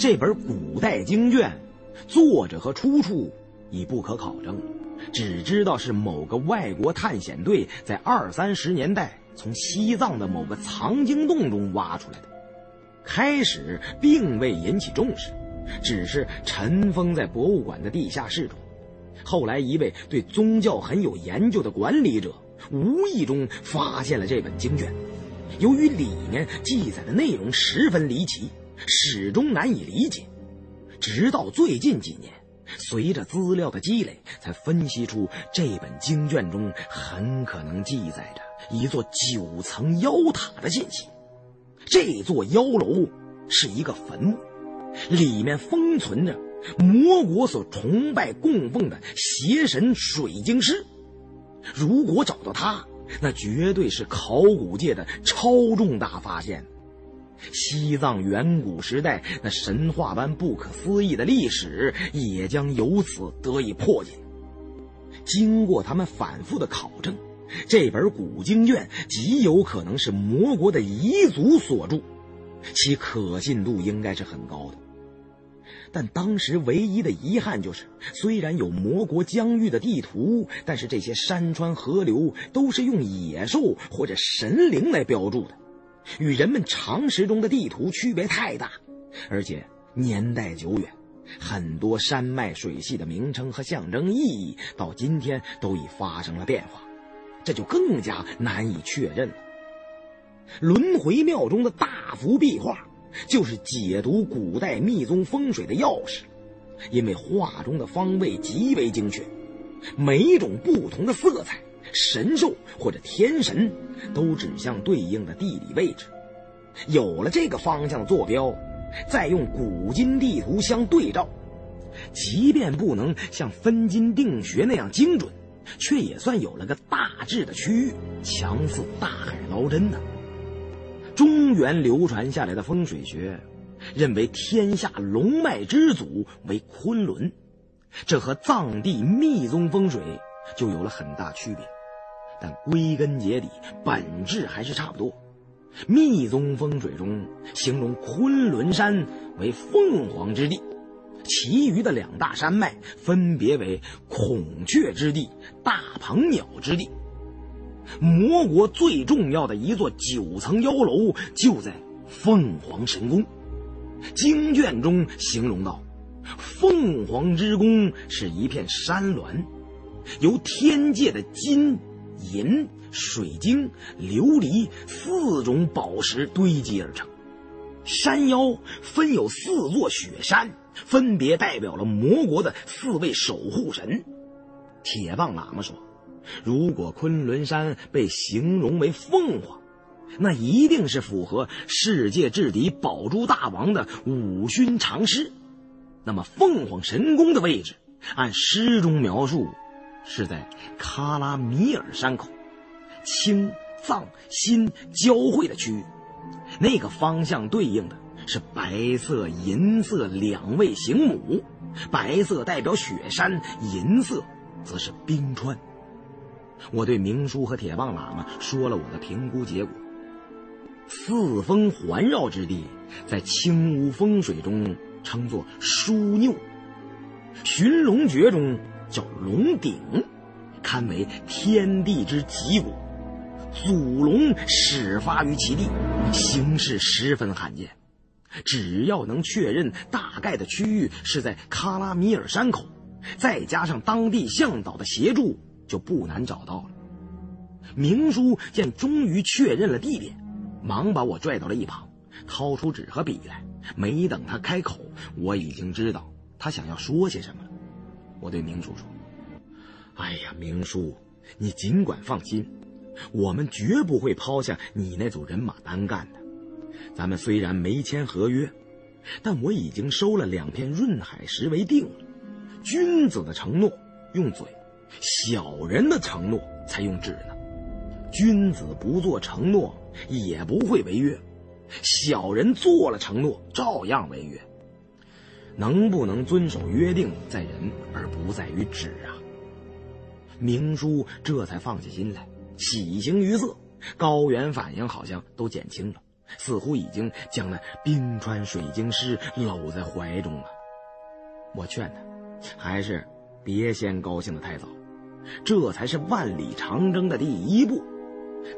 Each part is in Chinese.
这本古代经卷，作者和出处已不可考证，只知道是某个外国探险队在二三十年代从西藏的某个藏经洞中挖出来的。开始并未引起重视，只是尘封在博物馆的地下室中。后来，一位对宗教很有研究的管理者无意中发现了这本经卷。由于里面记载的内容十分离奇，始终难以理解。直到最近几年，随着资料的积累，才分析出这本经卷中很可能记载着一座九层妖塔的信息。这座妖楼是一个坟墓，里面封存着魔国所崇拜供奉的邪神水晶师。如果找到他，那绝对是考古界的超重大发现。西藏远古时代那神话般不可思议的历史也将由此得以破解。经过他们反复的考证。这本古经卷极有可能是魔国的彝族所著，其可信度应该是很高的。但当时唯一的遗憾就是，虽然有魔国疆域的地图，但是这些山川河流都是用野兽或者神灵来标注的，与人们常识中的地图区别太大，而且年代久远，很多山脉水系的名称和象征意义到今天都已发生了变化。这就更加难以确认了。轮回庙中的大幅壁画，就是解读古代密宗风水的钥匙，因为画中的方位极为精确，每一种不同的色彩、神兽或者天神，都指向对应的地理位置。有了这个方向的坐标，再用古今地图相对照，即便不能像分金定穴那样精准。却也算有了个大致的区域，强似大海捞针呢。中原流传下来的风水学，认为天下龙脉之祖为昆仑，这和藏地密宗风水就有了很大区别。但归根结底，本质还是差不多。密宗风水中形容昆仑山为凤凰之地。其余的两大山脉分别为孔雀之地、大鹏鸟之地。魔国最重要的一座九层妖楼就在凤凰神宫。经卷中形容道：“凤凰之宫是一片山峦，由天界的金、银、水晶、琉璃四种宝石堆积而成。山腰分有四座雪山。”分别代表了魔国的四位守护神。铁棒喇嘛说：“如果昆仑山被形容为凤凰，那一定是符合世界至敌宝珠大王的五勋长诗。那么，凤凰神宫的位置，按诗中描述，是在喀拉米尔山口，青藏新交汇的区域，那个方向对应的。”是白色、银色两位行母，白色代表雪山，银色则是冰川。我对明叔和铁棒喇嘛说了我的评估结果：四风环绕之地，在青乌风水中称作枢纽，寻龙诀中叫龙顶，堪为天地之极谷，祖龙始发于其地，形势十分罕见。只要能确认大概的区域是在喀拉米尔山口，再加上当地向导的协助，就不难找到了。明叔见终于确认了地点，忙把我拽到了一旁，掏出纸和笔来。没等他开口，我已经知道他想要说些什么了。我对明叔说：“哎呀，明叔，你尽管放心，我们绝不会抛下你那组人马单干的。”咱们虽然没签合约，但我已经收了两片润海石为定了。君子的承诺用嘴，小人的承诺才用纸呢。君子不做承诺也不会违约，小人做了承诺照样违约。能不能遵守约定在人，而不在于纸啊。明叔这才放下心来，喜形于色，高原反应好像都减轻了。似乎已经将那冰川水晶师搂在怀中了。我劝他，还是别先高兴的太早，这才是万里长征的第一步。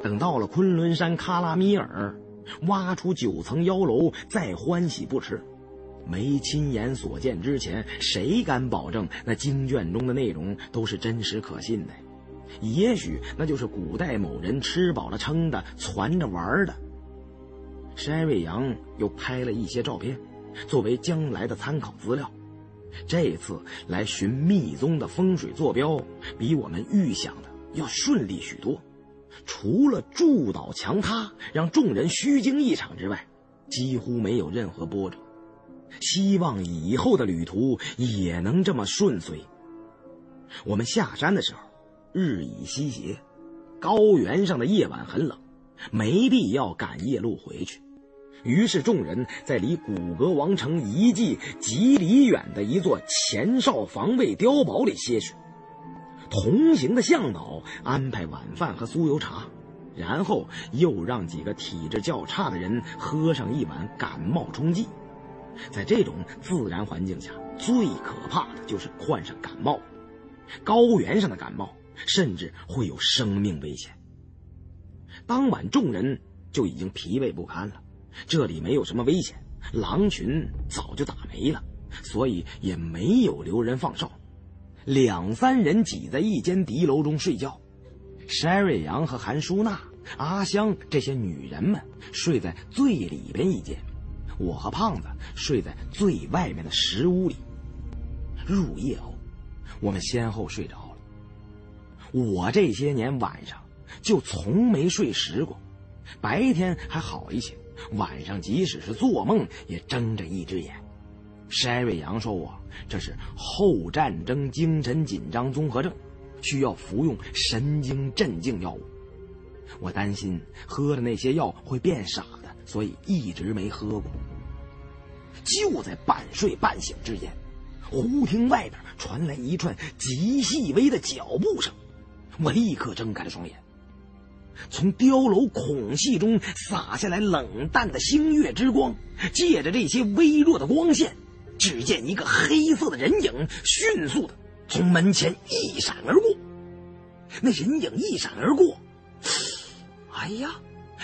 等到了昆仑山喀拉米尔，挖出九层妖楼，再欢喜不迟。没亲眼所见之前，谁敢保证那经卷中的内容都是真实可信的？也许那就是古代某人吃饱了撑的攒着玩的。山瑞阳又拍了一些照片，作为将来的参考资料。这次来寻密宗的风水坐标，比我们预想的要顺利许多。除了筑岛墙塌让众人虚惊一场之外，几乎没有任何波折。希望以后的旅途也能这么顺遂。我们下山的时候，日已西斜，高原上的夜晚很冷，没必要赶夜路回去。于是众人在离古格王城遗迹几里远的一座前哨防卫碉堡里歇息。同行的向导安排晚饭和酥油茶，然后又让几个体质较差的人喝上一碗感冒冲剂。在这种自然环境下，最可怕的就是患上感冒。高原上的感冒甚至会有生命危险。当晚众人就已经疲惫不堪了，这里没有什么危险，狼群早就打没了，所以也没有留人放哨。两三人挤在一间敌楼中睡觉，Sherry 杨和韩淑娜、阿香这些女人们睡在最里边一间。我和胖子睡在最外面的石屋里。入夜后，我们先后睡着了。我这些年晚上就从没睡实过，白天还好一些，晚上即使是做梦也睁着一只眼。山瑞阳说我这是后战争精神紧张综合症，需要服用神经镇静药物。我担心喝了那些药会变傻的，所以一直没喝过。就在半睡半醒之间，忽听外边传来一串极细微的脚步声，我立刻睁开了双眼。从碉楼孔隙中洒下来冷淡的星月之光，借着这些微弱的光线，只见一个黑色的人影迅速的从门前一闪而过。那人影一闪而过，哎呀，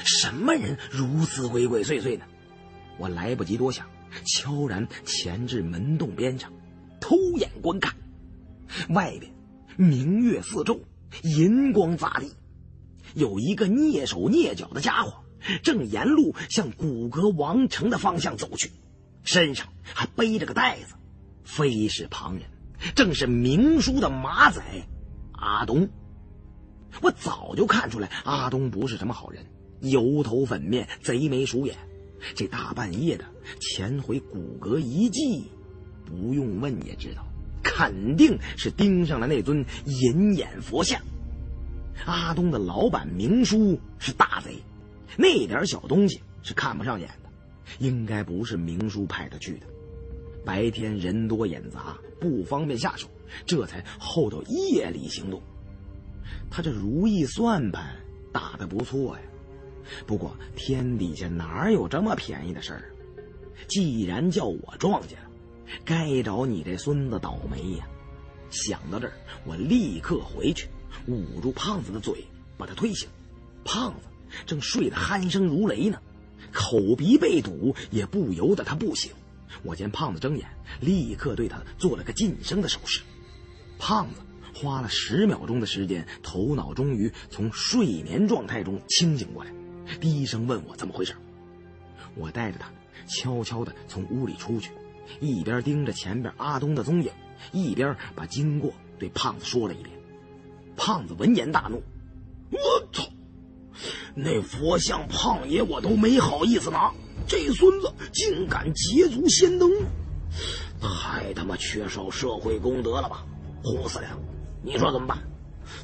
什么人如此鬼鬼祟祟呢？我来不及多想。悄然潜至门洞边上，偷眼观看。外边明月四周，银光乍地。有一个蹑手蹑脚的家伙，正沿路向古格王城的方向走去，身上还背着个袋子。非是旁人，正是明叔的马仔阿东。我早就看出来，阿东不是什么好人，油头粉面，贼眉鼠眼。这大半夜的潜回古阁遗迹，不用问也知道，肯定是盯上了那尊银眼佛像。阿东的老板明叔是大贼，那点小东西是看不上眼的，应该不是明叔派他去的。白天人多眼杂，不方便下手，这才后到夜里行动。他这如意算盘打得不错呀。不过天底下哪有这么便宜的事儿？既然叫我撞见了，该找你这孙子倒霉呀！想到这儿，我立刻回去，捂住胖子的嘴，把他推醒。胖子正睡得鼾声如雷呢，口鼻被堵，也不由得他不醒。我见胖子睁眼，立刻对他做了个噤声的手势。胖子花了十秒钟的时间，头脑终于从睡眠状态中清醒过来。低声问我怎么回事，我带着他悄悄地从屋里出去，一边盯着前边阿东的踪影，一边把经过对胖子说了一遍。胖子闻言大怒：“我操！那佛像胖爷我都没好意思拿，这孙子竟敢捷足先登，太他妈缺少社会公德了吧！胡司令，你说怎么办？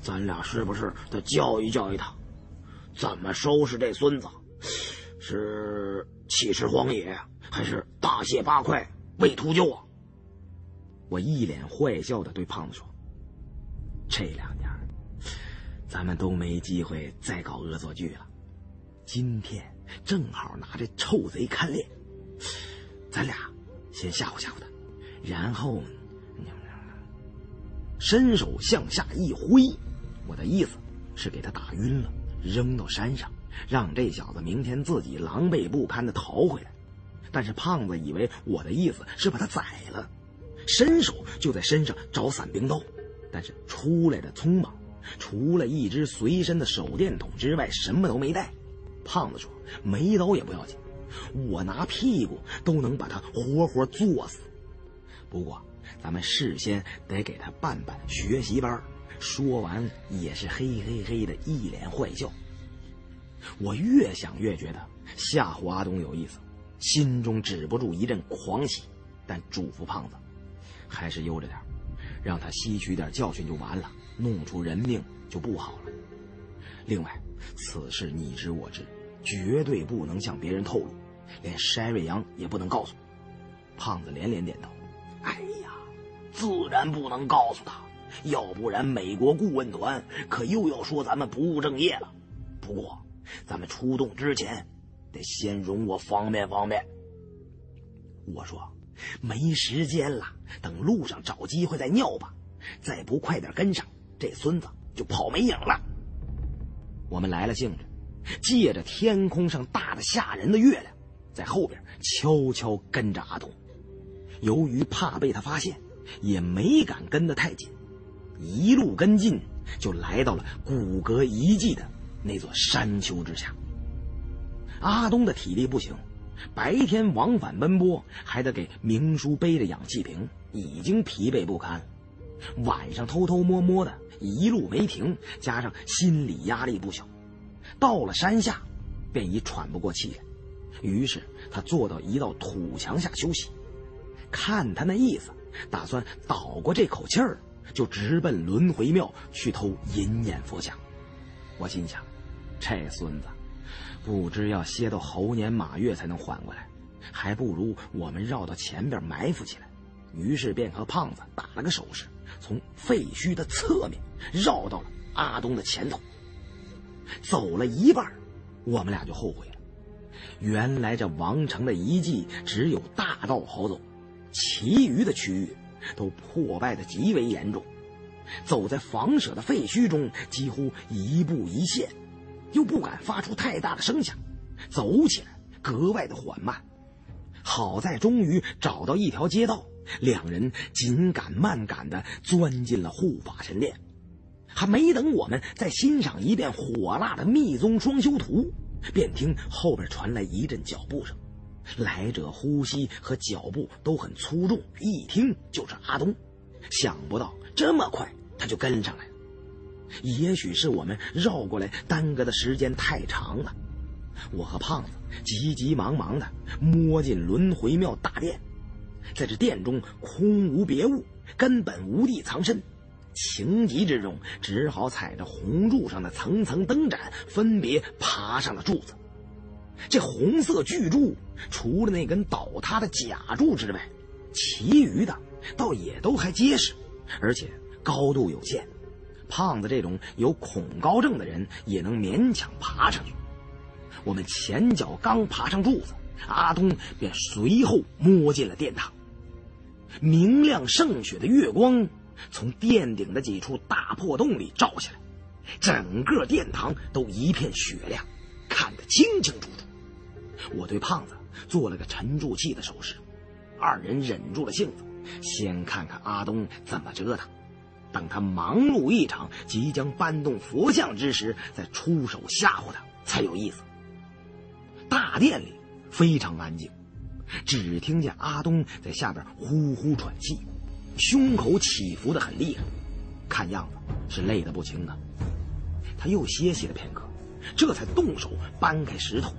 咱俩是不是得教育教育他？”怎么收拾这孙子？是弃尸荒野，还是大卸八块喂秃鹫啊？我一脸坏笑的对胖子说：“这两年，咱们都没机会再搞恶作剧了。今天正好拿这臭贼看脸，咱俩先吓唬吓唬他，然后伸手向下一挥，我的意思是给他打晕了，扔到山上，让这小子明天自己狼狈不堪的逃回来。但是胖子以为我的意思是把他宰了，伸手就在身上找伞兵刀，但是出来的匆忙，除了一只随身的手电筒之外，什么都没带。胖子说：“没刀也不要紧，我拿屁股都能把他活活作死。不过，咱们事先得给他办办学习班。”说完，也是嘿嘿嘿的一脸坏笑。我越想越觉得吓唬阿东有意思，心中止不住一阵狂喜，但嘱咐胖子，还是悠着点，让他吸取点教训就完了，弄出人命就不好了。另外，此事你知我知。绝对不能向别人透露，连筛瑞阳也不能告诉。胖子连连点头。哎呀，自然不能告诉他，要不然美国顾问团可又要说咱们不务正业了。不过，咱们出动之前，得先容我方便方便。我说，没时间了，等路上找机会再尿吧。再不快点跟上，这孙子就跑没影了。我们来了兴致。借着天空上大的吓人的月亮，在后边悄悄跟着阿东。由于怕被他发现，也没敢跟得太紧。一路跟进，就来到了骨骼遗迹的那座山丘之下。阿东的体力不行，白天往返奔波，还得给明叔背着氧气瓶，已经疲惫不堪。晚上偷偷摸摸的，一路没停，加上心理压力不小。到了山下，便已喘不过气来，于是他坐到一道土墙下休息。看他那意思，打算倒过这口气儿，就直奔轮回庙去偷银眼佛像。我心想，这孙子不知要歇到猴年马月才能缓过来，还不如我们绕到前边埋伏起来。于是便和胖子打了个手势，从废墟的侧面绕到了阿东的前头。走了一半，我们俩就后悔了。原来这王城的遗迹只有大道好走，其余的区域都破败的极为严重。走在房舍的废墟中，几乎一步一线，又不敢发出太大的声响，走起来格外的缓慢。好在终于找到一条街道，两人紧赶慢赶的钻进了护法神殿。还没等我们再欣赏一遍火辣的密宗双修图，便听后边传来一阵脚步声。来者呼吸和脚步都很粗重，一听就是阿东。想不到这么快他就跟上来了。也许是我们绕过来耽搁的时间太长了，我和胖子急急忙忙的摸进轮回庙大殿，在这殿中空无别物，根本无地藏身。情急之中，只好踩着红柱上的层层灯盏，分别爬上了柱子。这红色巨柱，除了那根倒塌的假柱之外，其余的倒也都还结实，而且高度有限。胖子这种有恐高症的人也能勉强爬上去。我们前脚刚爬上柱子，阿东便随后摸进了殿堂。明亮胜雪的月光。从殿顶的几处大破洞里照下来，整个殿堂都一片雪亮，看得清清楚楚。我对胖子做了个沉住气的手势，二人忍住了性子，先看看阿东怎么折腾，等他忙碌一场即将搬动佛像之时，再出手吓唬他才有意思。大殿里非常安静，只听见阿东在下边呼呼喘气。胸口起伏的很厉害，看样子是累得不轻啊。他又歇息了片刻，这才动手搬开石头，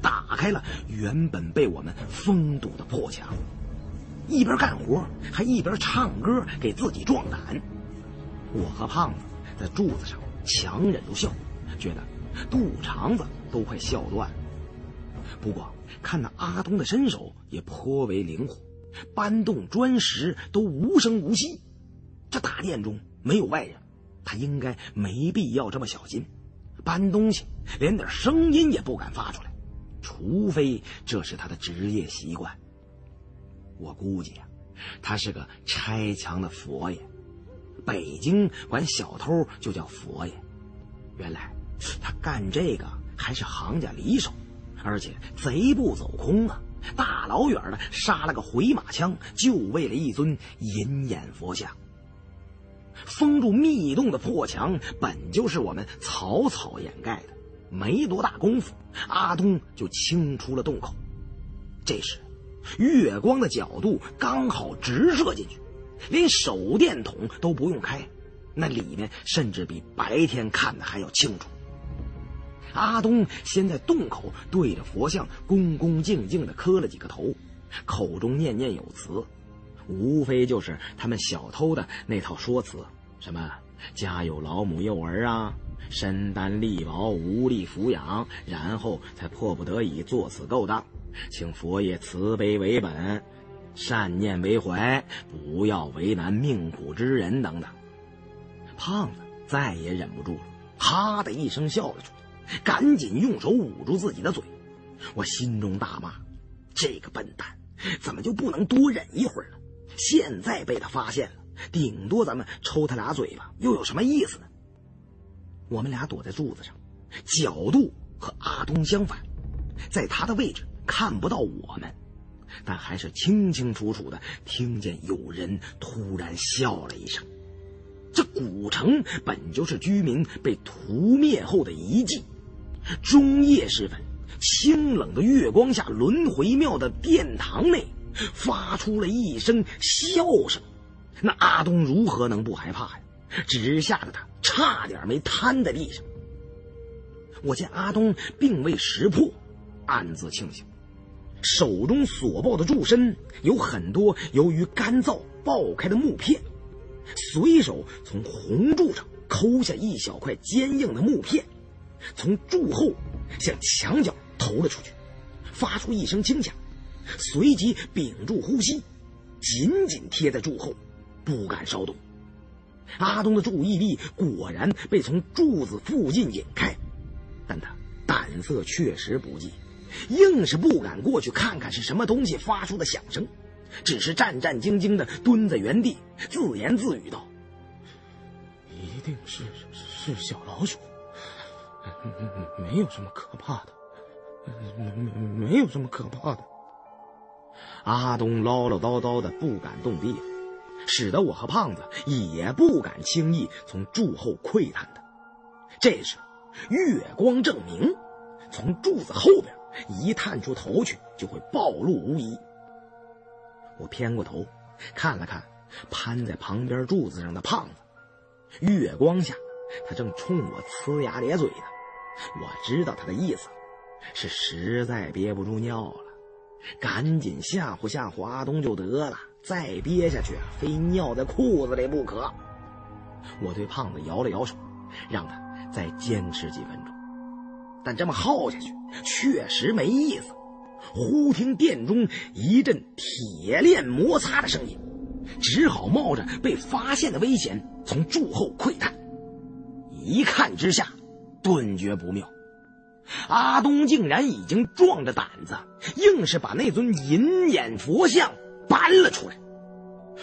打开了原本被我们封堵的破墙。一边干活还一边唱歌给自己壮胆。我和胖子在柱子上强忍住笑，觉得肚肠子都快笑断了。不过看那阿东的身手也颇为灵活。搬动砖石都无声无息，这大殿中没有外人，他应该没必要这么小心。搬东西连点声音也不敢发出来，除非这是他的职业习惯。我估计呀，他是个拆墙的佛爷。北京管小偷就叫佛爷。原来他干这个还是行家里手，而且贼不走空啊！大老远的杀了个回马枪，就为了一尊银眼佛像。封住密洞的破墙本就是我们草草掩盖的，没多大功夫，阿东就清出了洞口。这时，月光的角度刚好直射进去，连手电筒都不用开，那里面甚至比白天看的还要清楚。阿东先在洞口对着佛像恭恭敬敬地磕了几个头，口中念念有词。无非就是他们小偷的那套说辞，什么家有老母幼儿啊，身单力薄无力抚养，然后才迫不得已做此勾当，请佛爷慈悲为本，善念为怀，不要为难命苦之人等等。胖子再也忍不住了，哈的一声笑了出来，赶紧用手捂住自己的嘴。我心中大骂：这个笨蛋，怎么就不能多忍一会儿呢？现在被他发现了，顶多咱们抽他俩嘴巴，又有什么意思呢？我们俩躲在柱子上，角度和阿东相反，在他的位置看不到我们，但还是清清楚楚的听见有人突然笑了一声。这古城本就是居民被屠灭后的遗迹，中夜时分，清冷的月光下，轮回庙的殿堂内。发出了一声笑声，那阿东如何能不害怕呀？直吓得他差点没瘫在地上。我见阿东并未识破，暗自庆幸，手中所抱的柱身有很多由于干燥爆开的木片，随手从红柱上抠下一小块坚硬的木片，从柱后向墙角投了出去，发出一声惊响。随即屏住呼吸，紧紧贴在柱后，不敢稍动。阿东的注意力果然被从柱子附近引开，但他胆色确实不济，硬是不敢过去看看是什么东西发出的响声，只是战战兢兢的蹲在原地，自言自语道：“一定是是小老鼠，没有什么可怕的，没没没有什么可怕的。”阿东唠唠叨叨的，不敢动地，使得我和胖子也不敢轻易从柱后窥探他。这时，月光正明，从柱子后边一探出头去，就会暴露无遗。我偏过头，看了看攀在旁边柱子上的胖子，月光下，他正冲我呲牙咧嘴的。我知道他的意思，是实在憋不住尿了。赶紧吓唬吓唬阿东就得了，再憋下去非尿在裤子里不可。我对胖子摇了摇手，让他再坚持几分钟。但这么耗下去确实没意思。忽听殿中一阵铁链摩擦的声音，只好冒着被发现的危险从柱后窥探。一看之下，顿觉不妙。阿东竟然已经壮着胆子，硬是把那尊银眼佛像搬了出来。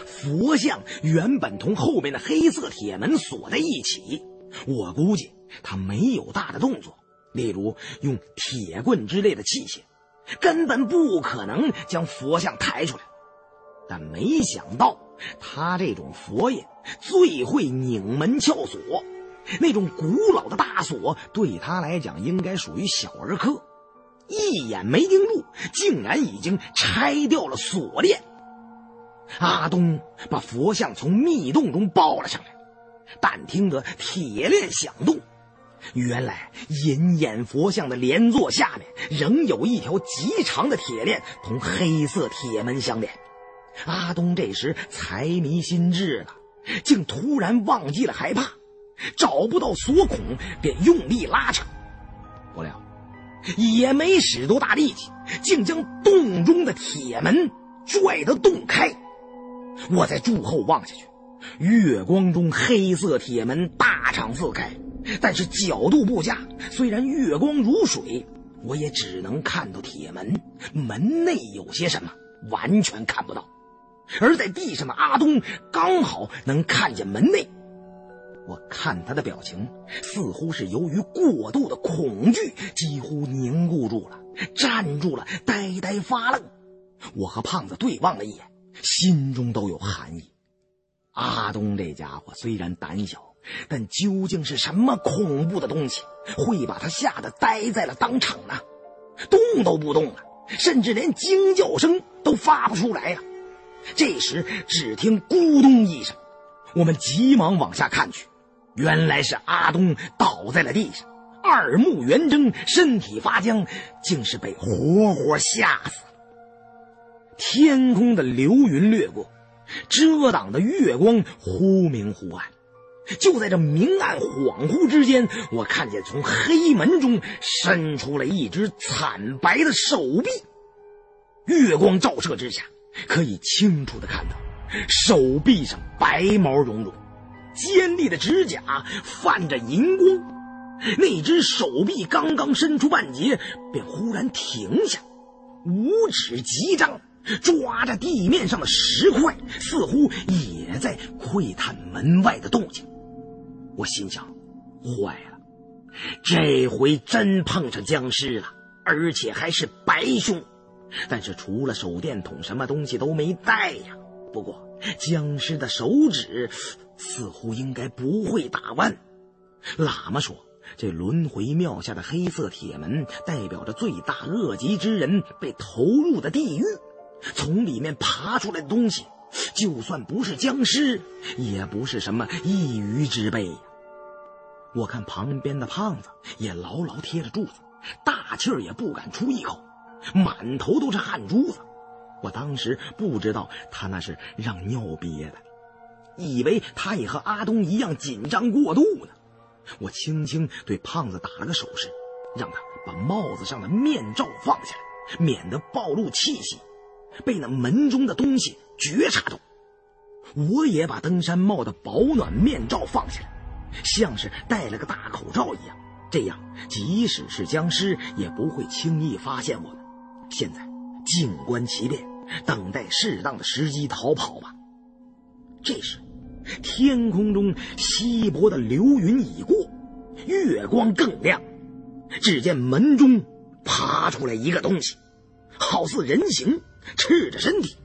佛像原本同后面的黑色铁门锁在一起，我估计他没有大的动作，例如用铁棍之类的器械，根本不可能将佛像抬出来。但没想到，他这种佛爷最会拧门撬锁。那种古老的大锁对他来讲应该属于小儿科，一眼没盯住，竟然已经拆掉了锁链。阿东把佛像从密洞中抱了上来，但听得铁链响动，原来银眼佛像的莲座下面仍有一条极长的铁链同黑色铁门相连。阿东这时财迷心智了，竟突然忘记了害怕。找不到锁孔，便用力拉扯，不料也没使多大力气，竟将洞中的铁门拽得洞开。我在柱后望下去，月光中黑色铁门大敞四开，但是角度不佳，虽然月光如水，我也只能看到铁门，门内有些什么，完全看不到。而在地上的阿东刚好能看见门内。我看他的表情，似乎是由于过度的恐惧，几乎凝固住了，站住了，呆呆发愣。我和胖子对望了一眼，心中都有寒意。阿东这家伙虽然胆小，但究竟是什么恐怖的东西，会把他吓得呆在了当场呢？动都不动了，甚至连惊叫声都发不出来呀！这时，只听咕咚一声，我们急忙往下看去，原来是阿东倒在了地上，二目圆睁，身体发僵，竟是被活活吓死了。天空的流云掠过，遮挡的月光忽明忽暗。就在这明暗恍惚之间，我看见从黑门中伸出了一只惨白的手臂，月光照射之下。可以清楚的看到，手臂上白毛茸茸，尖利的指甲泛着银光。那只手臂刚刚伸出半截，便忽然停下，五指急张，抓着地面上的石块，似乎也在窥探门外的动静。我心想：坏了，这回真碰上僵尸了，而且还是白兄。但是除了手电筒，什么东西都没带呀。不过僵尸的手指似乎应该不会打弯。喇嘛说，这轮回庙下的黑色铁门代表着罪大恶极之人被投入的地狱，从里面爬出来的东西，就算不是僵尸，也不是什么一鱼之辈呀。我看旁边的胖子也牢牢贴着柱子，大气儿也不敢出一口。满头都是汗珠子，我当时不知道他那是让尿憋的，以为他也和阿东一样紧张过度呢。我轻轻对胖子打了个手势，让他把帽子上的面罩放下来，免得暴露气息，被那门中的东西觉察到。我也把登山帽的保暖面罩放下来，像是戴了个大口罩一样，这样即使是僵尸也不会轻易发现我们。现在静观其变，等待适当的时机逃跑吧。这时，天空中稀薄的流云已过，月光更亮。只见门中爬出来一个东西，好似人形，赤着身体，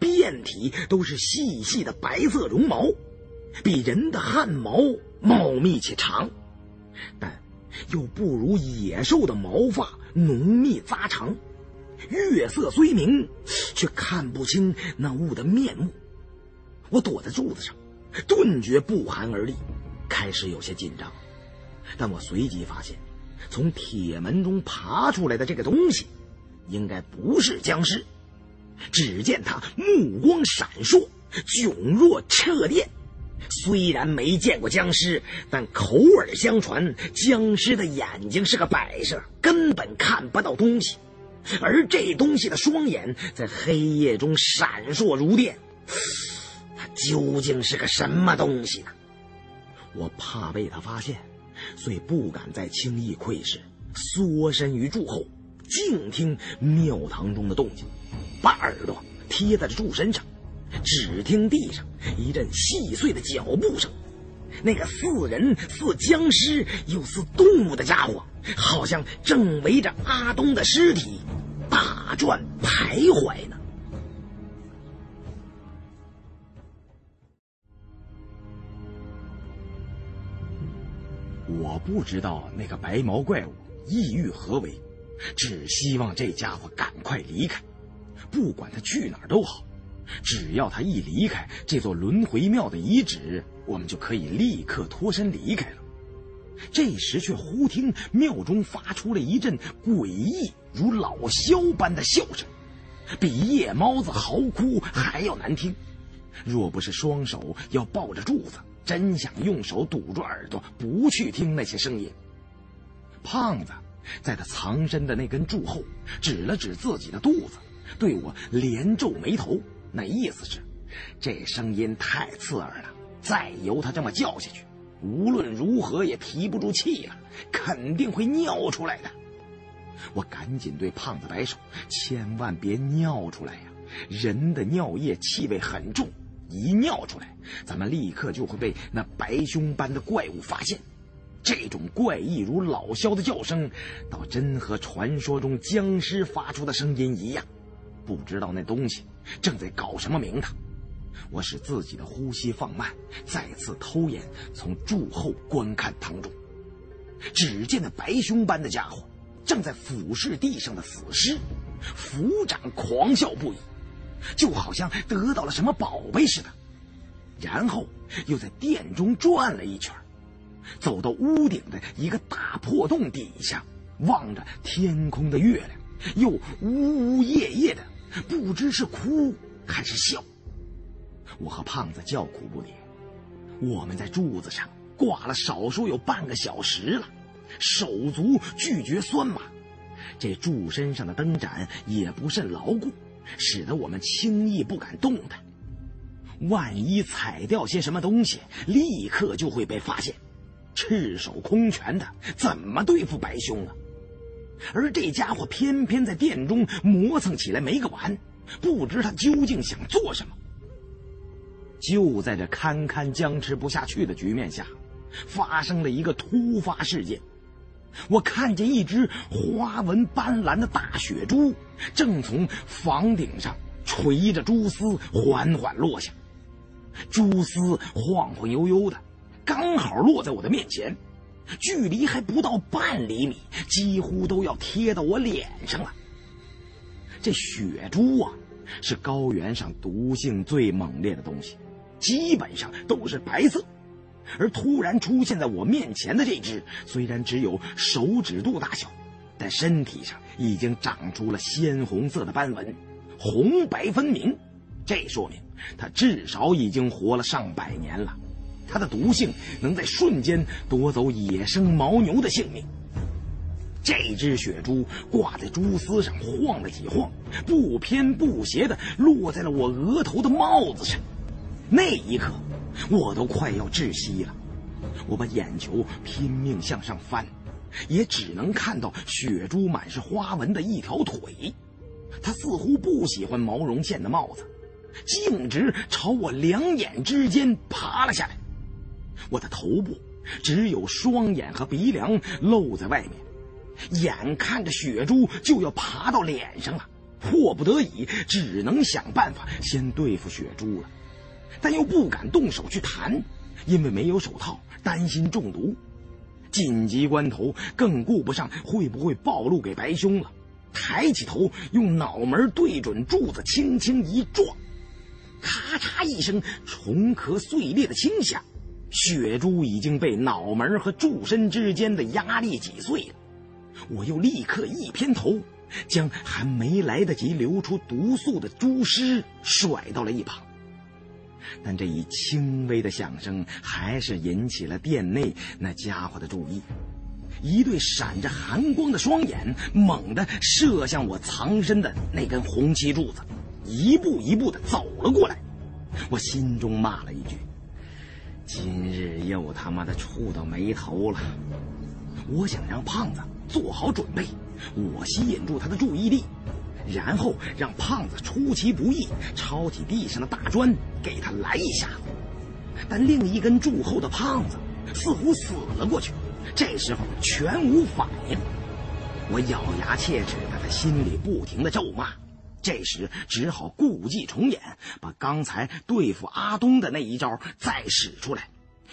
遍体都是细细的白色绒毛，比人的汗毛茂密且长，但又不如野兽的毛发浓密扎长。月色虽明，却看不清那物的面目。我躲在柱子上，顿觉不寒而栗，开始有些紧张。但我随即发现，从铁门中爬出来的这个东西，应该不是僵尸。只见他目光闪烁，炯若彻电。虽然没见过僵尸，但口耳相传，僵尸的眼睛是个摆设，根本看不到东西。而这东西的双眼在黑夜中闪烁如电，它究竟是个什么东西呢？我怕被他发现，所以不敢再轻易窥视，缩身于柱后，静听庙堂中的动静，把耳朵贴在了柱身上，只听地上一阵细碎的脚步声，那个似人似僵尸又似动物的家伙。好像正围着阿东的尸体打转徘徊呢。我不知道那个白毛怪物意欲何为，只希望这家伙赶快离开，不管他去哪儿都好，只要他一离开这座轮回庙的遗址，我们就可以立刻脱身离开了。这时，却忽听庙中发出了一阵诡异如老枭般的笑声，比夜猫子嚎哭还要难听。若不是双手要抱着柱子，真想用手堵住耳朵，不去听那些声音。胖子在他藏身的那根柱后，指了指自己的肚子，对我连皱眉头，那意思是：这声音太刺耳了，再由他这么叫下去。无论如何也提不住气了，肯定会尿出来的。我赶紧对胖子摆手，千万别尿出来呀！人的尿液气味很重，一尿出来，咱们立刻就会被那白胸般的怪物发现。这种怪异如老枭的叫声，倒真和传说中僵尸发出的声音一样。不知道那东西正在搞什么名堂。我使自己的呼吸放慢，再次偷眼从柱后观看堂中。只见那白熊般的家伙正在俯视地上的死尸，抚掌狂笑不已，就好像得到了什么宝贝似的。然后又在殿中转了一圈。走到屋顶的一个大破洞底下，望着天空的月亮，又呜呜咽咽的，不知是哭还是笑。我和胖子叫苦不迭，我们在柱子上挂了少说有半个小时了，手足拒绝酸麻，这柱身上的灯盏也不甚牢固，使得我们轻易不敢动弹。万一踩掉些什么东西，立刻就会被发现。赤手空拳的，怎么对付白兄啊？而这家伙偏偏在殿中磨蹭起来没个完，不知他究竟想做什么。就在这堪堪僵持不下去的局面下，发生了一个突发事件。我看见一只花纹斑斓的大雪珠，正从房顶上垂着蛛丝缓缓落下，蛛丝晃晃悠悠的。刚好落在我的面前，距离还不到半厘米，几乎都要贴到我脸上了。这血珠啊，是高原上毒性最猛烈的东西，基本上都是白色。而突然出现在我面前的这只，虽然只有手指肚大小，但身体上已经长出了鲜红色的斑纹，红白分明。这说明它至少已经活了上百年了。它的毒性能在瞬间夺走野生牦牛的性命。这只血珠挂在蛛丝上晃了几晃，不偏不斜的落在了我额头的帽子上。那一刻，我都快要窒息了。我把眼球拼命向上翻，也只能看到血珠满是花纹的一条腿。它似乎不喜欢毛绒线的帽子，径直朝我两眼之间爬了下来。我的头部只有双眼和鼻梁露在外面，眼看着血珠就要爬到脸上了，迫不得已只能想办法先对付血珠了，但又不敢动手去弹，因为没有手套，担心中毒。紧急关头更顾不上会不会暴露给白兄了，抬起头用脑门对准柱子轻轻一撞，咔嚓一声，虫壳碎裂的轻响。血珠已经被脑门和柱身之间的压力挤碎了，我又立刻一偏头，将还没来得及流出毒素的蛛尸甩到了一旁。但这一轻微的响声还是引起了殿内那家伙的注意，一对闪着寒光的双眼猛地射向我藏身的那根红旗柱子，一步一步的走了过来。我心中骂了一句。今日又他妈的触到眉头了！我想让胖子做好准备，我吸引住他的注意力，然后让胖子出其不意抄起地上的大砖给他来一下。但另一根柱后的胖子似乎死了过去，这时候全无反应。我咬牙切齿的在心里不停的咒骂。这时只好故伎重演，把刚才对付阿东的那一招再使出来，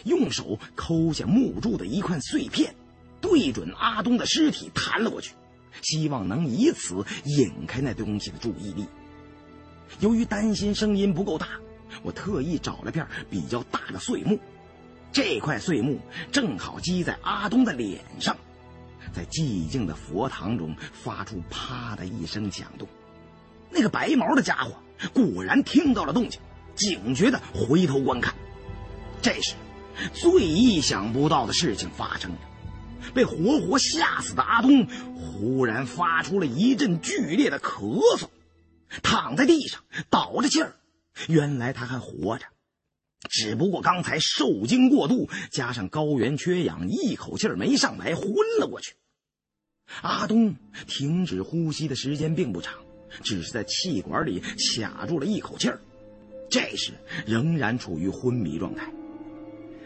用手抠下木柱的一块碎片，对准阿东的尸体弹了过去，希望能以此引开那东西的注意力。由于担心声音不够大，我特意找了片比较大的碎木，这块碎木正好击在阿东的脸上，在寂静的佛堂中发出“啪”的一声响动。那个白毛的家伙果然听到了动静，警觉的回头观看。这时，最意想不到的事情发生了：被活活吓死的阿东忽然发出了一阵剧烈的咳嗽，躺在地上倒着气儿。原来他还活着，只不过刚才受惊过度，加上高原缺氧，一口气没上来，昏了过去。阿东停止呼吸的时间并不长，只是在气管里卡住了一口气儿，这时仍然处于昏迷状态。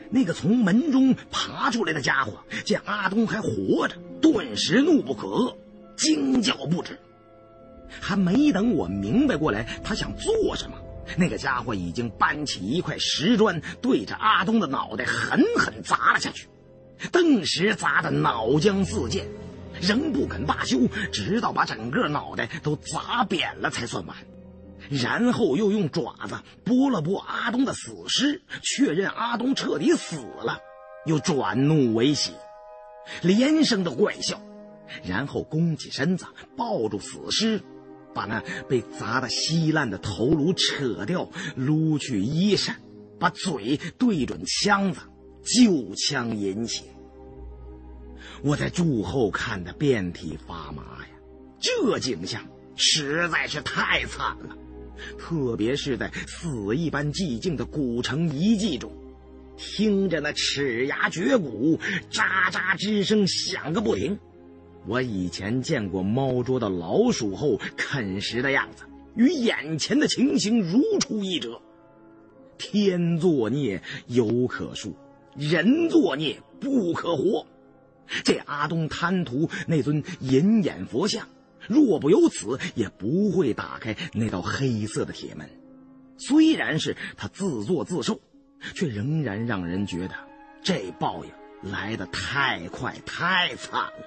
那个从门中爬出来的家伙见阿东还活着，顿时怒不可遏，惊叫不止。还没等我明白过来他想做什么，那个家伙已经搬起一块石砖，对着阿东的脑袋狠狠砸了下去，顿时砸得脑浆四溅。仍不肯罢休，直到把整个脑袋都砸扁了才算完。然后又用爪子拨了拨阿东的死尸，确认阿东彻底死了，又转怒为喜，连声的怪笑。然后弓起身子，抱住死尸，把那被砸得稀烂的头颅扯掉，撸去衣衫，把嘴对准枪子，就枪引起。我在柱后看得遍体发麻呀，这景象实在是太惨了，特别是在死一般寂静的古城遗迹中，听着那齿牙绝骨、喳喳之声响个不停。我以前见过猫捉到老鼠后啃食的样子，与眼前的情形如出一辙。天作孽犹可恕，人作孽不可活。这阿东贪图那尊银眼佛像，若不由此，也不会打开那道黑色的铁门。虽然是他自作自受，却仍然让人觉得这报应来得太快太惨了。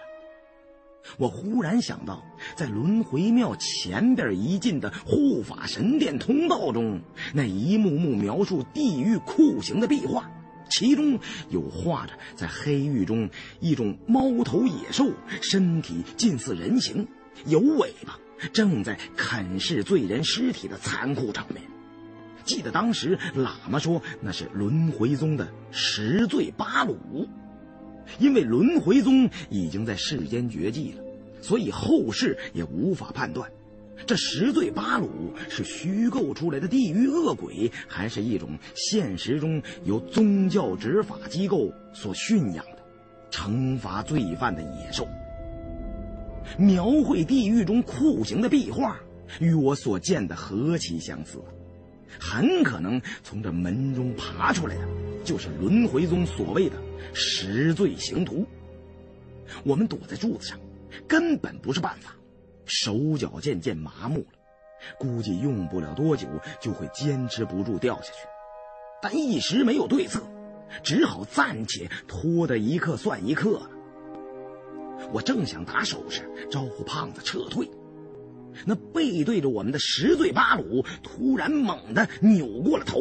我忽然想到，在轮回庙前边一进的护法神殿通道中，那一幕幕描述地狱酷刑的壁画。其中有画着在黑狱中一种猫头野兽，身体近似人形，有尾巴，正在啃噬罪人尸体的残酷场面。记得当时喇嘛说那是轮回宗的十罪八鲁，因为轮回宗已经在世间绝迹了，所以后世也无法判断。这十罪八辱是虚构出来的地狱恶鬼，还是一种现实中由宗教执法机构所驯养的、惩罚罪犯的野兽？描绘地狱中酷刑的壁画，与我所见的何其相似！很可能从这门中爬出来的，就是轮回宗所谓的十罪刑徒。我们躲在柱子上，根本不是办法。手脚渐渐麻木了，估计用不了多久就会坚持不住掉下去。但一时没有对策，只好暂且拖得一刻算一刻了。我正想打手势招呼胖子撤退，那背对着我们的十罪八鲁突然猛地扭过了头，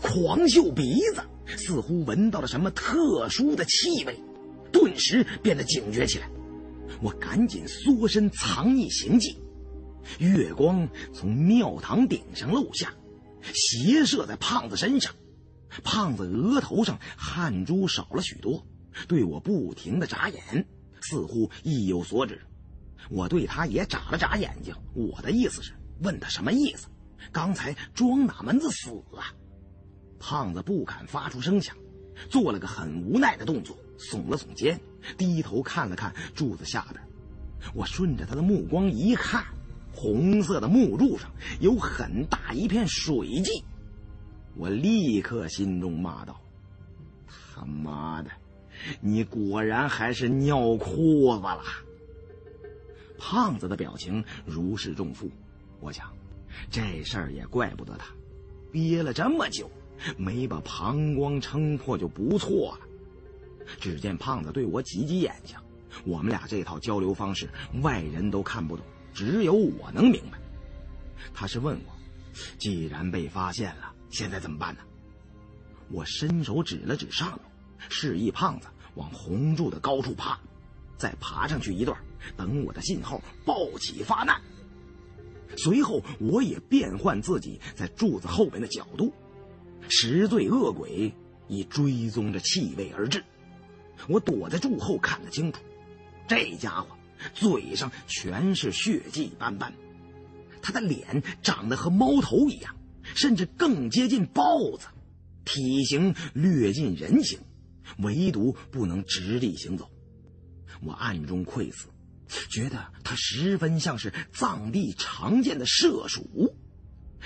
狂嗅鼻子，似乎闻到了什么特殊的气味，顿时变得警觉起来。我赶紧缩身藏匿行迹，月光从庙堂顶上漏下，斜射在胖子身上。胖子额头上汗珠少了许多，对我不停的眨眼，似乎意有所指。我对他也眨了眨眼睛，我的意思是问他什么意思？刚才装哪门子死啊？胖子不敢发出声响，做了个很无奈的动作。耸了耸肩，低头看了看柱子下边。我顺着他的目光一看，红色的木柱上有很大一片水迹。我立刻心中骂道：“他妈的，你果然还是尿裤子了！”胖子的表情如释重负。我想，这事儿也怪不得他，憋了这么久，没把膀胱撑破就不错了。只见胖子对我挤挤眼睛，我们俩这套交流方式，外人都看不懂，只有我能明白。他是问我，既然被发现了，现在怎么办呢？我伸手指了指上头，示意胖子往红柱的高处爬，再爬上去一段，等我的信号，暴起发难。随后，我也变换自己在柱子后面的角度，十罪恶鬼已追踪着气味而至。我躲在柱后看得清楚，这家伙嘴上全是血迹斑斑，他的脸长得和猫头一样，甚至更接近豹子，体型略近人形，唯独不能直立行走。我暗中窥伺，觉得他十分像是藏地常见的麝鼠，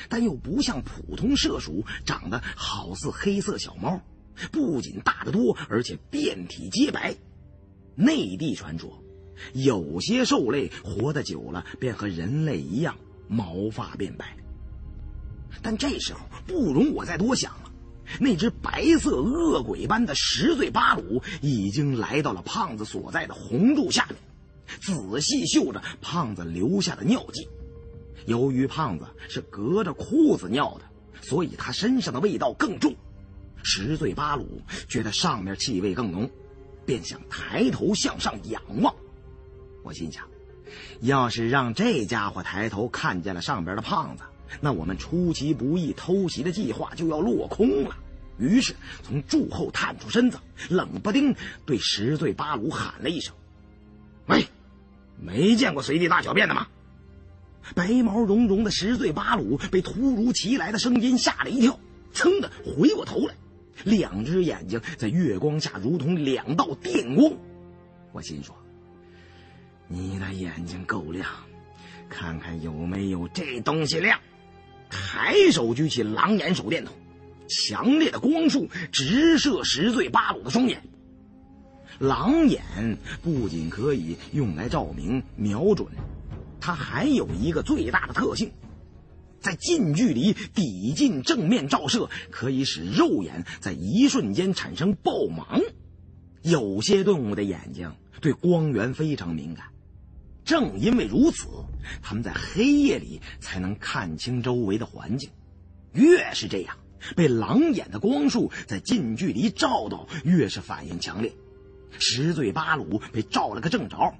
但又不像普通麝鼠长得好似黑色小猫，不仅大得多，而且遍体皆白。内地传说，有些兽类活得久了便和人类一样毛发变白。但这时候不容我再多想了，那只白色恶鬼般的十岁巴鲁已经来到了胖子所在的红柱下面，仔细嗅着胖子留下的尿迹。由于胖子是隔着裤子尿的，所以他身上的味道更重。十岁巴鲁觉得上面气味更浓。便想抬头向上仰望，我心想，要是让这家伙抬头看见了上边的胖子，那我们出其不意偷袭的计划就要落空了。于是从柱后探出身子，冷不丁对十岁巴鲁喊了一声：“喂，没见过随地大小便的吗？”白毛茸茸的十岁巴鲁被突如其来的声音吓了一跳，噌的回过头来。两只眼睛在月光下如同两道电光，我心说：“你的眼睛够亮，看看有没有这东西亮。”抬手举起狼眼手电筒，强烈的光束直射十岁八鲁的双眼。狼眼不仅可以用来照明瞄准，它还有一个最大的特性。在近距离抵近正面照射，可以使肉眼在一瞬间产生爆盲。有些动物的眼睛对光源非常敏感，正因为如此，它们在黑夜里才能看清周围的环境。越是这样，被狼眼的光束在近距离照到，越是反应强烈。十嘴巴鲁被照了个正着，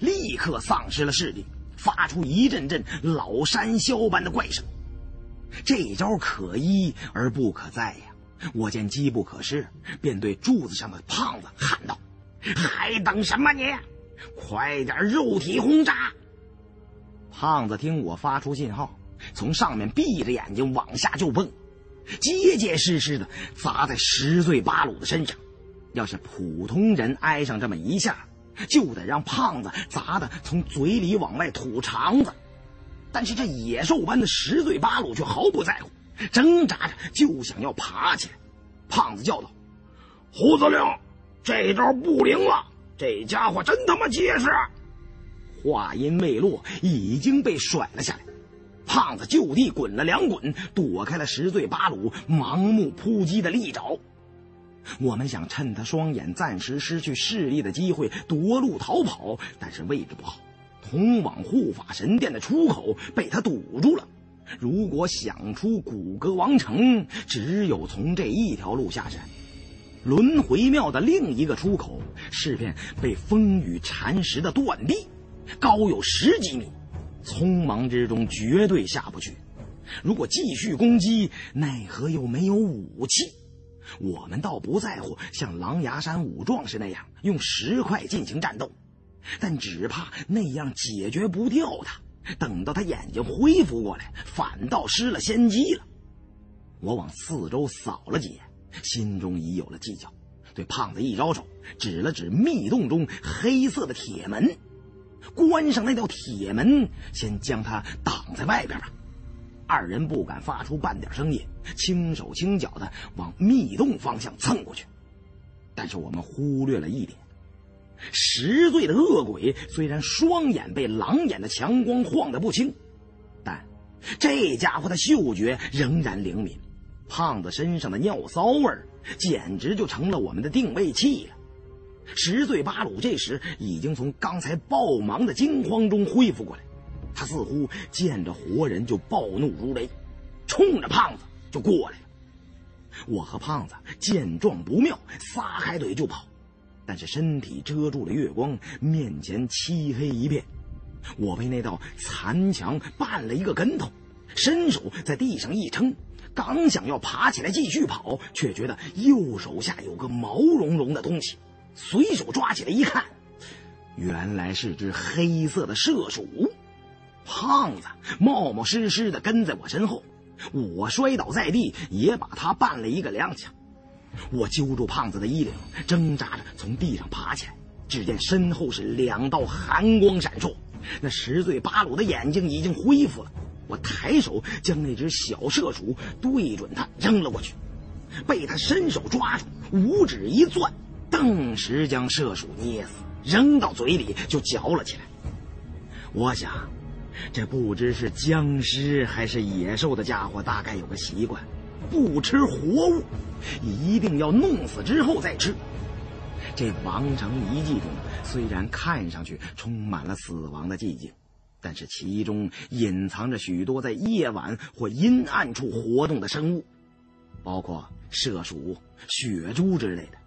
立刻丧失了视力。发出一阵阵老山魈般的怪声，这招可依而不可再呀！我见机不可失，便对柱子上的胖子喊道：“还等什么你？快点肉体轰炸！”胖子听我发出信号，从上面闭着眼睛往下就蹦，结结实实的砸在十岁巴鲁的身上。要是普通人挨上这么一下，就得让胖子砸的从嘴里往外吐肠子，但是这野兽般的十嘴八鲁却毫不在乎，挣扎着就想要爬起来。胖子叫道：“胡司令，这招不灵了，这家伙真他妈结实！”话音未落，已经被甩了下来。胖子就地滚了两滚，躲开了十嘴八鲁盲目扑击的利爪。我们想趁他双眼暂时失去视力的机会夺路逃跑，但是位置不好，通往护法神殿的出口被他堵住了。如果想出古格王城，只有从这一条路下山。轮回庙的另一个出口是片被风雨蚕食的断壁，高有十几米，匆忙之中绝对下不去。如果继续攻击，奈何又没有武器。我们倒不在乎像狼牙山五壮士那样用石块进行战斗，但只怕那样解决不掉他。等到他眼睛恢复过来，反倒失了先机了。我往四周扫了几眼，心中已有了计较，对胖子一招手，指了指密洞中黑色的铁门，关上那道铁门，先将他挡在外边吧。二人不敢发出半点声音，轻手轻脚的往密洞方向蹭过去。但是我们忽略了一点：十岁的恶鬼虽然双眼被狼眼的强光晃得不清，但这家伙的嗅觉仍然灵敏。胖子身上的尿骚味儿，简直就成了我们的定位器了。十岁巴鲁这时已经从刚才暴盲的惊慌中恢复过来。他似乎见着活人就暴怒如雷，冲着胖子就过来了。我和胖子见状不妙，撒开腿就跑，但是身体遮住了月光，面前漆黑一片。我被那道残墙绊了一个跟头，伸手在地上一撑，刚想要爬起来继续跑，却觉得右手下有个毛茸茸的东西，随手抓起来一看，原来是只黑色的麝鼠。胖子冒冒失失的跟在我身后，我摔倒在地，也把他绊了一个踉跄。我揪住胖子的衣领，挣扎着从地上爬起来，只见身后是两道寒光闪烁，那十岁八鲁的眼睛已经恢复了。我抬手将那只小射鼠对准他扔了过去，被他伸手抓住，五指一攥，顿时将射鼠捏死，扔到嘴里就嚼了起来。我想，这不知是僵尸还是野兽的家伙，大概有个习惯，不吃活物，一定要弄死之后再吃。这王城遗迹中虽然看上去充满了死亡的寂静。但是其中隐藏着许多在夜晚或阴暗处活动的生物，包括麝鼠、血猪之类的。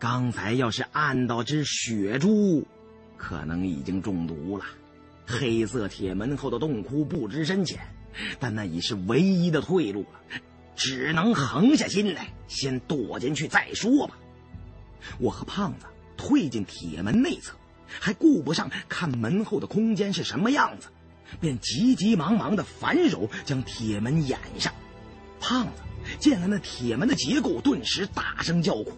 刚才要是按到只血猪，可能已经中毒了。黑色铁门后的洞窟不知深浅，但那已是唯一的退路了，只能横下心来，先躲进去再说吧。我和胖子退进铁门内侧。还顾不上看门后的空间是什么样子，便急急忙忙的反手将铁门掩上。胖子见了那铁门的结构，顿时大声叫苦：“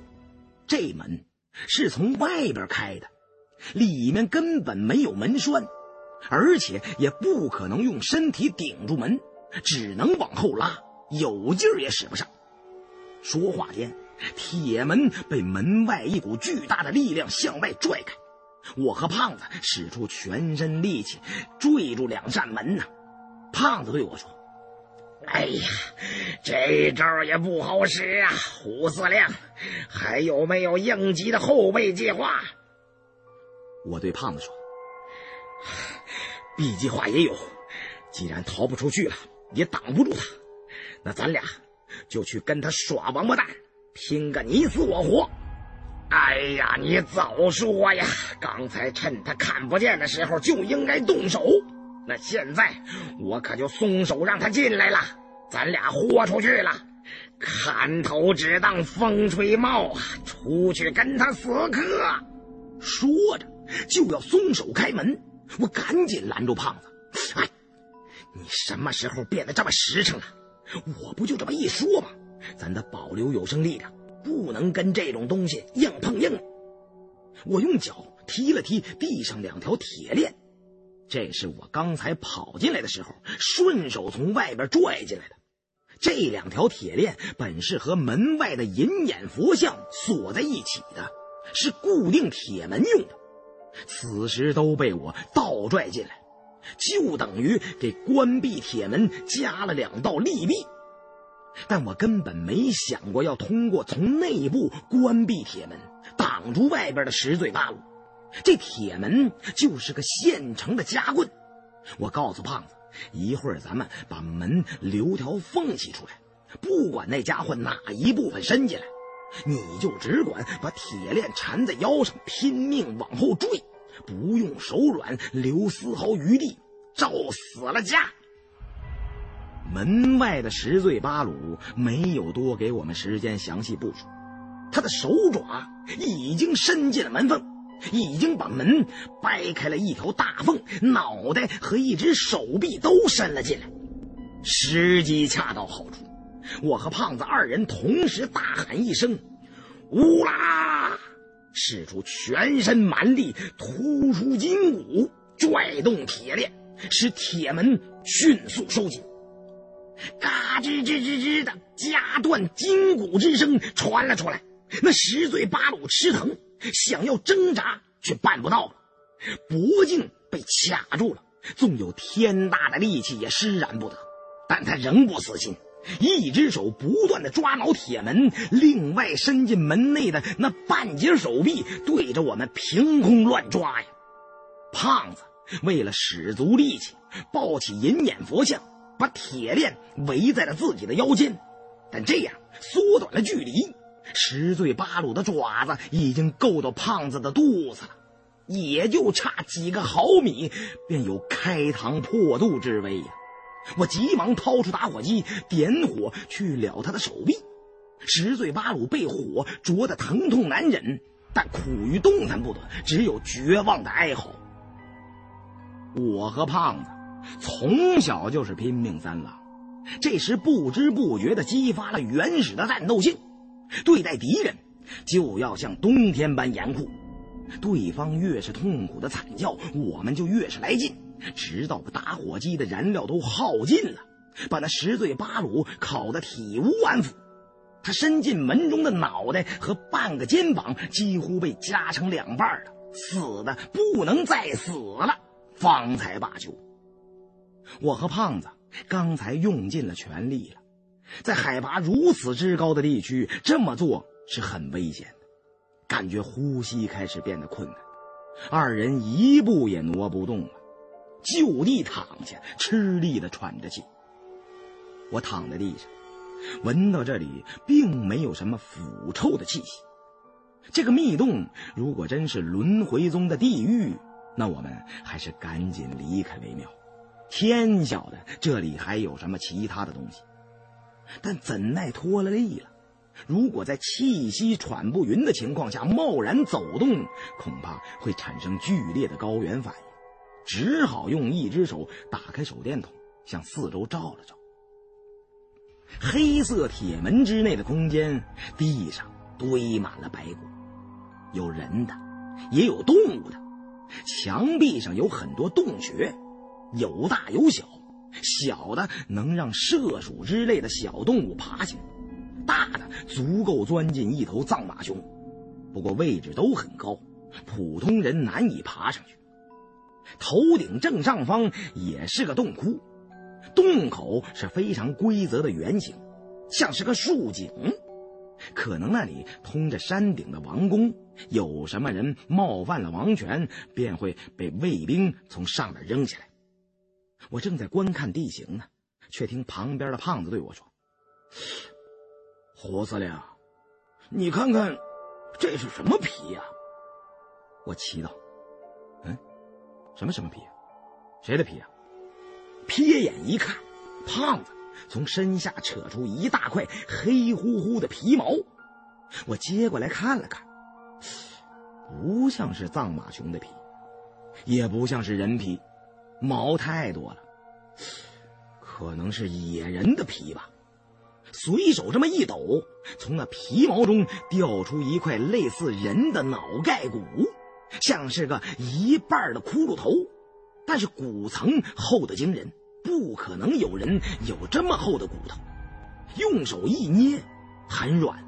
这门是从外边开的，里面根本没有门栓，而且也不可能用身体顶住门，只能往后拉，有劲儿也使不上。”说话间，铁门被门外一股巨大的力量向外拽开。我和胖子使出全身力气坠住两扇门呢。胖子对我说：“哎呀，这招也不好使啊，胡司令，还有没有应急的后备计划？”我对胖子说：“B 计划也有，既然逃不出去了，也挡不住他，那咱俩就去跟他耍王八蛋，拼个你死我活。”哎呀，你早说呀！刚才趁他看不见的时候就应该动手。那现在我可就松手让他进来了，咱俩豁出去了，看头只当风吹帽啊！出去跟他死磕。说着就要松手开门，我赶紧拦住胖子。哎，你什么时候变得这么实诚了？我不就这么一说吗？咱得保留有生力量。不能跟这种东西硬碰硬。我用脚踢了踢地上两条铁链，这是我刚才跑进来的时候顺手从外边拽进来的。这两条铁链本是和门外的银眼佛像锁在一起的，是固定铁门用的。此时都被我倒拽进来，就等于给关闭铁门加了两道利弊。但我根本没想过要通过从内部关闭铁门，挡住外边的十嘴八路。这铁门就是个现成的夹棍。我告诉胖子，一会儿咱们把门留条缝隙出来，不管那家伙哪一部分伸进来，你就只管把铁链缠在腰上，拼命往后坠，不用手软，留丝毫余地，照死了家。门外的十醉八鲁没有多给我们时间详细部署，他的手爪已经伸进了门缝，已经把门掰开了一条大缝，脑袋和一只手臂都伸了进来。时机恰到好处，我和胖子二人同时大喊一声：“乌拉！”使出全身蛮力，突出筋骨，拽动铁链，使铁门迅速收紧。嘎吱吱吱吱的夹断筋骨之声传了出来，那十嘴八鲁吃疼，想要挣扎却办不到了，脖颈被卡住了，纵有天大的力气也施展不得。但他仍不死心，一只手不断的抓挠铁门，另外伸进门内的那半截手臂对着我们凭空乱抓呀。胖子为了使足力气，抱起银眼佛像。把铁链围在了自己的腰间，但这样缩短了距离。十岁八鲁的爪子已经够到胖子的肚子了，也就差几个毫米，便有开膛破肚之威呀！我急忙掏出打火机，点火去燎他的手臂。十岁巴鲁被火灼得疼痛难忍，但苦于动弹不得，只有绝望的哀嚎。我和胖子。从小就是拼命三郎，这时不知不觉地激发了原始的战斗性。对待敌人，就要像冬天般严酷。对方越是痛苦的惨叫，我们就越是来劲，直到打火机的燃料都耗尽了，把那十罪八鲁烤得体无完肤。他伸进门中的脑袋和半个肩膀几乎被夹成两半了，死的不能再死了，方才罢休。我和胖子刚才用尽了全力了，在海拔如此之高的地区这么做是很危险的，感觉呼吸开始变得困难，二人一步也挪不动了，就地躺下，吃力的喘着气。我躺在地上。闻到这里，并没有什么腐臭的气息。这个密洞如果真是轮回中的地狱，那我们还是赶紧离开为妙。天晓得这里还有什么其他的东西。但怎奈脱了力了，如果在气息喘不匀的情况下贸然走动，恐怕会产生剧烈的高原反应。只好用一只手打开手电筒，向四周照了照。黑色铁门之内的空间，地上堆满了白骨，有人的，也有动物的。墙壁上有很多洞穴，有大有小，小的能让麝鼠之类的小动物爬进，大的足够钻进一头藏马熊。不过位置都很高，普通人难以爬上去。头顶正上方也是个洞窟。洞口是非常规则的圆形，像是个竖井，可能那里通着山顶的王宫。有什么人冒犯了王权，便会被卫兵从上面扔下来。我正在观看地形呢，却听旁边的胖子对我说：“胡司令，你看看，这是什么皮呀？”我祈祷：“，什么什么皮？谁的皮啊？”瞥眼一看，胖子从身下扯出一大块黑乎乎的皮毛，我接过来看了看，不像是藏马熊的皮，也不像是人皮，毛太多了，可能是野人的皮吧。随手这么一抖，从那皮毛中掉出一块类似人的脑盖骨，像是个一半的骷髅头。但是骨层厚的惊人，不可能有人有这么厚的骨头。用手一捏，很软，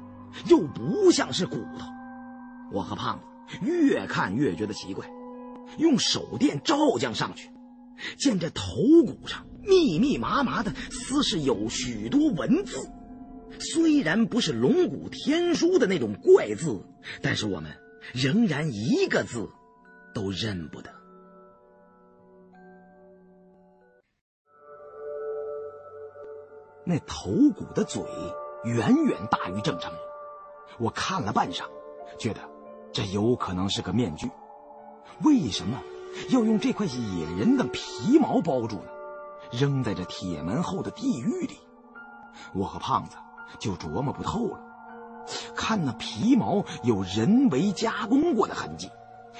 又不像是骨头。我和胖子越看越觉得奇怪，用手电照将上去，见这头骨上密密麻麻的，似是有许多文字。虽然不是龙骨天书的那种怪字，但是我们仍然一个字都认不得。那头骨的嘴远远大于正常人，我看了半晌，觉得这有可能是个面具。为什么要用这块野人的皮毛包住呢？扔在这铁门后的地狱里，我和胖子就琢磨不透了。看那皮毛有人为加工过的痕迹，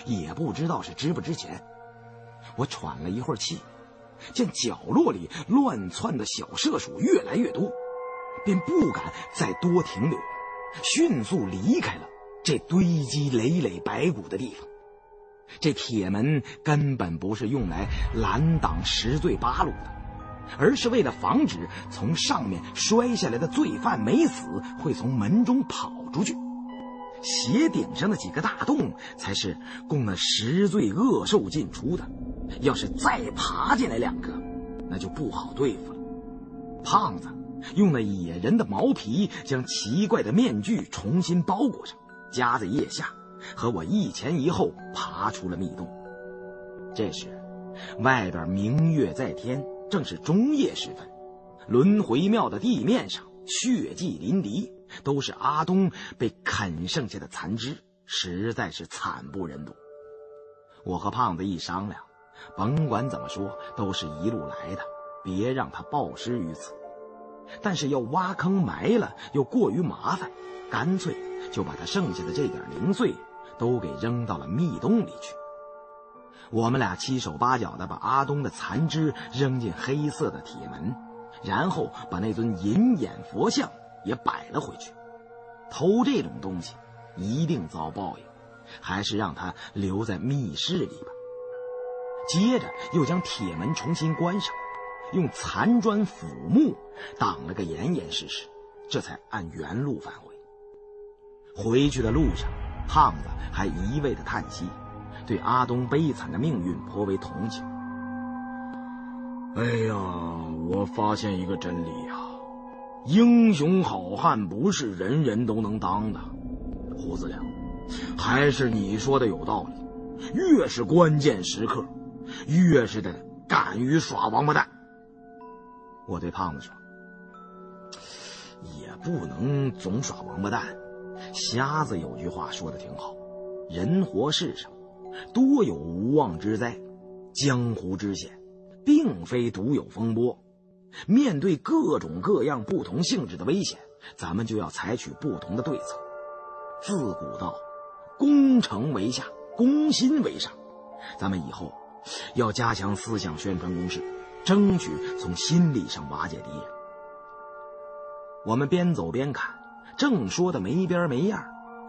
也不知道是值不值钱。我喘了一会儿气。见角落里乱窜的小麝鼠越来越多，便不敢再多停留，迅速离开了这堆积累累白骨的地方。这铁门根本不是用来拦挡十罪八路的，而是为了防止从上面摔下来的罪犯没死会从门中跑出去。斜顶上的几个大洞才是供那十罪恶兽进出的。要是再爬进来两个，那就不好对付了。胖子用那野人的毛皮将奇怪的面具重新包裹上，夹在腋下，和我一前一后爬出了密洞。这时，外边明月在天，正是中夜时分。轮回庙的地面上血迹淋漓，都是阿东被啃剩下的残肢，实在是惨不忍睹。我和胖子一商量。甭管怎么说，都是一路来的，别让他暴尸于此。但是要挖坑埋了又过于麻烦，干脆就把他剩下的这点零碎都给扔到了密洞里去。我们俩七手八脚的把阿东的残肢扔进黑色的铁门，然后把那尊银眼佛像也摆了回去。偷这种东西，一定遭报应。还是让他留在密室里吧。接着又将铁门重新关上，用残砖腐木挡了个严严实实，这才按原路返回。回去的路上，胖子还一味的叹息，对阿东悲惨的命运颇为同情。哎呀，我发现一个真理呀，英雄好汉不是人人都能当的。胡子亮，还是你说的有道理，越是关键时刻，越是得敢于耍王八蛋。我对胖子说：“也不能总耍王八蛋。瞎子有句话说的挺好，人活世上，多有无妄之灾，江湖之险。”并非独有风波，面对各种各样不同性质的危险，咱们就要采取不同的对策。自古道，攻城为下，攻心为上。咱们以后要加强思想宣传攻势，争取从心理上瓦解敌人。我们边走边看，正说的没边没样，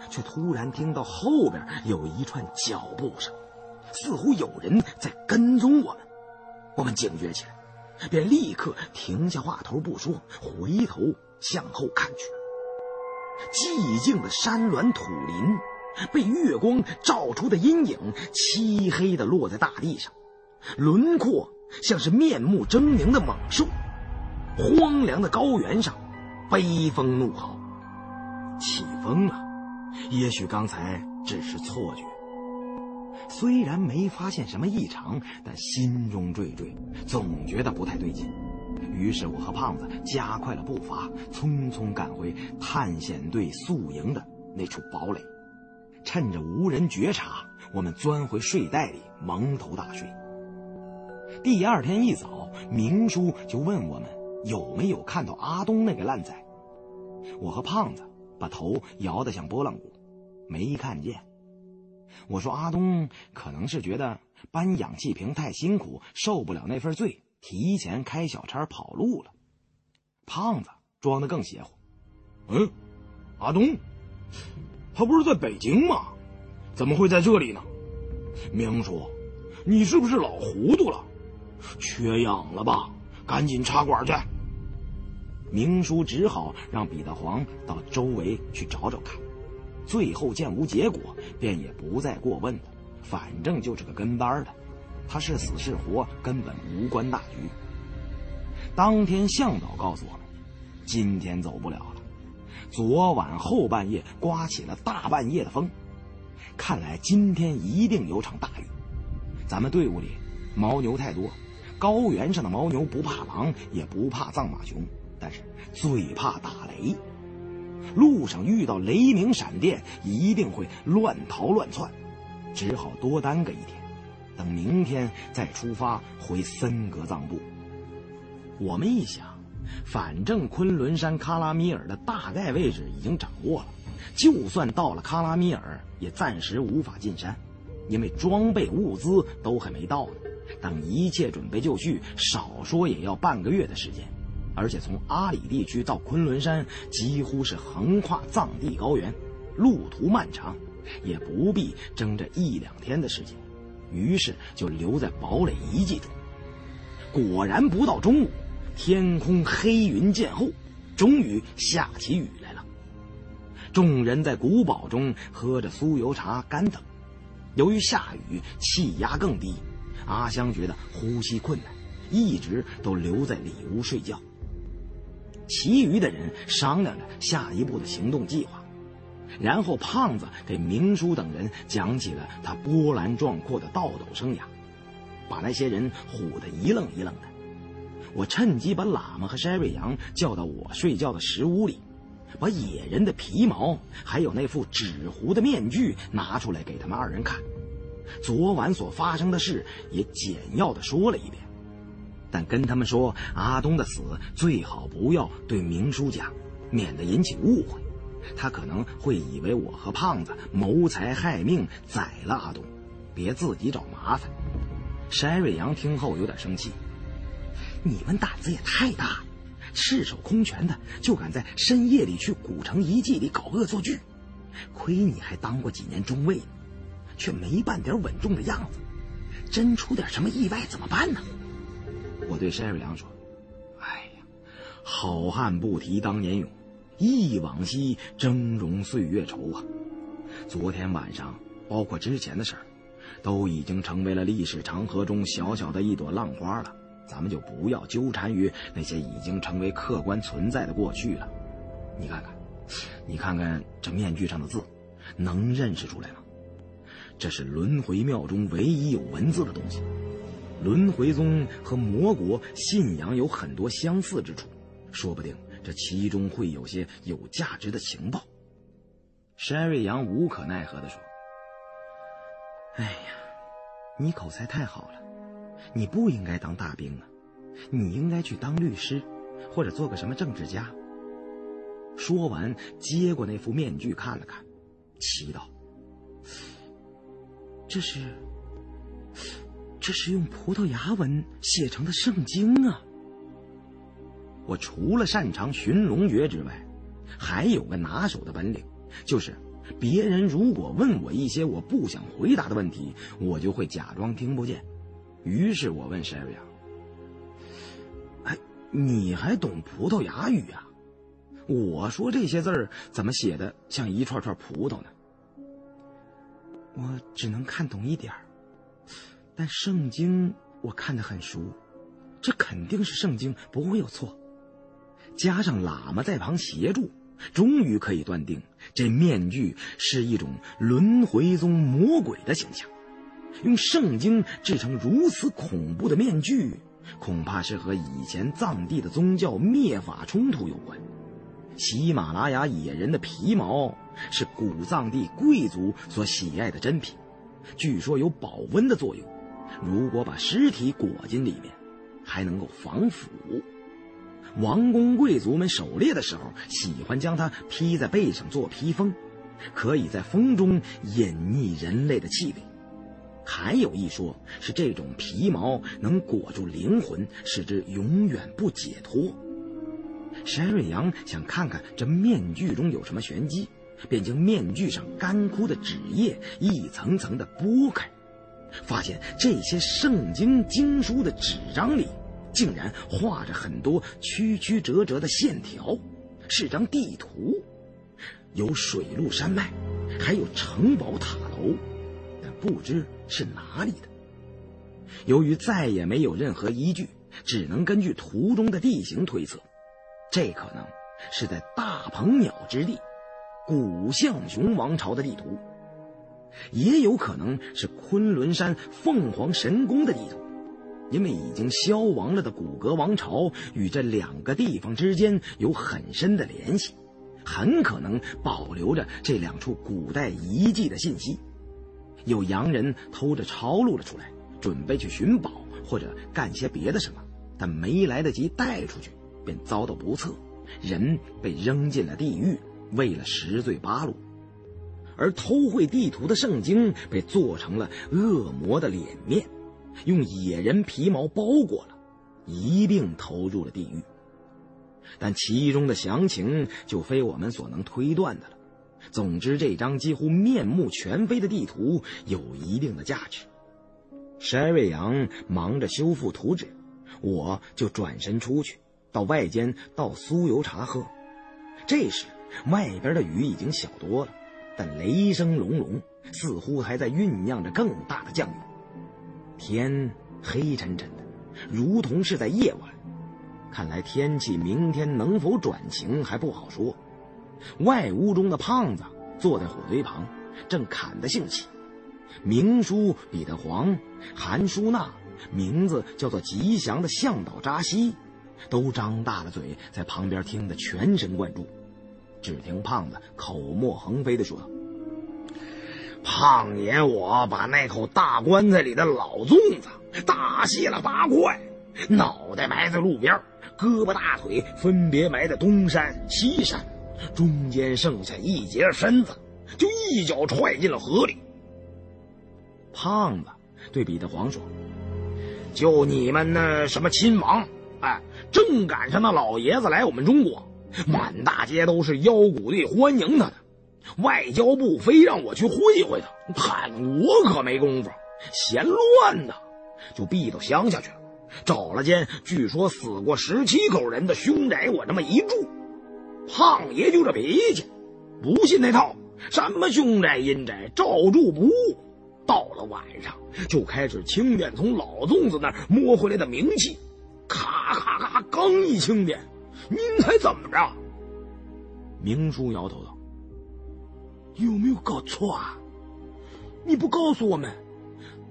却突然听到后边有一串脚步声，似乎有人在跟踪我们。我们警觉起来，便立刻停下话头不说，回头向后看去。寂静的山峦土林，被月光照出的阴影，漆黑的落在大地上，轮廓像是面目狰狞的猛兽。荒凉的高原上，悲风怒号，起风了。也许刚才只是错觉。虽然没发现什么异常，但心中惴惴，总觉得不太对劲。于是我和胖子加快了步伐，匆匆赶回探险队宿营的那处堡垒。趁着无人觉察，我们钻回睡袋里蒙头大睡。第二天一早，明叔就问我们有没有看到阿东那个烂仔。我和胖子把头摇得像拨浪鼓，没看见。我说：“阿东可能是觉得搬氧气瓶太辛苦，受不了那份罪，提前开小差跑路了。”胖子装的更邪乎：“嗯，阿东，他不是在北京吗？怎么会在这里呢？明叔，你是不是老糊涂了？缺氧了吧？赶紧插管去。”明叔只好让彼得黄到周围去找找看。最后见无结果，便也不再过问了。反正就是个跟班的，他是死是活根本无关大局。当天向导告诉我们，今天走不了了。昨晚后半夜刮起了大半夜的风，看来今天一定有场大雨。咱们队伍里牦牛太多，高原上的牦牛不怕狼，也不怕藏马熊，但是最怕打雷。路上遇到雷鸣闪电，一定会乱逃乱窜，只好多耽搁一天，等明天再出发回森格藏部。我们一想，反正昆仑山喀拉米尔的大概位置已经掌握了，就算到了喀拉米尔，也暂时无法进山，因为装备物资都还没到呢。等一切准备就绪，少说也要半个月的时间。而且从阿里地区到昆仑山，几乎是横跨藏地高原，路途漫长，也不必争这一两天的时间。于是就留在堡垒遗迹中。果然不到中午，天空黑云渐厚，终于下起雨来了。众人在古堡中喝着酥油茶干等。由于下雨，气压更低，阿香觉得呼吸困难，一直都留在里屋睡觉。其余的人商量着下一步的行动计划，然后胖子给明叔等人讲起了他波澜壮阔的盗斗生涯，把那些人唬得一愣一愣的。我趁机把喇嘛和筛瑞阳叫到我睡觉的石屋里，把野人的皮毛还有那副纸糊的面具拿出来给他们二人看，昨晚所发生的事也简要的说了一遍。但跟他们说，阿东的死最好不要对明叔讲，免得引起误会。他可能会以为我和胖子谋财害命宰了阿东，别自己找麻烦。山瑞阳听后有点生气：“你们胆子也太大了，赤手空拳的就敢在深夜里去古城遗迹里搞恶作剧。亏你还当过几年中尉，却没半点稳重的样子。真出点什么意外怎么办呢？我对山瑞阳说：“哎呀，好汉不提当年勇，忆往昔峥嵘岁月稠啊！昨天晚上，包括之前的事儿，都已经成为了历史长河中小小的一朵浪花了。咱们就不要纠缠于那些已经成为客观存在的过去了。你看看，你看看这面具上的字，能认识出来吗？”这是轮回庙中唯一有文字的东西。轮回宗和魔国信仰有很多相似之处，说不定这其中会有些有价值的情报。山瑞阳无可奈何地说：“哎呀，你口才太好了，你不应该当大兵啊，你应该去当律师，或者做个什么政治家。”说完，接过那副面具看了看，祈祷。这是，这是用葡萄牙文写成的圣经啊！我除了擅长寻龙诀之外，还有个拿手的本领，就是别人如果问我一些我不想回答的问题，我就会假装听不见。于是我问 Sherry：“ 哎，你还懂葡萄牙语啊？我说这些字儿怎么写的像一串串葡萄呢？”我只能看懂一点儿，但圣经我看得很熟，这肯定是圣经，不会有错。加上喇嘛在旁协助，终于可以断定这面具是一种轮回宗魔鬼的形象。用圣经制成如此恐怖的面具，恐怕是和以前藏地的宗教灭法冲突有关。喜马拉雅野人的皮毛是古藏地贵族所喜爱的珍品，据说有保温的作用。如果把尸体裹进里面，还能够防腐。王公贵族们狩猎的时候，喜欢将它披在背上做披风，可以在风中隐匿人类的气味。还有一说是这种皮毛能裹住灵魂，使之永远不解脱。山瑞阳想看看这面具中有什么玄机，便将面具上干枯的纸页一层层的剥开，发现这些圣经经书的纸张里，竟然画着很多曲曲折折的线条，是张地图，有水陆山脉，还有城堡塔楼，但不知是哪里的。由于再也没有任何依据，只能根据图中的地形推测。这可能是在大鹏鸟之地，古象雄王朝的地图，也有可能是昆仑山凤凰神宫的地图，因为已经消亡了的古格王朝与这两个地方之间有很深的联系，很可能保留着这两处古代遗迹的信息。有洋人偷着抄录了出来，准备去寻宝或者干些别的什么，但没来得及带出去。便遭到不测，人被扔进了地狱，为了十罪八路；而偷绘地图的圣经被做成了恶魔的脸面，用野人皮毛包裹了，一并投入了地狱。但其中的详情就非我们所能推断的了。总之，这张几乎面目全非的地图有一定的价值。山瑞阳忙着修复图纸，我就转身出去。到外间倒酥油茶喝，这时外边的雨已经小多了，但雷声隆隆，似乎还在酝酿着更大的降雨。天黑沉沉的，如同是在夜晚。看来天气明天能否转晴还不好说。外屋中的胖子坐在火堆旁，正砍得兴起。明叔彼得黄、韩淑娜，名字叫做吉祥的向导扎西。都张大了嘴，在旁边听得全神贯注。只听胖子口沫横飞的说：“胖爷，我把那口大棺材里的老粽子大卸了八块，脑袋埋在路边，胳膊大腿分别埋在东山西山，中间剩下一截身子，就一脚踹进了河里。”胖子对彼得黄说：“就你们那什么亲王，哎。”正赶上那老爷子来我们中国，满大街都是腰鼓队欢迎他的。外交部非让我去会会他，嗨，我可没工夫，闲乱呢，就避到乡下去了，找了间据说死过十七口人的凶宅，我这么一住。胖爷就这脾气，不信那套，什么凶宅阴宅，照住不误。到了晚上，就开始清点从老粽子那儿摸回来的冥器，咔咔咔，刚一清点，您猜怎么着？明叔摇头道。有没有搞错啊？你不告诉我们，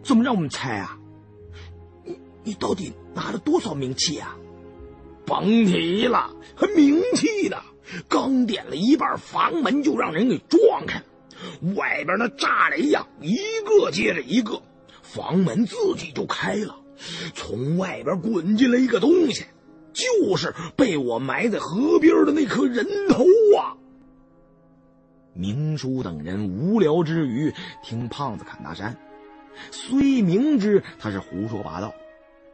怎么让我们猜啊？你你到底拿了多少冥器啊？甭提了，还冥器呢！刚点了一半，房门就让人给撞开了，外边那炸雷呀，一个接着一个，房门自己就开了，从外边滚进来一个东西，就是被我埋在河边的那颗人头啊！明叔等人无聊之余听胖子侃大山，虽明知他是胡说八道，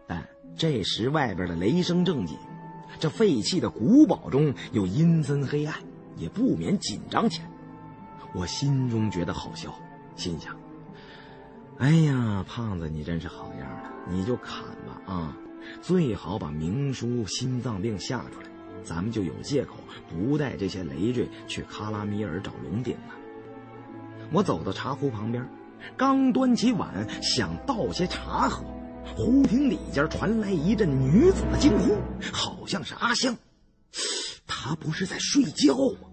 但这时外边的雷声正紧，这废弃的古堡中又阴森黑暗，也不免紧张起来。我心中觉得好笑，心想：“哎呀，胖子你真是好样的，你就砍吧啊！最好把明叔心脏病吓出来。”咱们就有借口不带这些累赘去卡拉米尔找龙鼎了。我走到茶壶旁边，刚端起碗想倒些茶喝，忽听里间传来一阵女子的惊呼，好像是阿香。她不是在睡觉吗？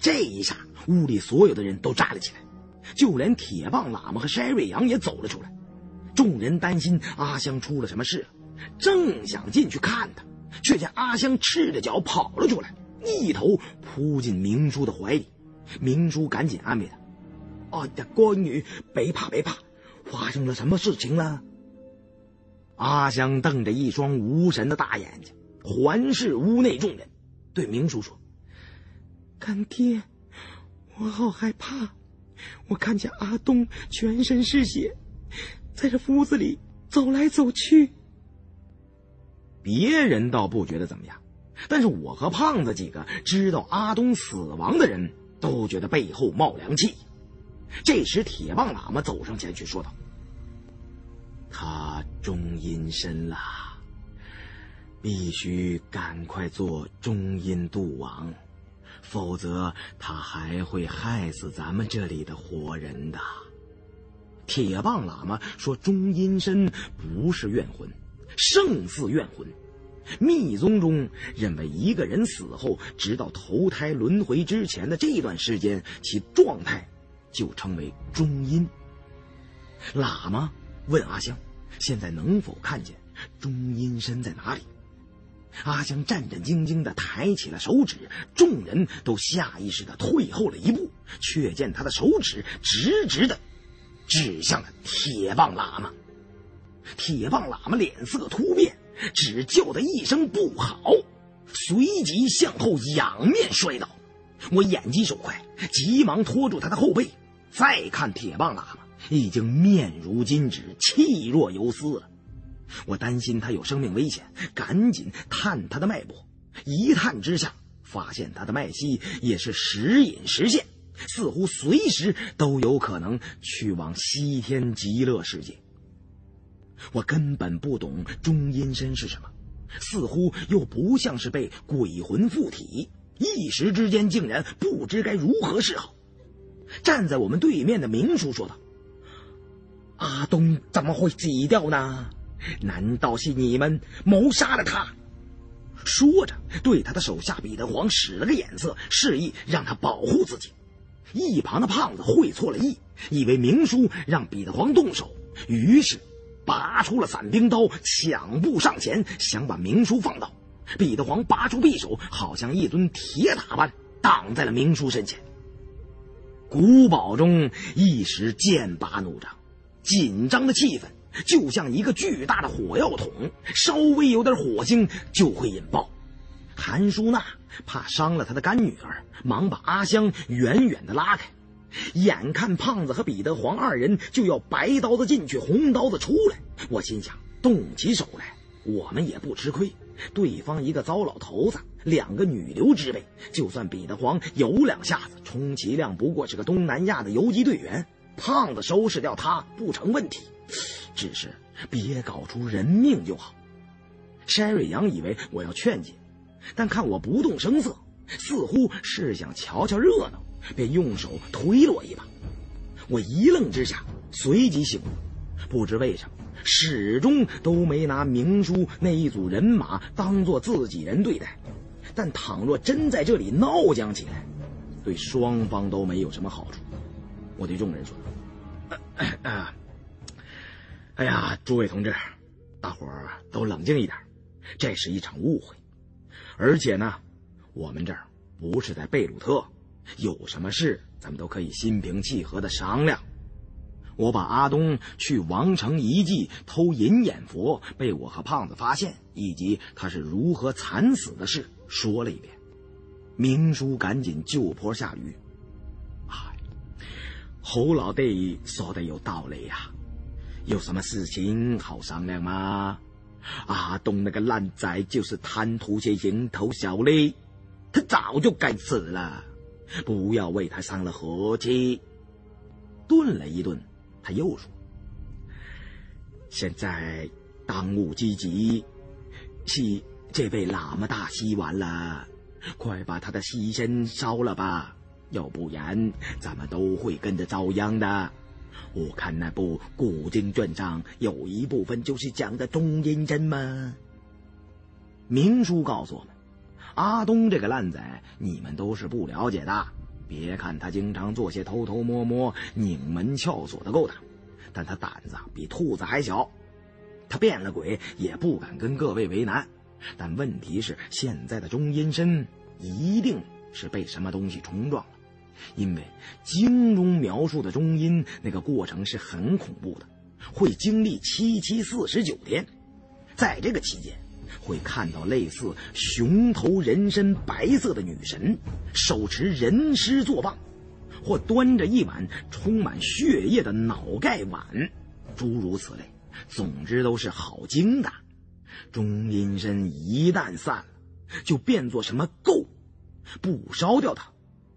这一下，屋里所有的人都站了起来，就连铁棒喇嘛和筛瑞阳也走了出来。众人担心阿香出了什么事，正想进去看他。却见阿香赤着脚跑了出来，一头扑进明叔的怀里。明叔赶紧安慰他：“哎呀，乖女，别怕，别怕，发生了什么事情了？”阿香瞪着一双无神的大眼睛，环视屋内众人，对明叔说：“干爹，我好害怕，我看见阿东全身是血，在这屋子里走来走去。”别人倒不觉得怎么样，但是我和胖子几个知道阿东死亡的人都觉得背后冒凉气。这时，铁棒喇嘛走上前去说道：“他中阴身了，必须赶快做中阴度王，否则他还会害死咱们这里的活人的。”铁棒喇嘛说：“中阴身不是怨魂。”胜似怨魂，密宗中认为一个人死后，直到投胎轮回之前的这段时间，其状态就称为中阴。喇嘛问阿香：“现在能否看见中阴身在哪里？”阿香战战兢兢地抬起了手指，众人都下意识地退后了一步，却见他的手指直直地指向了铁棒喇嘛。铁棒喇嘛脸色突变，只叫的一声不好，随即向后仰面摔倒。我眼疾手快，急忙拖住他的后背。再看铁棒喇嘛，已经面如金纸，气若游丝了。我担心他有生命危险，赶紧探他的脉搏。一探之下，发现他的脉息也是时隐时现，似乎随时都有可能去往西天极乐世界。我根本不懂中阴身是什么，似乎又不像是被鬼魂附体，一时之间竟然不知该如何是好。站在我们对面的明叔说道：“阿东怎么会死掉呢？难道是你们谋杀了他？”说着，对他的手下彼得黄使了个眼色，示意让他保护自己。一旁的胖子会错了意，以为明叔让彼得黄动手，于是。拔出了伞兵刀，抢步上前，想把明叔放倒。彼得黄拔出匕首，好像一尊铁塔般挡在了明叔身前。古堡中一时剑拔弩张，紧张的气氛就像一个巨大的火药桶，稍微有点火星就会引爆。韩淑娜怕伤了她的干女儿，忙把阿香远远的拉开。眼看胖子和彼得黄二人就要白刀子进去，红刀子出来，我心想，动起手来，我们也不吃亏。对方一个糟老头子，两个女流之辈，就算彼得黄有两下子，充其量不过是个东南亚的游击队员。胖子收拾掉他不成问题，只是别搞出人命就好。山瑞阳以为我要劝解，但看我不动声色，似乎是想瞧瞧热闹，便用手推了我一把。我一愣之下，随即醒悟，不知为什么，始终都没拿明叔那一组人马当做自己人对待。但倘若真在这里闹僵起来，对双方都没有什么好处。我对众人说：“哎呀，诸位同志，大伙儿都冷静一点，这是一场误会。而且呢，我们这儿不是在贝鲁特，有什么事咱们都可以心平气和的商量。”我把阿东去王城遗迹偷银眼佛被我和胖子发现，以及他是如何惨死的事说了一遍。明叔赶紧就坡下驴。哎侯老弟说的有道理呀，有什么事情好商量吗？阿东那个烂仔就是贪图些蝇头小利，他早就该死了，不要为他伤了和气。顿了一顿，他又说：“现在当务之急是这位喇嘛大西完了，快把他的尸身烧了吧。”要不然，咱们都会跟着遭殃的。我看那部古经卷上有一部分就是讲的中阴真嘛。明叔告诉我们，阿东这个烂仔，你们都是不了解的。别看他经常做些偷偷摸摸、拧门撬锁的勾当，但他胆子比兔子还小。他变了鬼也不敢跟各位为难。但问题是，现在的中阴身一定是被什么东西冲撞了。因为经中描述的中阴那个过程是很恐怖的，会经历七七四十九天，在这个期间，会看到类似熊头人身白色的女神，手持人尸作棒，或端着一碗充满血液的脑盖碗，诸如此类。总之都是好精的。中阴身一旦散了，就变作什么垢，不烧掉它。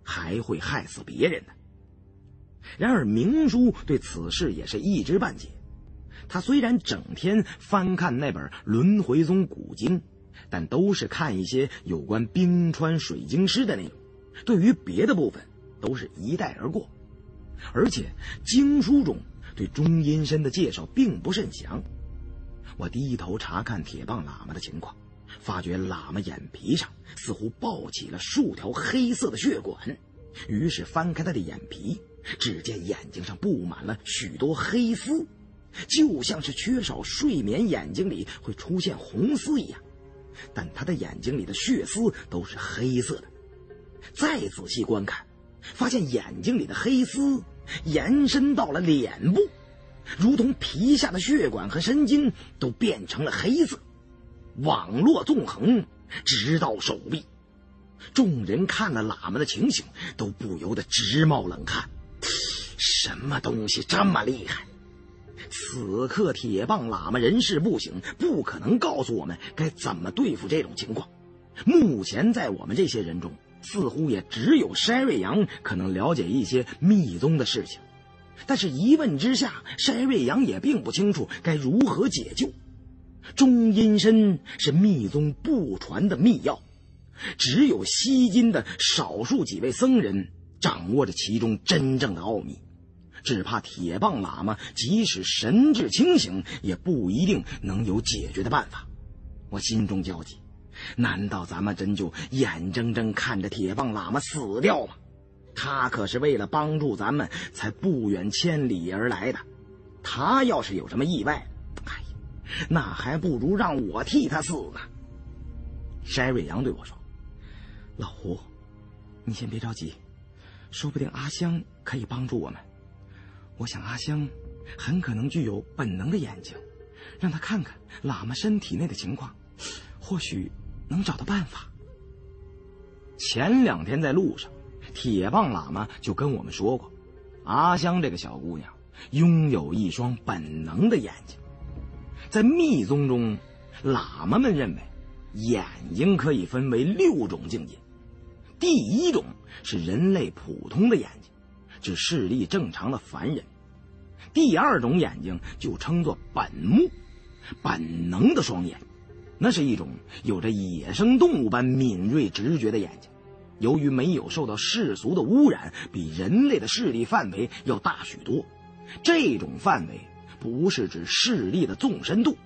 还会害死别人的。然而明叔对此事也是一知半解。他虽然整天翻看那本《轮回宗古经》，但都是看一些有关冰川水晶师的内容，对于别的部分都是一带而过。而且经书中对中阴身的介绍并不甚详。我低头查看铁棒喇嘛的情况。发觉喇嘛眼皮上似乎爆起了数条黑色的血管，于是翻开他的眼皮，只见眼睛上布满了许多黑丝，就像是缺少睡眠眼睛里会出现红丝一样。但他的眼睛里的血丝都是黑色的。再仔细观看，发现眼睛里的黑丝延伸到了脸部，如同皮下的血管和神经都变成了黑色。网络纵横，直到手臂。众人看了喇嘛的情形，都不由得直冒冷汗。什么东西这么厉害？此刻铁棒喇嘛人事不省，不可能告诉我们该怎么对付这种情况。目前在我们这些人中，似乎也只有山瑞阳可能了解一些密宗的事情。但是，一问之下，山瑞阳也并不清楚该如何解救。中阴身是密宗不传的秘药，只有西金的少数几位僧人掌握着其中真正的奥秘，只怕铁棒喇嘛即使神志清醒，也不一定能有解决的办法。我心中焦急，难道咱们真就眼睁睁看着铁棒喇嘛死掉吗？他可是为了帮助咱们才不远千里而来的，他要是有什么意外，哎呀那还不如让我替他死呢。山瑞阳对我说：“老胡，你先别着急，说不定阿香可以帮助我们。我想阿香很可能具有本能的眼睛，让他看看喇嘛身体内的情况，或许能找到办法。”前两天在路上，铁棒喇嘛就跟我们说过，阿香这个小姑娘拥有一双本能的眼睛。在密宗中，喇嘛们认为，眼睛可以分为六种境界。第一种是人类普通的眼睛，指视力正常的凡人；第二种眼睛就称作本目，本能的双眼，那是一种有着野生动物般敏锐直觉的眼睛。由于没有受到世俗的污染，比人类的视力范围要大许多。这种范围不是指视力的纵深度，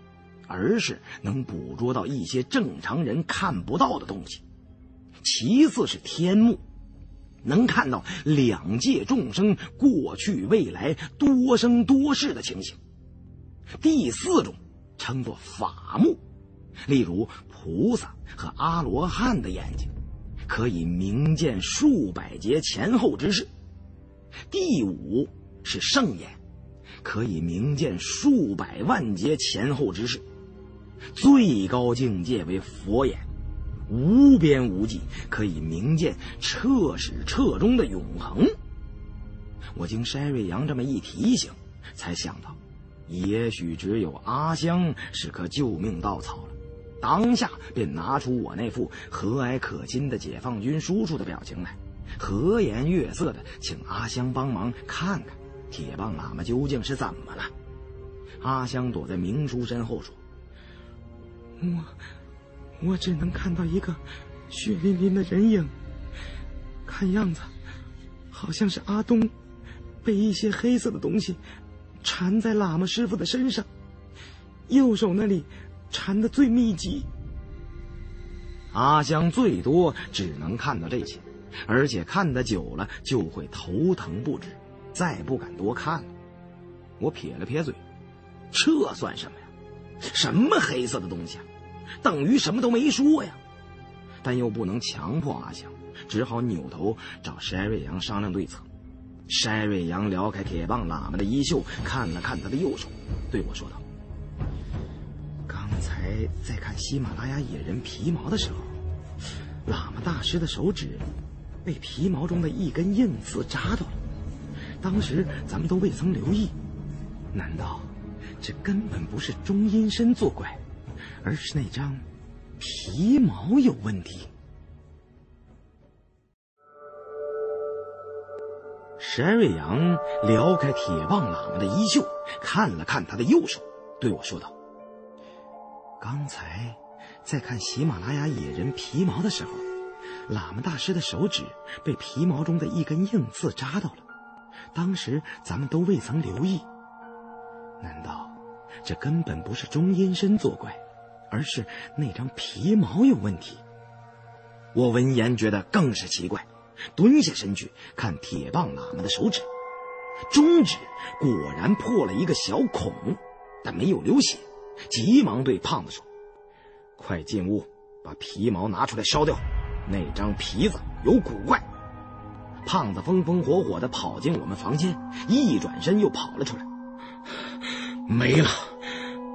而是能捕捉到一些正常人看不到的东西。其次是天目，能看到两界众生过去未来多生多世的情形。第四种称作法目，例如菩萨和阿罗汉的眼睛。可以明见数百劫前后之事。第五是圣眼，可以明见数百万劫前后之事。最高境界为佛眼，无边无际，可以明见彻始彻终的永恒。我经筛瑞阳这么一提醒，才想到，也许只有阿香是棵救命稻草了。当下便拿出我那副和蔼可亲的解放军叔叔的表情来，和颜悦色的请阿香帮忙看看铁棒喇嘛究竟是怎么了。阿香躲在明叔身后说：“我，我只能看到一个血淋淋的人影，看样子好像是阿东被一些黑色的东西缠在喇嘛师傅的身上，右手那里。”缠的最密集。阿香最多只能看到这些，而且看得久了就会头疼不止，再不敢多看了。我撇了撇嘴，这算什么呀？什么黑色的东西啊？等于什么都没说呀。但又不能强迫阿强，只好扭头找筛瑞阳商量对策。筛瑞阳撩开铁棒喇嘛的衣袖，看了看他的右手，对我说道。刚才在看喜马拉雅野人皮毛的时候，喇嘛大师的手指被皮毛中的一根硬刺扎到了。当时咱们都未曾留意，难道这根本不是中阴身作怪，而是那张皮毛有问题？山瑞阳撩开铁棒喇嘛的衣袖，看了看他的右手，对我说道。刚才在看喜马拉雅野人皮毛的时候，喇嘛大师的手指被皮毛中的一根硬刺扎到了。当时咱们都未曾留意。难道这根本不是中阴身作怪，而是那张皮毛有问题？我闻言觉得更是奇怪，蹲下身去看铁棒喇嘛的手指，中指果然破了一个小孔，但没有流血。急忙对胖子说：“快进屋，把皮毛拿出来烧掉。那张皮子有古怪。”胖子风风火火的跑进我们房间，一转身又跑了出来。没了！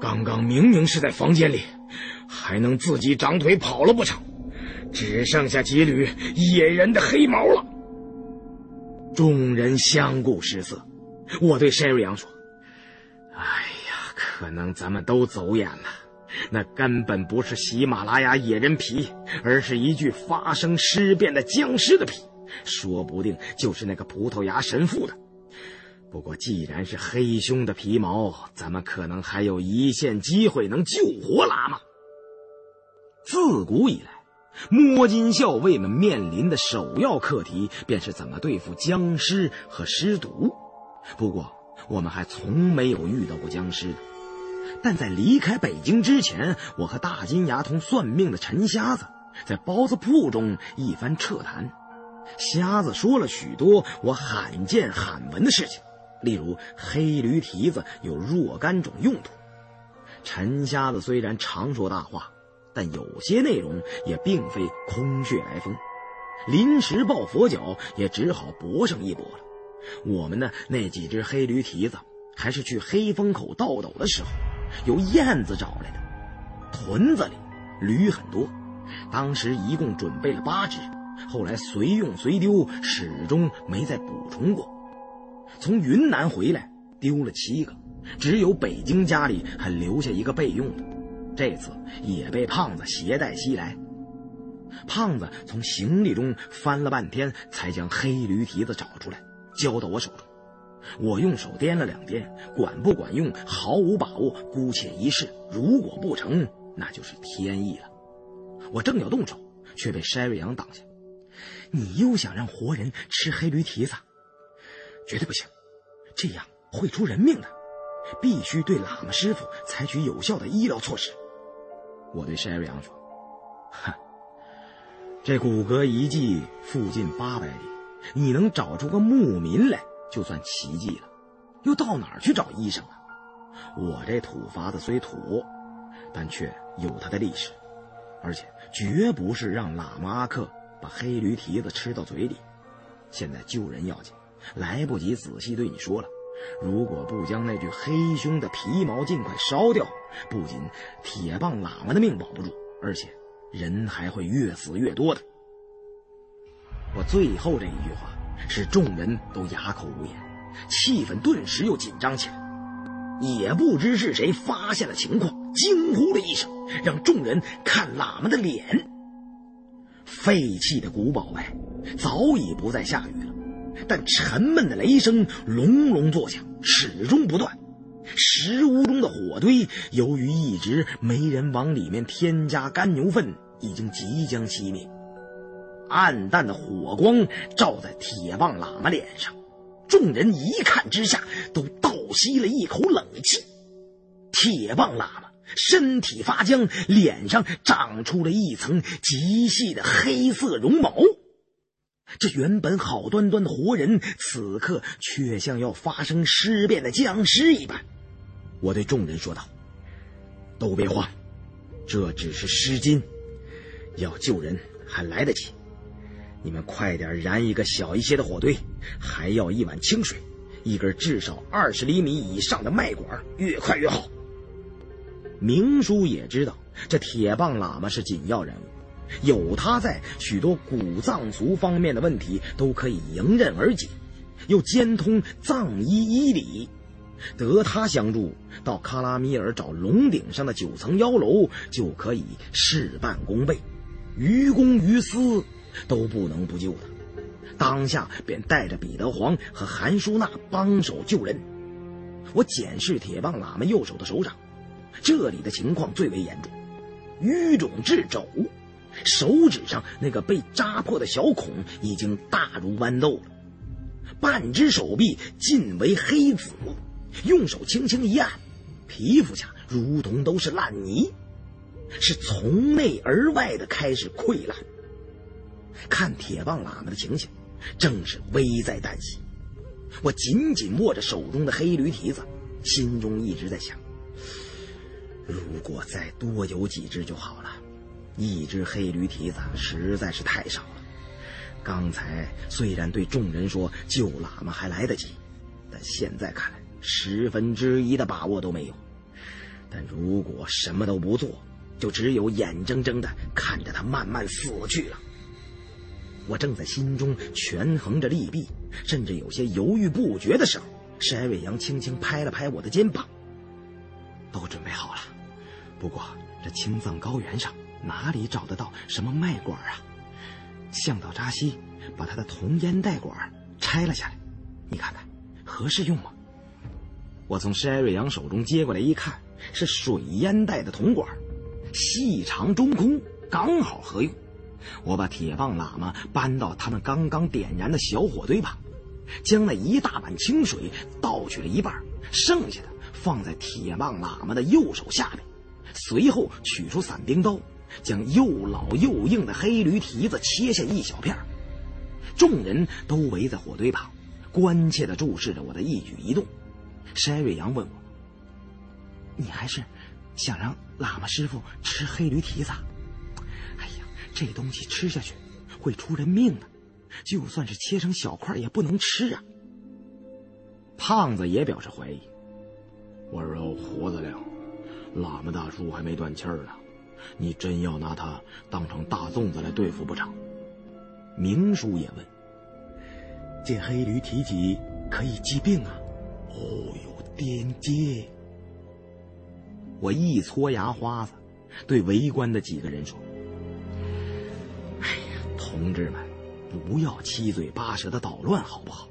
刚刚明明是在房间里，还能自己长腿跑了不成？只剩下几缕野人的黑毛了。众人相顾失色。我对山瑞阳说。哎呀可能咱们都走眼了，那根本不是喜马拉雅野人皮，而是一具发生尸变的僵尸的皮，说不定就是那个葡萄牙神父的。不过既然是黑熊的皮毛，咱们可能还有一线机会能救活喇嘛。自古以来，摸金校尉们面临的首要课题便是怎么对付僵尸和尸毒。不过我们还从没有遇到过僵尸。但在离开北京之前，我和大金牙同算命的陈瞎子在包子铺中一番彻谈。瞎子说了许多我罕见罕闻的事情，例如黑驴蹄子有若干种用途。陈瞎子虽然常说大话，但有些内容也并非空穴来风。临时抱佛脚也只好搏上一搏了。我们的那几只黑驴蹄子，还是去黑风口倒斗的时候。由燕子找来的屯子里驴很多，当时一共准备了八只，后来随用随丢，始终没再补充过。从云南回来丢了七个，只有北京家里还留下一个备用的。这次也被胖子携带西来。胖子从行李中翻了半天，才将黑驴蹄子找出来，交到我手中。我用手掂了两掂，管不管用毫无把握，姑且一试。如果不成，那就是天意了。我正要动手，却被筛瑞阳挡下。你又想让活人吃黑驴蹄子？绝对不行，这样会出人命的。必须对喇嘛师傅采取有效的医疗措施。我对筛瑞阳说：“哼，这骨骼遗迹附近八百里，你能找出个牧民来？”就算奇迹了，又到哪儿去找医生啊？我这土法子虽土，但却有它的历史，而且绝不是让喇嘛阿克把黑驴蹄子吃到嘴里。现在救人要紧，来不及仔细对你说了。如果不将那具黑熊的皮毛尽快烧掉，不仅铁棒喇嘛的命保不住，而且人还会越死越多的。我最后这一句话。使众人都哑口无言，气氛顿时又紧张起来。也不知是谁发现了情况，惊呼了一声，让众人看喇嘛的脸。废弃的古堡外早已不再下雨了，但沉闷的雷声隆隆作响，始终不断。石屋中的火堆，由于一直没人往里面添加干牛粪，已经即将熄灭。暗淡的火光照在铁棒喇嘛脸上，众人一看之下都倒吸了一口冷气。铁棒喇嘛身体发僵，脸上长出了一层极细的黑色绒毛。这原本好端端的活人，此刻却像要发生尸变的僵尸一般。我对众人说道：“都别慌，这只是湿巾，要救人还来得及。”你们快点燃一个小一些的火堆，还要一碗清水，一根至少二十厘米以上的脉管，越快越好。明叔也知道这铁棒喇嘛是紧要人物，有他在，许多古藏族方面的问题都可以迎刃而解，又兼通藏医医理，得他相助，到喀拉米尔找龙顶上的九层妖楼就可以事半功倍，于公于私。都不能不救他，当下便带着彼得黄和韩舒娜帮手救人。我检视铁棒喇嘛右手的手掌，这里的情况最为严重，淤肿至肘，手指上那个被扎破的小孔已经大如豌豆了，半只手臂尽为黑紫，用手轻轻一按，皮肤下如同都是烂泥，是从内而外的开始溃烂。看铁棒喇嘛的情形，正是危在旦夕。我紧紧握着手中的黑驴蹄子，心中一直在想：如果再多有几只就好了。一只黑驴蹄子实在是太少了。刚才虽然对众人说救喇嘛还来得及，但现在看来十分之一的把握都没有。但如果什么都不做，就只有眼睁睁的看着他慢慢死去了。我正在心中权衡着利弊，甚至有些犹豫不决的时候，山瑞阳轻轻拍了拍我的肩膀。都准备好了，不过这青藏高原上哪里找得到什么脉管啊？向导扎西把他的铜烟袋管拆了下来，你看看合适用吗？我从山瑞阳手中接过来一看，是水烟袋的铜管，细长中空，刚好合用。我把铁棒喇嘛搬到他们刚刚点燃的小火堆旁，将那一大碗清水倒去了一半，剩下的放在铁棒喇嘛的右手下面。随后取出伞兵刀，将又老又硬的黑驴蹄子切下一小片。众人都围在火堆旁，关切地注视着我的一举一动。山瑞阳问我：“你还是想让喇嘛师傅吃黑驴蹄子？”哎呀这东西吃下去会出人命的，就算是切成小块也不能吃啊！胖子也表示怀疑。我说胡子亮，喇嘛大叔还没断气呢，你真要拿他当成大粽子来对付不成？明叔也问：这黑驴蹄脊可以治病啊？哦哟，颠接！我一搓牙花子，对围观的几个人说：“哎呀，同志们，不要七嘴八舌的捣乱，好不好？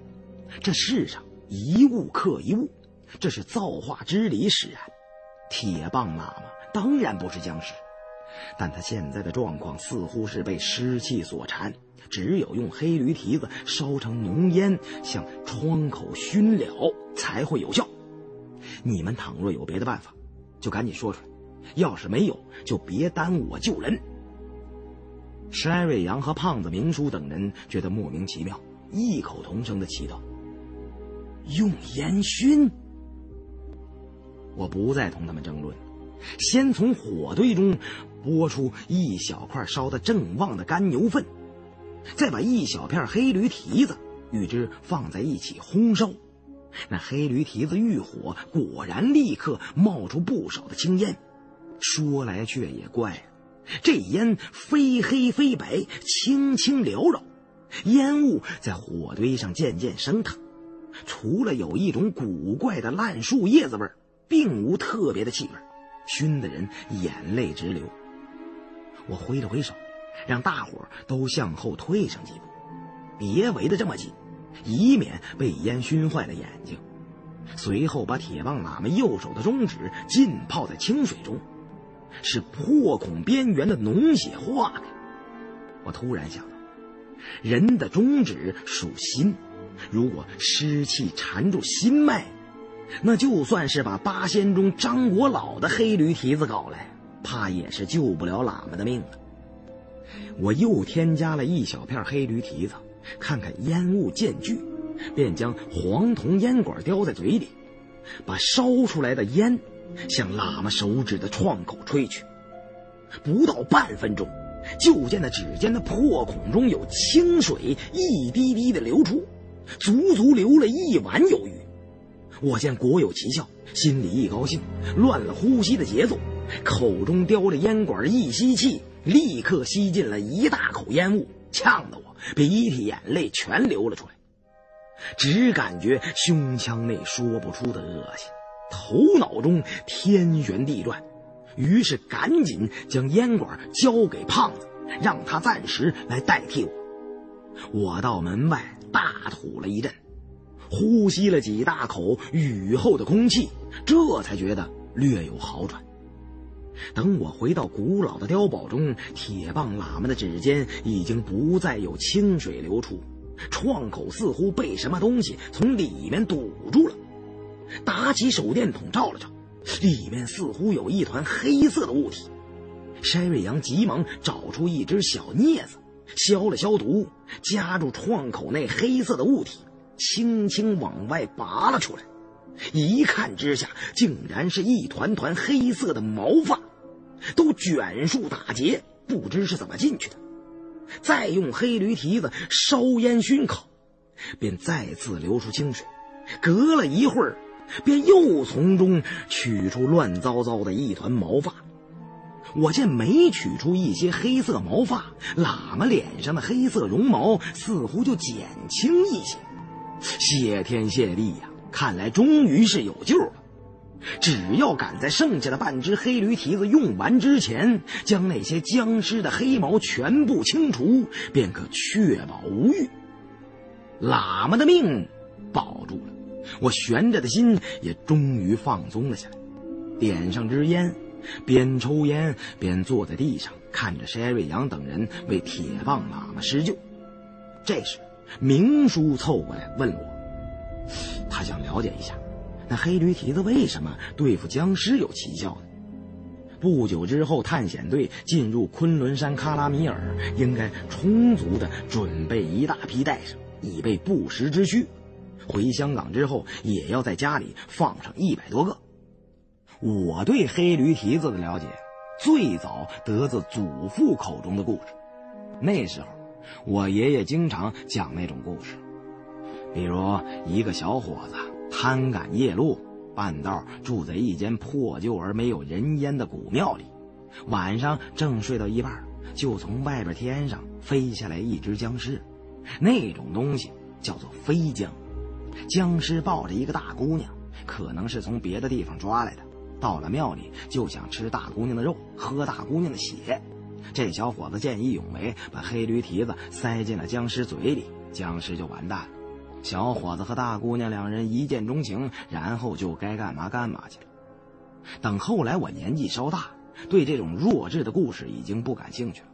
这世上一物克一物，这是造化之理使然。铁棒喇嘛当然不是僵尸，但他现在的状况似乎是被湿气所缠，只有用黑驴蹄子烧成浓烟，向窗口熏了，才会有效。你们倘若有别的办法，就赶紧说出来。”要是没有，就别耽误我救人。山瑞阳和胖子明叔等人觉得莫名其妙，异口同声的祈祷：“用烟熏。”我不再同他们争论，先从火堆中拨出一小块烧得正旺的干牛粪，再把一小片黑驴蹄子与之放在一起烘烧。那黑驴蹄子遇火，果然立刻冒出不少的青烟。说来却也怪，这烟非黑非白，轻轻缭绕，烟雾在火堆上渐渐升腾。除了有一种古怪的烂树叶子味并无特别的气味，熏得人眼泪直流。我挥了挥手，让大伙都向后退上几步，别围得这么紧，以免被烟熏坏了眼睛。随后把铁棒喇嘛右手的中指浸泡在清水中。是破孔边缘的脓血化开。我突然想到，人的中指属心，如果湿气缠住心脉，那就算是把八仙中张国老的黑驴蹄子搞来，怕也是救不了喇嘛的命了。我又添加了一小片黑驴蹄子，看看烟雾渐聚，便将黄铜烟管叼在嘴里，把烧出来的烟。向喇嘛手指的创口吹去，不到半分钟，就见那指尖的破孔中有清水一滴滴的流出，足足流了一碗有余。我见果有奇效，心里一高兴，乱了呼吸的节奏，口中叼着烟管一吸气，立刻吸进了一大口烟雾，呛得我鼻涕眼泪全流了出来，只感觉胸腔内说不出的恶心。头脑中天旋地转，于是赶紧将烟管交给胖子，让他暂时来代替我。我到门外大吐了一阵，呼吸了几大口雨后的空气，这才觉得略有好转。等我回到古老的碉堡中，铁棒喇嘛的指尖已经不再有清水流出，创口似乎被什么东西从里面堵住了。打起手电筒照了照，里面似乎有一团黑色的物体。山瑞阳急忙找出一只小镊子，消了消毒，夹住创口内黑色的物体，轻轻往外拔了出来。一看之下，竟然是一团团黑色的毛发，都卷束打结，不知是怎么进去的。再用黑驴蹄子烧烟熏烤，便再次流出清水。隔了一会儿。便又从中取出乱糟糟的一团毛发，我见每取出一些黑色毛发，喇嘛脸上的黑色绒毛似乎就减轻一些。谢天谢地呀！看来终于是有救了。只要赶在剩下的半只黑驴蹄子用完之前，将那些僵尸的黑毛全部清除，便可确保无虞。喇嘛的命保住了。我悬着的心也终于放松了下来，点上支烟，边抽烟边坐在地上看着山瑞阳等人为铁棒喇嘛施救。这时，明叔凑过来问我，他想了解一下，那黑驴蹄子为什么对付僵尸有奇效呢？不久之后，探险队进入昆仑山喀拉米尔，应该充足的准备一大批带上，以备不时之需。回香港之后，也要在家里放上一百多个。我对黑驴蹄子的了解，最早得自祖父口中的故事。那时候，我爷爷经常讲那种故事，比如一个小伙子贪赶夜路，半道住在一间破旧而没有人烟的古庙里，晚上正睡到一半，就从外边天上飞下来一只僵尸，那种东西叫做飞僵。僵尸抱着一个大姑娘，可能是从别的地方抓来的。到了庙里就想吃大姑娘的肉，喝大姑娘的血。这小伙子见义勇为，把黑驴蹄子塞进了僵尸嘴里，僵尸就完蛋了。小伙子和大姑娘两人一见钟情，然后就该干嘛干嘛去了。等后来我年纪稍大，对这种弱智的故事已经不感兴趣了。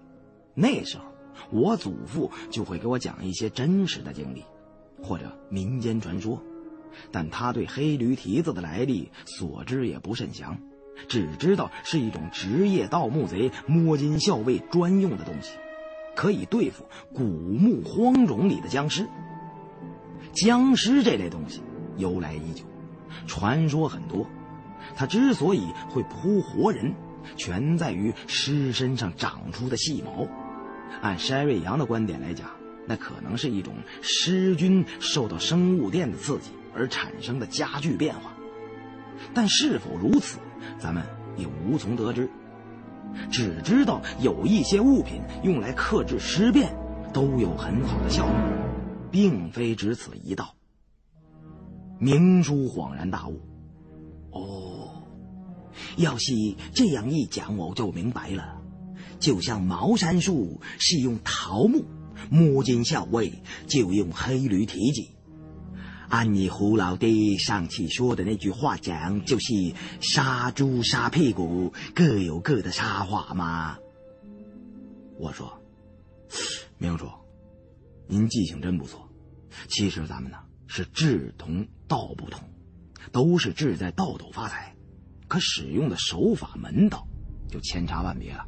那时候，我祖父就会给我讲一些真实的经历，或者民间传说，但他对黑驴蹄子的来历所知也不甚详，只知道是一种职业盗墓贼摸金校尉专用的东西，可以对付古墓荒冢里的僵尸。僵尸这类东西由来已久，传说很多。它之所以会扑活人，全在于尸身上长出的细毛。按筛瑞阳的观点来讲，那可能是一种尸菌受到生物电的刺激而产生的加剧变化。但是否如此，咱们也无从得知。只知道有一些物品用来克制尸变，都有很好的效果，并非只此一道。明叔恍然大悟。哦，要是这样一讲，我就明白了。就像茅山术是用桃木，摸金校尉就用黑驴蹄子。按你胡老爹上次说的那句话讲，就是杀猪杀屁股各有各的杀法嘛？我说，明叔，您记性真不错。其实咱们呢是志同道不同。都是志在道斗发财，可使用的手法门道就千差万别了。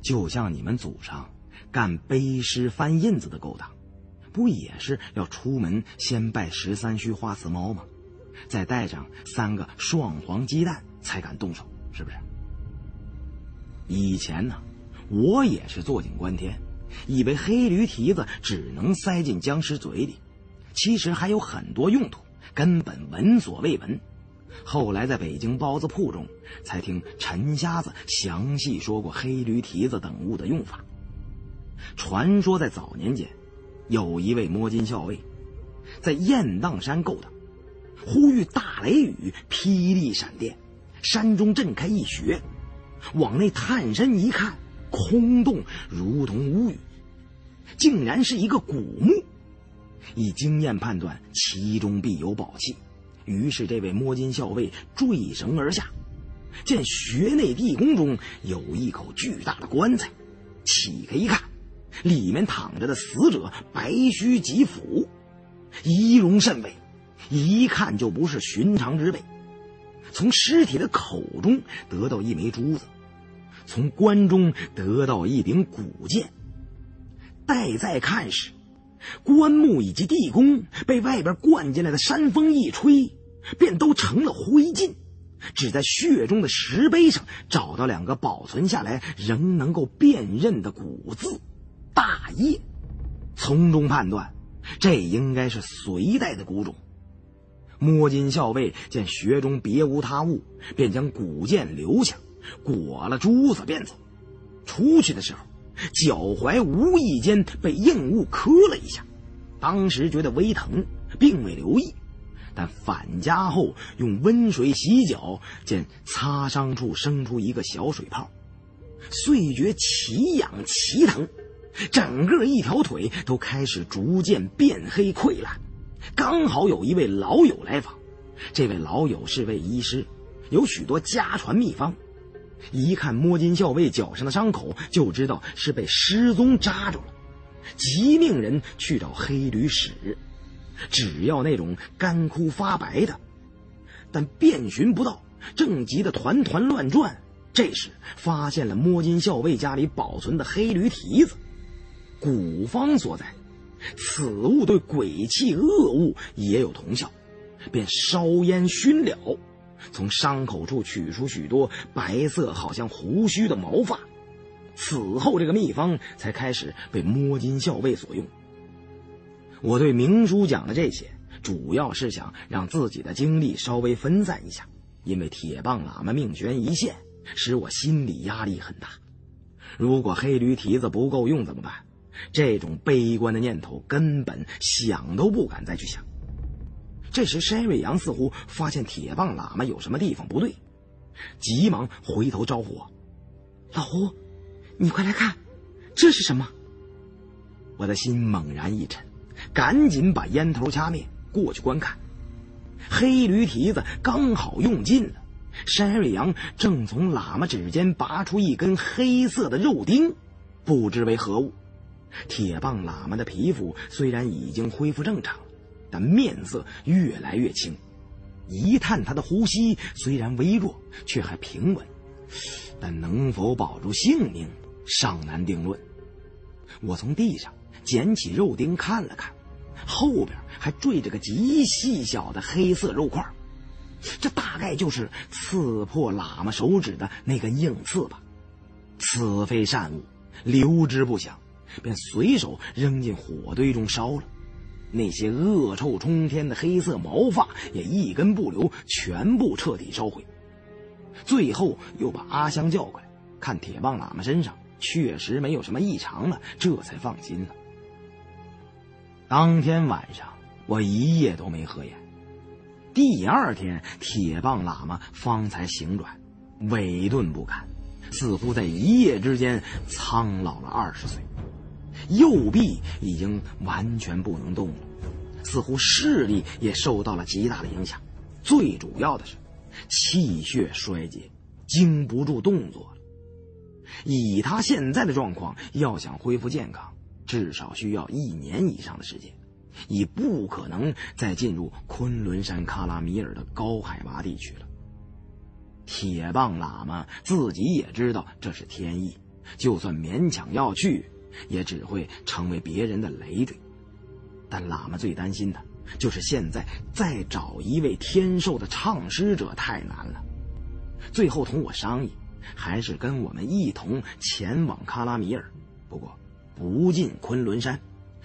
就像你们祖上干背诗翻印子的勾当，不也是要出门先拜十三虚花瓷猫吗？再带上三个双黄鸡蛋才敢动手，是不是？以前呢，我也是坐井观天，以为黑驴蹄子只能塞进僵尸嘴里，其实还有很多用途。根本闻所未闻，后来在北京包子铺中，才听陈瞎子详细说过黑驴蹄子等物的用法。传说在早年间，有一位摸金校尉，在雁荡山勾当，忽遇大雷雨，霹雳闪电，山中震开一穴，往内探身一看，空洞如同无语，竟然是一个古墓。以经验判断，其中必有宝器。于是，这位摸金校尉坠绳而下，见穴内地宫中有一口巨大的棺材，起开一看，里面躺着的死者白须及腹，仪容甚伟，一看就不是寻常之辈。从尸体的口中得到一枚珠子，从棺中得到一柄古剑。待再看时。棺木以及地宫被外边灌进来的山风一吹，便都成了灰烬。只在穴中的石碑上找到两个保存下来仍能够辨认的古字“大业”，从中判断，这应该是隋代的古种。摸金校尉见穴中别无他物，便将古剑留下，裹了珠子便走。出去的时候。脚踝无意间被硬物磕了一下，当时觉得微疼，并未留意。但返家后用温水洗脚，见擦伤处生出一个小水泡，遂觉奇痒奇疼，整个一条腿都开始逐渐变黑溃烂。刚好有一位老友来访，这位老友是位医师，有许多家传秘方。一看摸金校尉脚上的伤口，就知道是被失踪扎住了，急命人去找黑驴屎，只要那种干枯发白的。但遍寻不到，正急得团团乱转。这时发现了摸金校尉家里保存的黑驴蹄子，古方所在，此物对鬼气恶物也有同效，便烧烟熏了。从伤口处取出许多白色、好像胡须的毛发，此后这个秘方才开始被摸金校尉所用。我对明叔讲的这些，主要是想让自己的精力稍微分散一下，因为铁棒喇嘛命悬一线，使我心理压力很大。如果黑驴蹄子不够用怎么办？这种悲观的念头根本想都不敢再去想。这时，山瑞阳似乎发现铁棒喇嘛有什么地方不对，急忙回头招呼我：“老胡，你快来看，这是什么？”我的心猛然一沉，赶紧把烟头掐灭，过去观看。黑驴蹄子刚好用尽了，山瑞阳正从喇嘛指尖拔出一根黑色的肉钉，不知为何物。铁棒喇嘛的皮肤虽然已经恢复正常，但面色越来越青。一探他的呼吸虽然微弱，却还平稳，但能否保住性命尚难定论。我从地上捡起肉钉看了看。后边还缀着个极细小的黑色肉块，这大概就是刺破喇嘛手指的那根硬刺吧。此非善物，留之不想，便随手扔进火堆中烧了。那些恶臭冲天的黑色毛发也一根不留，全部彻底烧毁。最后又把阿香叫过来，看铁棒喇嘛身上确实没有什么异常了，这才放心了。当天晚上，我一夜都没合眼。第二天，铁棒喇嘛方才醒转，萎顿不堪，似乎在一夜之间苍老了二十岁。右臂已经完全不能动了，似乎视力也受到了极大的影响。最主要的是，气血衰竭，经不住动作了。以他现在的状况，要想恢复健康，至少需要一年以上的时间，已不可能再进入昆仑山喀拉米尔的高海拔地区了。铁棒喇嘛自己也知道这是天意，就算勉强要去，也只会成为别人的累赘。但喇嘛最担心的就是现在再找一位天授的唱诗者太难了。最后同我商议，还是跟我们一同前往喀拉米尔。不过。不进昆仑山，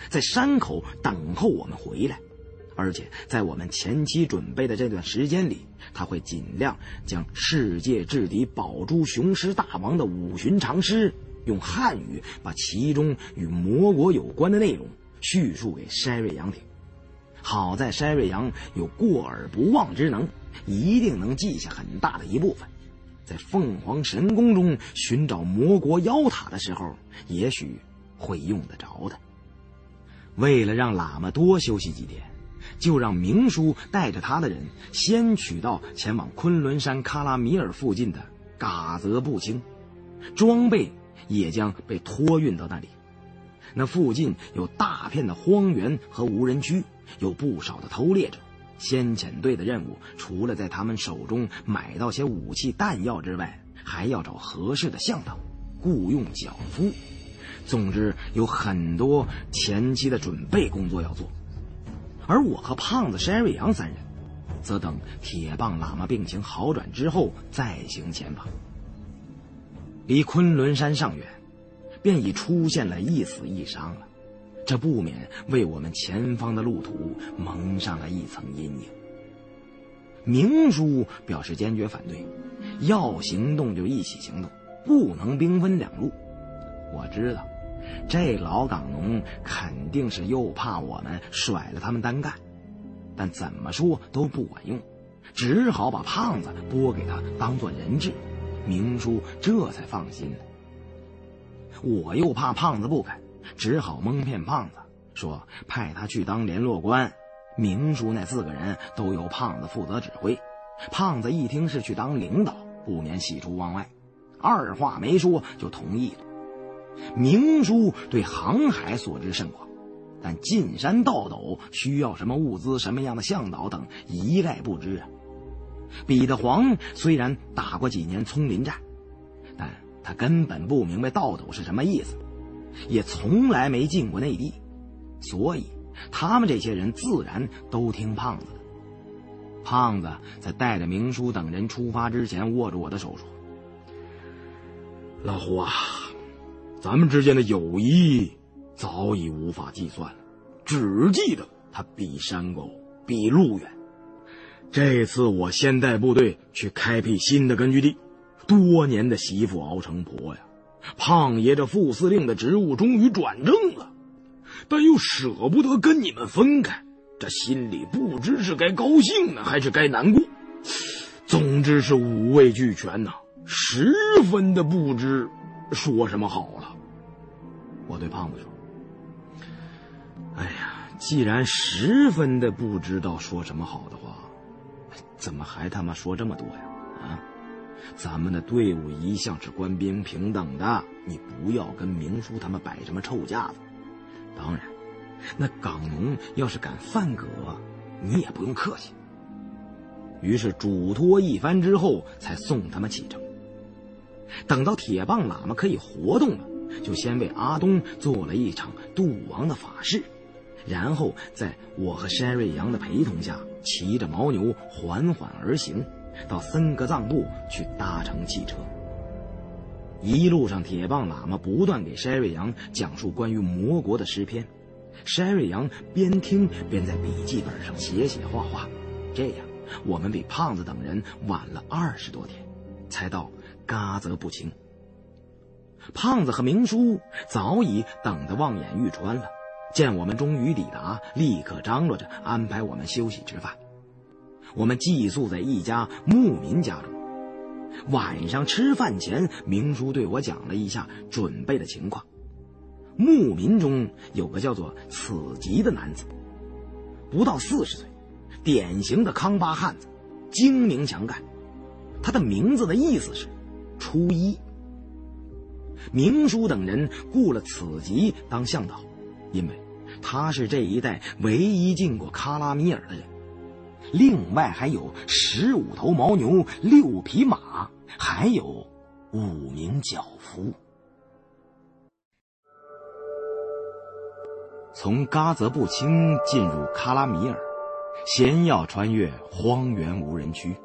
在山口等候我们回来，而且在我们前期准备的这段时间里，他会尽量将世界至敌宝珠雄狮大王的五旬长诗用汉语把其中与魔国有关的内容叙述给筛瑞阳听。好在筛瑞阳有过耳不忘之能，一定能记下很大的一部分，在凤凰神宫中寻找魔国妖塔的时候，也许。会用得着的。为了让喇嘛多休息几天，就让明叔带着他的人先取到前往昆仑山喀拉米尔附近的嘎泽布青，装备也将被托运到那里。那附近有大片的荒原和无人区，有不少的偷猎者。先遣队的任务，除了在他们手中买到些武器弹药之外，还要找合适的向导，雇佣脚夫。总之，有很多前期的准备工作要做，而我和胖子山瑞阳三人，则等铁棒喇嘛病情好转之后再行前往。离昆仑山尚远，便已出现了一死一伤了，这不免为我们前方的路途蒙上了一层阴影。明叔表示坚决反对，要行动就一起行动，不能兵分两路。我知道。这老港农肯定是又怕我们甩了他们单干，但怎么说都不管用，只好把胖子拨给他当做人质。明叔这才放心了。我又怕胖子不肯，只好蒙骗胖子说派他去当联络官。明叔那四个人都由胖子负责指挥。胖子一听是去当领导，不免喜出望外，二话没说就同意了。明叔对航海所知甚广，但进山倒斗需要什么物资、什么样的向导等一概不知啊。彼得黄虽然打过几年丛林战，但他根本不明白倒斗是什么意思，也从来没进过内地，所以他们这些人自然都听胖子的。胖子在带着明叔等人出发之前，握住我的手说：“老胡啊。”咱们之间的友谊早已无法计算了，只记得他比山高，比路远。这次我先带部队去开辟新的根据地，多年的媳妇熬成婆呀！胖爷这副司令的职务终于转正了，但又舍不得跟你们分开，这心里不知是该高兴呢，还是该难过。总之是五味俱全呐，十分的不知说什么好了。我对胖子说：“哎呀，既然十分的不知道说什么好的，怎么还他妈说这么多呀？啊，咱们的队伍一向是官兵平等的，你不要跟明叔他们摆什么臭架子。当然，那港农要是敢犯葛，你也不用客气。”于是嘱托一番之后，才送他们启程。等到铁棒喇嘛可以活动了。就先为阿东做了一场渡王的法事，然后在我和山瑞阳的陪同下，骑着牦牛缓缓而行，到森格藏布去搭乘汽车。一路上，铁棒喇嘛不断给山瑞阳讲述关于魔国的诗篇，山瑞阳边听边在笔记本上写写画画。这样，我们比胖子等人晚了二十多天，才到嘎泽布清。胖子和明叔早已等得望眼欲穿了，见我们终于抵达，立刻张罗着安排我们休息吃饭。我们寄宿在一家牧民家中。晚上吃饭前，明叔对我讲了一下准备的情况。牧民中有个叫做此吉的男子，不到四十岁，典型的康巴汉子，精明强干。他的名字的意思是“初一”。明叔等人雇了此吉当向导，因为他是这一带唯一进过喀拉米尔的人。另外还有十五头牦牛、六匹马，还有五名脚夫。从嘎泽布清进入喀拉米尔，先要穿越荒原无人区，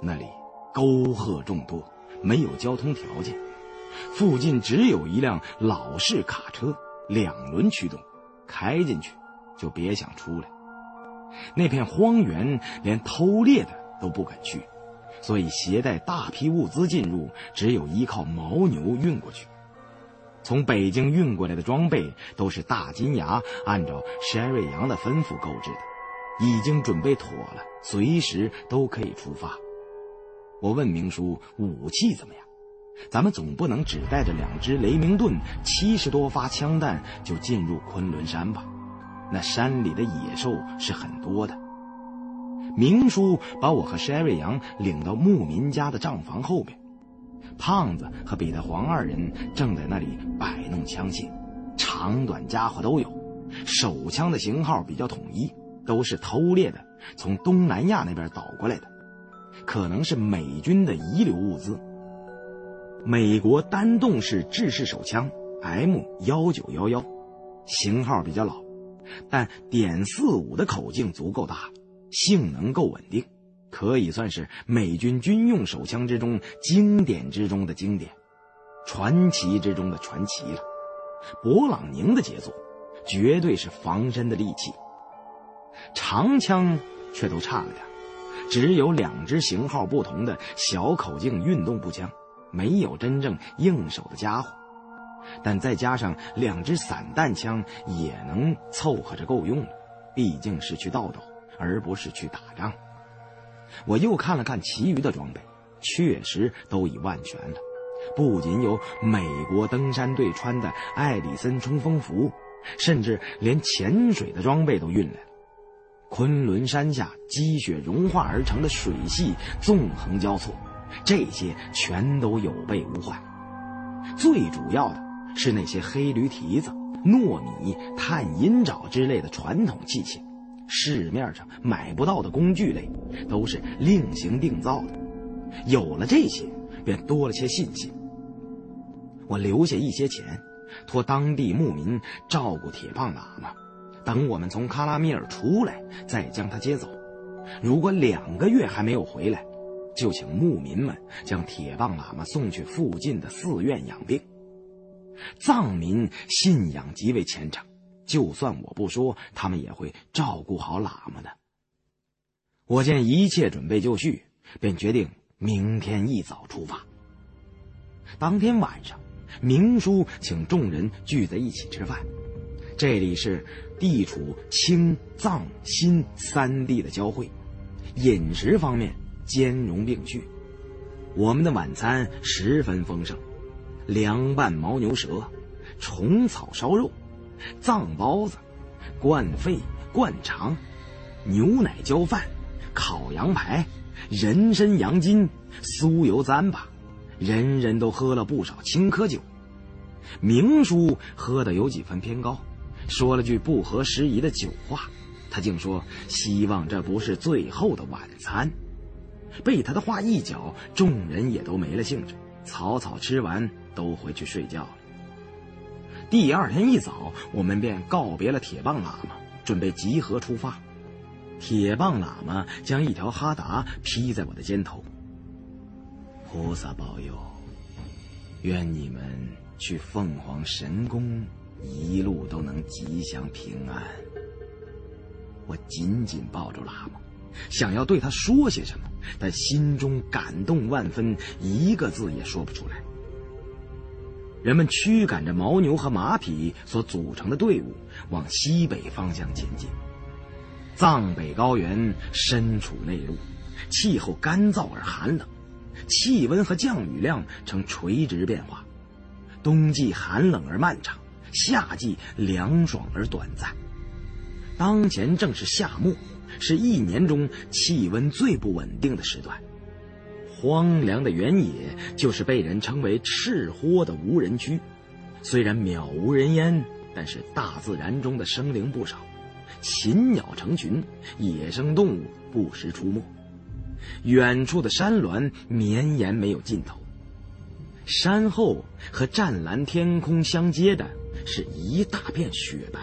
那里沟壑众多，没有交通条件。附近只有一辆老式卡车，两轮驱动，开进去就别想出来。那片荒原连偷猎的都不敢去，所以携带大批物资进入，只有依靠牦牛运过去。从北京运过来的装备都是大金牙按照山瑞阳的吩咐购置的，已经准备妥了，随时都可以出发。我问明叔武器怎么样？咱们总不能只带着两支雷明顿、七十多发枪弹就进入昆仑山吧？那山里的野兽是很多的。明叔把我和山瑞阳领到牧民家的帐房后边，胖子和彼得黄二人正在那里摆弄枪械，长短家伙都有，手枪的型号比较统一，都是偷猎的，从东南亚那边倒过来的，可能是美军的遗留物资。美国单动式制式手枪 M 幺九幺幺，型号比较老，但点四五的口径足够大，性能够稳定，可以算是美军军用手枪之中经典之中的经典，传奇之中的传奇了。勃朗宁的杰作，绝对是防身的利器。长枪却都差了点，只有两支型号不同的小口径运动步枪。没有真正应手的家伙，但再加上两支散弹枪，也能凑合着够用了。毕竟是去盗斗，而不是去打仗。我又看了看其余的装备，确实都已万全了。不仅有美国登山队穿的艾里森冲锋服，甚至连潜水的装备都运来了。昆仑山下积雪融化而成的水系纵横交错。这些全都有备无患，最主要的是那些黑驴蹄子、糯米、探阴爪之类的传统器械，市面上买不到的工具类，都是另行定造的。有了这些，便多了些信心。我留下一些钱，托当地牧民照顾铁棒喇嘛，等我们从喀拉米尔出来，再将他接走。如果两个月还没有回来，就请牧民们将铁棒喇嘛送去附近的寺院养病。藏民信仰极为虔诚，就算我不说，他们也会照顾好喇嘛的。我见一切准备就绪，便决定明天一早出发。当天晚上，明叔请众人聚在一起吃饭。这里是地处青藏新三地的交汇，饮食方面。兼容并蓄。我们的晚餐十分丰盛：凉拌牦牛舌、虫草烧肉、藏包子、灌肺、灌肠、牛奶浇饭、烤羊排、人参羊筋、酥油糌粑，人人都喝了不少青稞酒。明叔喝的有几分偏高，说了句不合时宜的酒话。他竟说希望这不是最后的晚餐。被他的话一搅，众人也都没了兴致，草草吃完都回去睡觉了。第二天一早，我们便告别了铁棒喇嘛，准备集合出发。铁棒喇嘛将一条哈达披在我的肩头。菩萨保佑，愿你们去凤凰神宫一路都能吉祥平安。我紧紧抱住喇嘛，想要对他说些什么，但心中感动万分，一个字也说不出来。人们驱赶着牦牛和马匹所组成的队伍，往西北方向前进。藏北高原身处内陆，气候干燥而寒冷，气温和降雨量呈垂直变化。冬季寒冷而漫长，夏季凉爽而短暂。当前正是夏末，是一年中气温最不稳定的时段。荒凉的原野就是被人称为“赤豁”的无人区。虽然渺无人烟，但是大自然中的生灵不少，禽鸟成群，野生动物不时出没。远处的山峦绵延没有尽头，山后和湛蓝天空相接的是一大片雪白。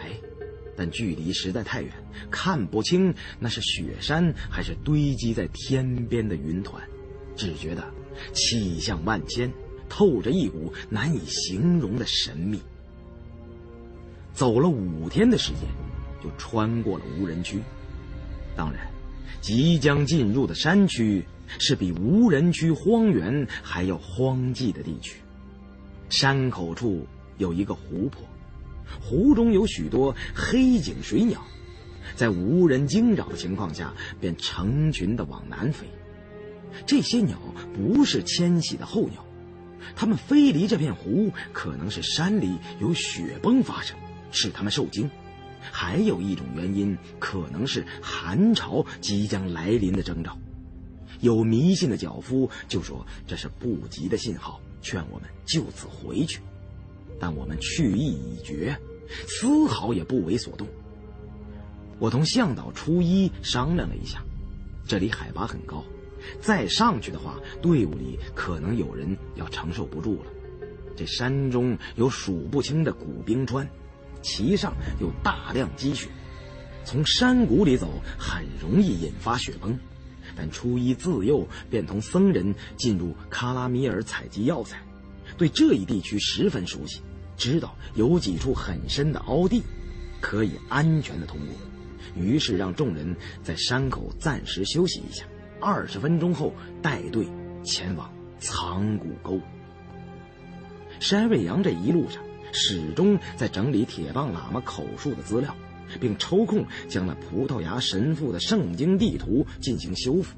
但距离实在太远，看不清那是雪山还是堆积在天边的云团，只觉得气象万千，透着一股难以形容的神秘。走了五天的时间，就穿过了无人区。当然，即将进入的山区是比无人区荒原还要荒寂的地区。山口处有一个湖泊。湖中有许多黑颈水鸟，在无人惊扰的情况下，便成群的往南飞。这些鸟不是迁徙的候鸟，它们飞离这片湖，可能是山里有雪崩发生，使它们受惊；还有一种原因，可能是寒潮即将来临的征兆。有迷信的脚夫就说这是不吉的信号，劝我们就此回去。但我们去意已决，丝毫也不为所动。我同向导初一商量了一下，这里海拔很高，再上去的话，队伍里可能有人要承受不住了。这山中有数不清的古冰川，其上有大量积雪，从山谷里走很容易引发雪崩。但初一自幼便同僧人进入喀拉米尔采集药材。对这一地区十分熟悉，知道有几处很深的凹地，可以安全的通过。于是让众人在山口暂时休息一下，二十分钟后带队前往藏骨沟。山瑞阳这一路上始终在整理铁棒喇嘛口述的资料，并抽空将那葡萄牙神父的圣经地图进行修复，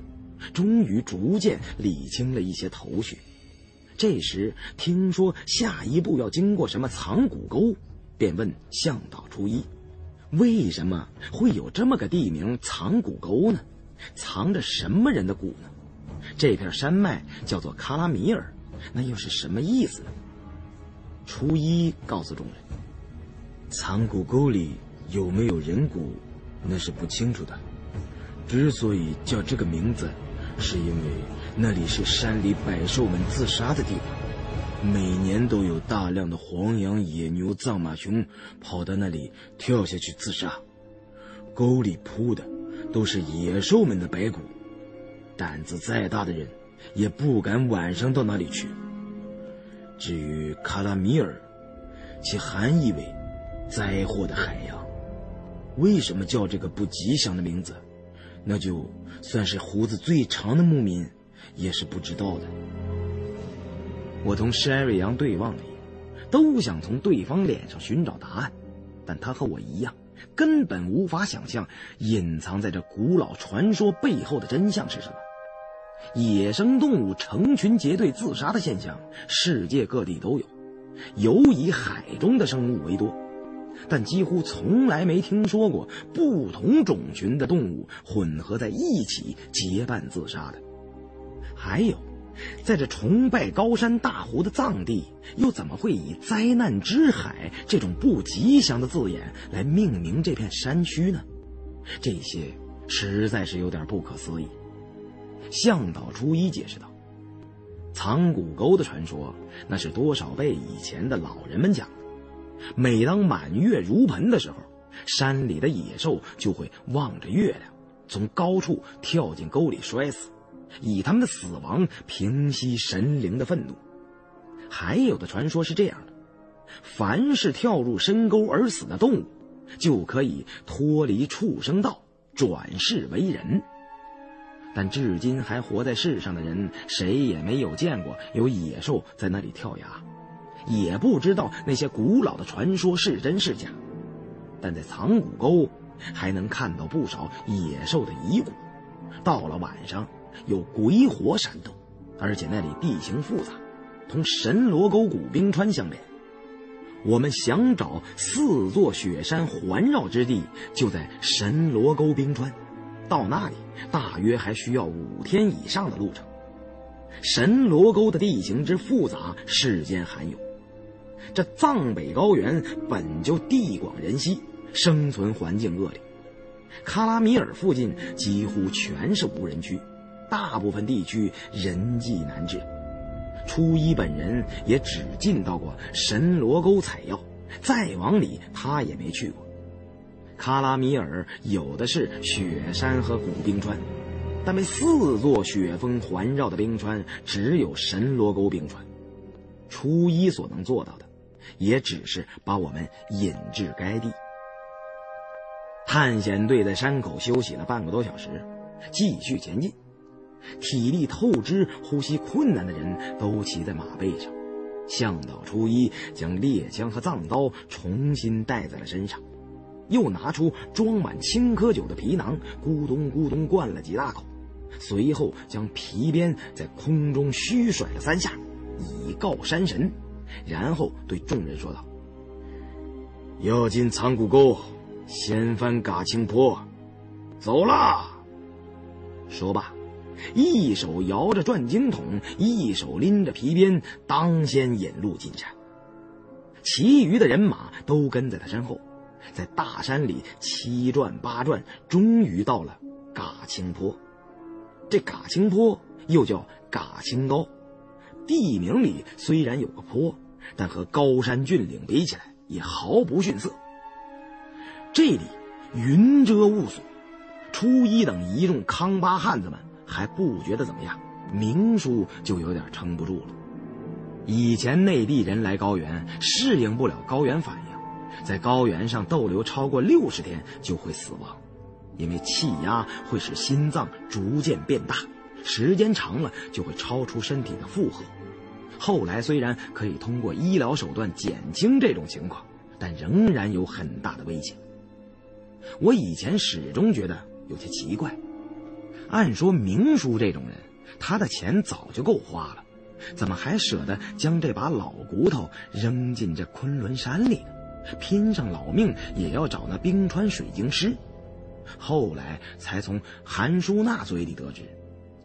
终于逐渐理清了一些头绪。这时听说下一步要经过什么藏骨沟，便问向导初一：“为什么会有这么个地名藏骨沟呢？藏着什么人的骨呢？这片山脉叫做卡拉米尔，那又是什么意思呢？”初一告诉众人：“藏骨沟里有没有人骨，那是不清楚的。之所以叫这个名字，是因为……”那里是山里百兽们自杀的地方，每年都有大量的黄羊、野牛、藏马熊跑到那里跳下去自杀。沟里铺的都是野兽们的白骨，胆子再大的人也不敢晚上到那里去。至于卡拉米尔，其含义为灾祸的海洋。为什么叫这个不吉祥的名字？那就算是胡子最长的牧民。也是不知道的。我同山瑞阳对望了一眼，都想从对方脸上寻找答案，但他和我一样，根本无法想象隐藏在这古老传说背后的真相是什么。野生动物成群结队自杀的现象，世界各地都有，尤以海中的生物为多，但几乎从来没听说过不同种群的动物混合在一起结伴自杀的。还有，在这崇拜高山大湖的藏地，又怎么会以“灾难之海”这种不吉祥的字眼来命名这片山区呢？这些实在是有点不可思议。向导初一解释道：“藏骨沟的传说，那是多少辈以前的老人们讲的。每当满月如盆的时候，山里的野兽就会望着月亮，从高处跳进沟里摔死，以他们的死亡平息神灵的愤怒。还有的传说是这样的：凡是跳入深沟而死的动物，就可以脱离畜生道，转世为人。”但至今还活在世上的人，谁也没有见过有野兽在那里跳崖，也不知道那些古老的传说是真是假。但在藏骨沟，还能看到不少野兽的遗骨。到了晚上，有鬼火闪动，而且那里地形复杂，同神罗沟古冰川相连。我们想找四座雪山环绕之地，就在神罗沟冰川。到那里大约还需要五天以上的路程。神罗沟的地形之复杂，世间罕有。这藏北高原本就地广人稀，生存环境恶劣。喀拉米尔附近几乎全是无人区，大部分地区人迹难至。初一本人也只进到过神罗沟采药，再往里他也没去过。喀拉米尔有的是雪山和古冰川，但被四座雪峰环绕的冰川只有神罗沟冰川。初一所能做到的，也只是把我们引至该地。探险队在山口休息了半个多小时，继续前进。体力透支、呼吸困难的人都骑在马背上，向导初一将猎枪和藏刀重新带在了身上。又拿出装满青稞酒的皮囊，咕咚咕咚灌了几大口，随后将皮鞭在空中虚甩了三下，以告山神，然后对众人说道：“要进藏骨沟，先翻嘎青坡，走啦！”说罢，一手摇着转经筒，一手拎着皮鞭，当先引路进山。其余的人马都跟在他身后。在大山里七转八转，终于到了嘎青坡。这嘎青坡又叫嘎青高，地名里虽然有个坡，但和高山峻岭比起来也毫不逊色。这里云遮雾锁，初一等一众康巴汉子们还不觉得怎么样，明叔就有点撑不住了。以前内地人来高原适应不了高原反应。在高原上逗留超过六十天就会死亡，因为气压会使心脏逐渐变大，时间长了就会超出身体的负荷。后来虽然可以通过医疗手段减轻这种情况，但仍然有很大的危险。我以前始终觉得有些奇怪，按说明叔这种人，他的钱早就够花了，怎么还舍得将这把老骨头扔进这昆仑山里呢？拼上老命也要找那冰川水晶师。后来才从韩淑娜嘴里得知，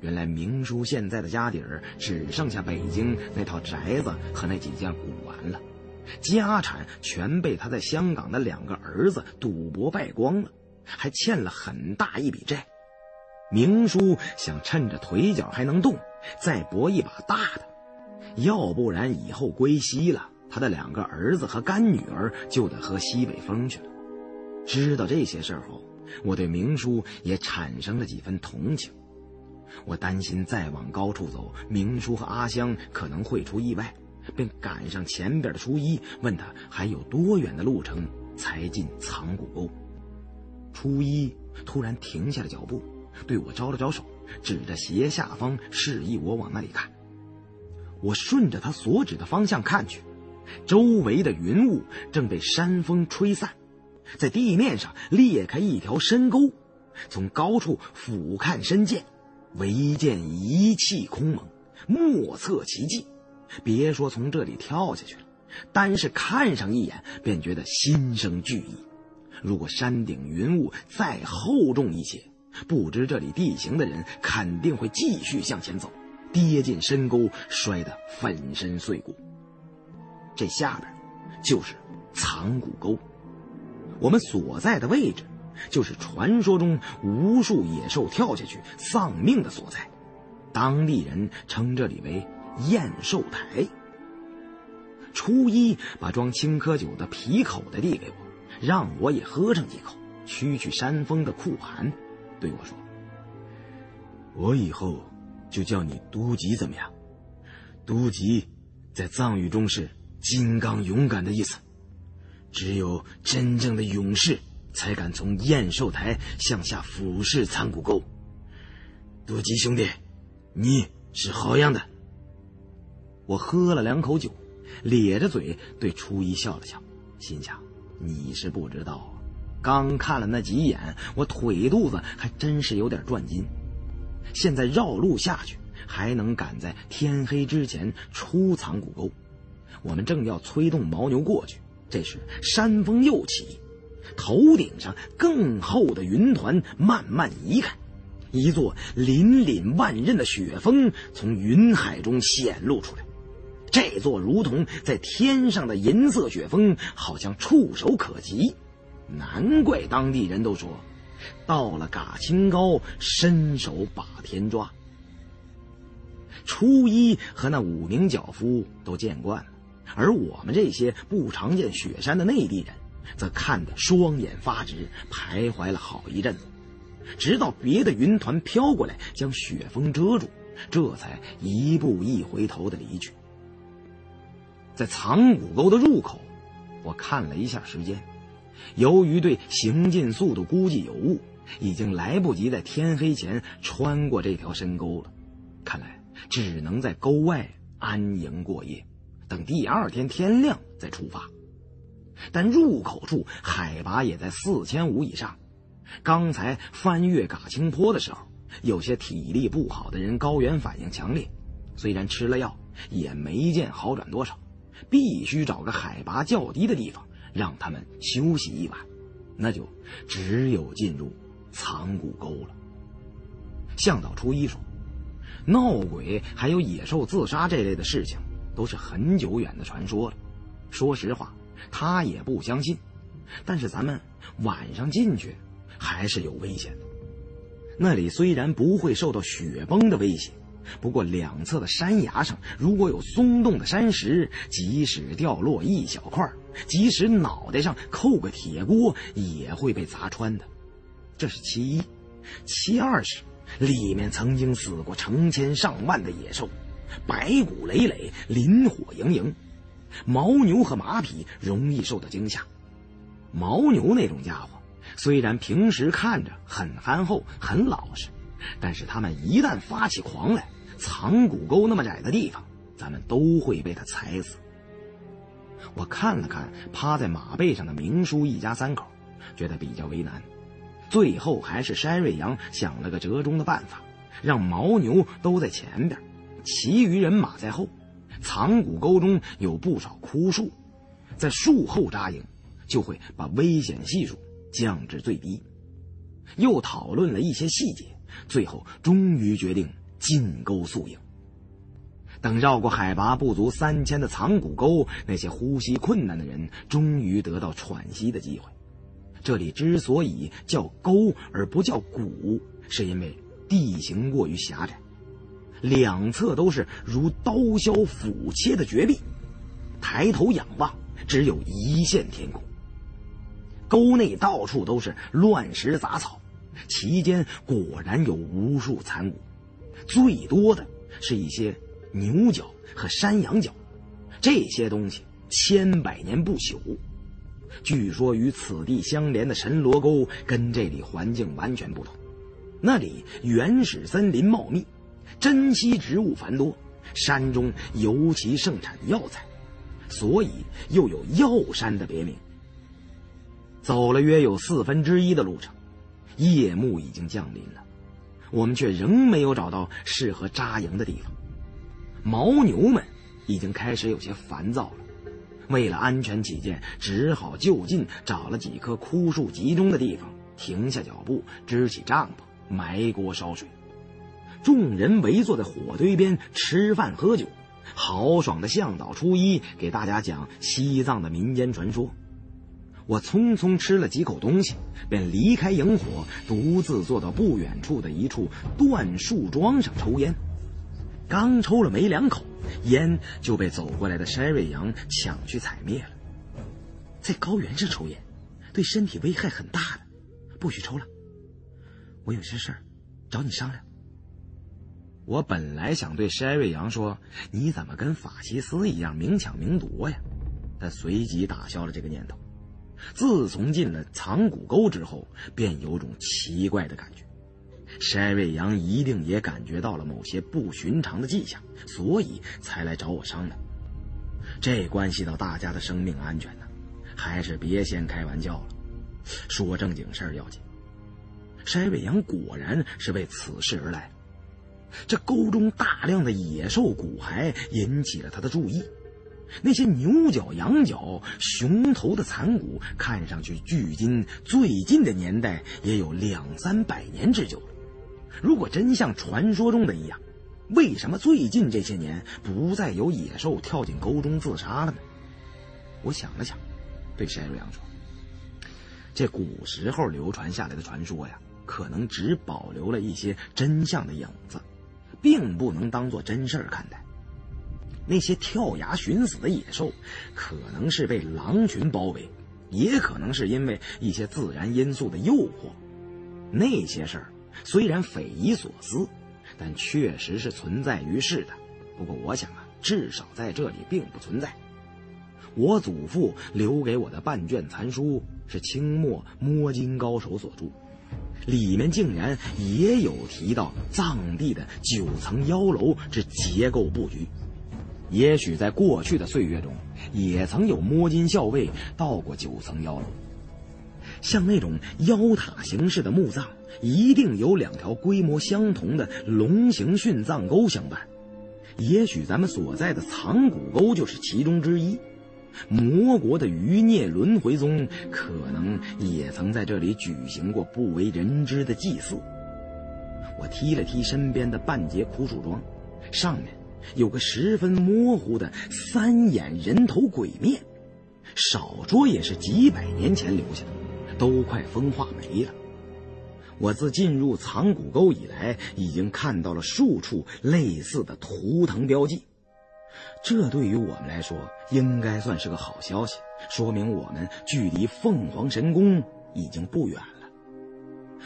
原来明叔现在的家底儿只剩下北京那套宅子和那几件古玩了，家产全被他在香港的两个儿子赌博败光了，还欠了很大一笔债。明叔想趁着腿脚还能动，再搏一把大的，要不然以后归西了。他的两个儿子和干女儿就得喝西北风去了。知道这些事后，我对明叔也产生了几分同情。我担心再往高处走，明叔和阿香可能会出意外，便赶上前边的初一，问他还有多远的路程才进藏骨沟。初一突然停下了脚步，对我招了招手，指着斜下方示意我往那里看。我顺着他所指的方向看去。周围的云雾正被山风吹散，在地面上裂开一条深沟，从高处俯瞰深涧，唯见一气空蒙，莫测其迹。别说从这里跳下去了，单是看上一眼，便觉得心生惧意。如果山顶云雾再厚重一些，不知这里地形的人肯定会继续向前走，跌进深沟，摔得粉身碎骨。这下边就是藏骨沟，我们所在的位置。就是传说中无数野兽跳下去丧命的所在，当地人称这里为验寿台。初一把装青稞酒的皮口的递给我，让我也喝上几口，驱驱山峰的酷寒，对我说：“我以后就叫你都吉，怎么样？都吉，在藏语中是金刚勇敢的意思，只有真正的勇士。”才敢从验寿台向下俯视藏骨沟。多吉兄弟，你是好样的。我喝了两口酒，咧着嘴对初一笑了笑，心想：你是不知道，刚看了那几眼，我腿肚子还真是有点转筋。现在绕路下去，还能赶在天黑之前出藏古沟。我们正要催动牦牛过去，这时山峰又起。头顶上更厚的云团慢慢移开，一座凛凛万仞的雪峰从云海中显露出来。这座如同在天上的银色雪峰，好像触手可及。难怪当地人都说，到了嘎青高，伸手把天抓。初一和那五名脚夫都见惯了，而我们这些不常见雪山的内地人。则看得双眼发直，徘徊了好一阵子，直到别的云团飘过来将雪峰遮住，这才一步一回头的离去。在藏骨沟的入口，我看了一下时间，由于对行进速度估计有误，已经来不及在天黑前穿过这条深沟了。看来只能在沟外安营过夜，等第二天天亮再出发。但入口处海拔也在四千五以上。刚才翻越嘎青坡的时候，有些体力不好的人高原反应强烈，虽然吃了药，也没见好转多少。必须找个海拔较低的地方让他们休息一晚，那就只有进入藏骨沟了。向导初一说，闹鬼还有野兽自杀这类的事情都是很久远的传说了。说实话。他也不相信，但是咱们晚上进去还是有危险的。那里虽然不会受到雪崩的威胁，不过两侧的山崖上如果有松动的山石，即使掉落一小块，即使脑袋上扣个铁锅，也会被砸穿的。这是其一，其二是里面曾经死过成千上万的野兽，白骨累累，磷火盈盈。牦牛和马匹容易受到惊吓。牦牛那种家伙，虽然平时看着很憨厚、很老实，但是他们一旦发起狂来，藏骨沟那么窄的地方，咱们都会被他踩死。我看了看趴在马背上的明叔一家三口，觉得比较为难。最后还是山瑞阳想了个折中的办法，让牦牛都在前边，其余人马在后。藏骨沟中有不少枯树，在树后扎营，就会把危险系数降至最低。又讨论了一些细节，最后终于决定进沟宿营。等绕过海拔不足三千的藏骨沟，那些呼吸困难的人终于得到喘息的机会。这里之所以叫沟而不叫谷，是因为地形过于狭窄。两侧都是如刀削斧切的绝壁，抬头仰望，只有一线天空。沟内到处都是乱石杂草，其间果然有无数残骨，最多的是一些牛角和山羊角，这些东西千百年不朽。据说与此地相连的神罗沟跟这里环境完全不同，那里原始森林茂密。珍稀植物繁多，山中尤其盛产药材，所以又有药山的别名。走了约有四分之一的路程，夜幕已经降临了。我们却仍没有找到适合扎营的地方。牦牛们已经开始有些烦躁了。为了安全起见，只好就近找了几棵枯树集中的地方，停下脚步，支起帐篷，埋锅烧水。众人围坐在火堆边吃饭喝酒，豪爽的向导初一给大家讲西藏的民间传说。我匆匆吃了几口东西，便离开营火，独自坐到不远处的一处断树桩上抽烟。刚抽了没两口，烟就被走过来的筛瑞阳抢去踩灭了。在高原上抽烟，对身体危害很大的，不许抽了。我有些事儿，找你商量。我本来想对筛瑞阳说：“你怎么跟法西斯一样明抢明夺呀？”但随即打消了这个念头。自从进了藏骨沟之后，便有种奇怪的感觉。筛瑞阳一定也感觉到了某些不寻常的迹象，所以才来找我商量。这关系到大家的生命安全呢，还是别先开玩笑了，说正经事儿要紧。筛瑞阳果然是为此事而来。这沟中大量的野兽骨骸引起了他的注意。那些牛角、羊角、熊头的残骨，看上去距今最近的年代也有两三百年之久。如果真像传说中的一样，为什么最近这些年不再有野兽跳进沟中自杀了呢？我想了想，对山瑞阳说：“这古时候流传下来的传说呀，可能只保留了一些真相的影子，并不能当做真事儿看待。那些跳崖寻死的野兽，可能是被狼群包围，也可能是因为一些自然因素的诱惑。那些事儿。”虽然匪夷所思，但确实是存在于世的。不过，我想啊，至少在这里并不存在。我祖父留给我的半卷残书是清末摸金高手所著，里面竟然也有提到藏地的九层妖楼之结构布局。也许在过去的岁月中，也曾有摸金校尉到过九层妖楼。像那种妖塔形式的墓葬，一定有两条规模相同的龙形殉葬沟相伴。也许咱们所在的藏骨沟就是其中之一。魔国的余孽轮回宗可能也曾在这里举行过不为人知的祭祀。我踢了踢身边的半截枯树桩，上面有个十分模糊的三眼人头鬼面，少说也是几百年前留下的。都快风化没了。我自进入藏骨沟以来，已经看到了数处类似的图腾标记，这对于我们来说应该算是个好消息，说明我们距离凤凰神宫已经不远了。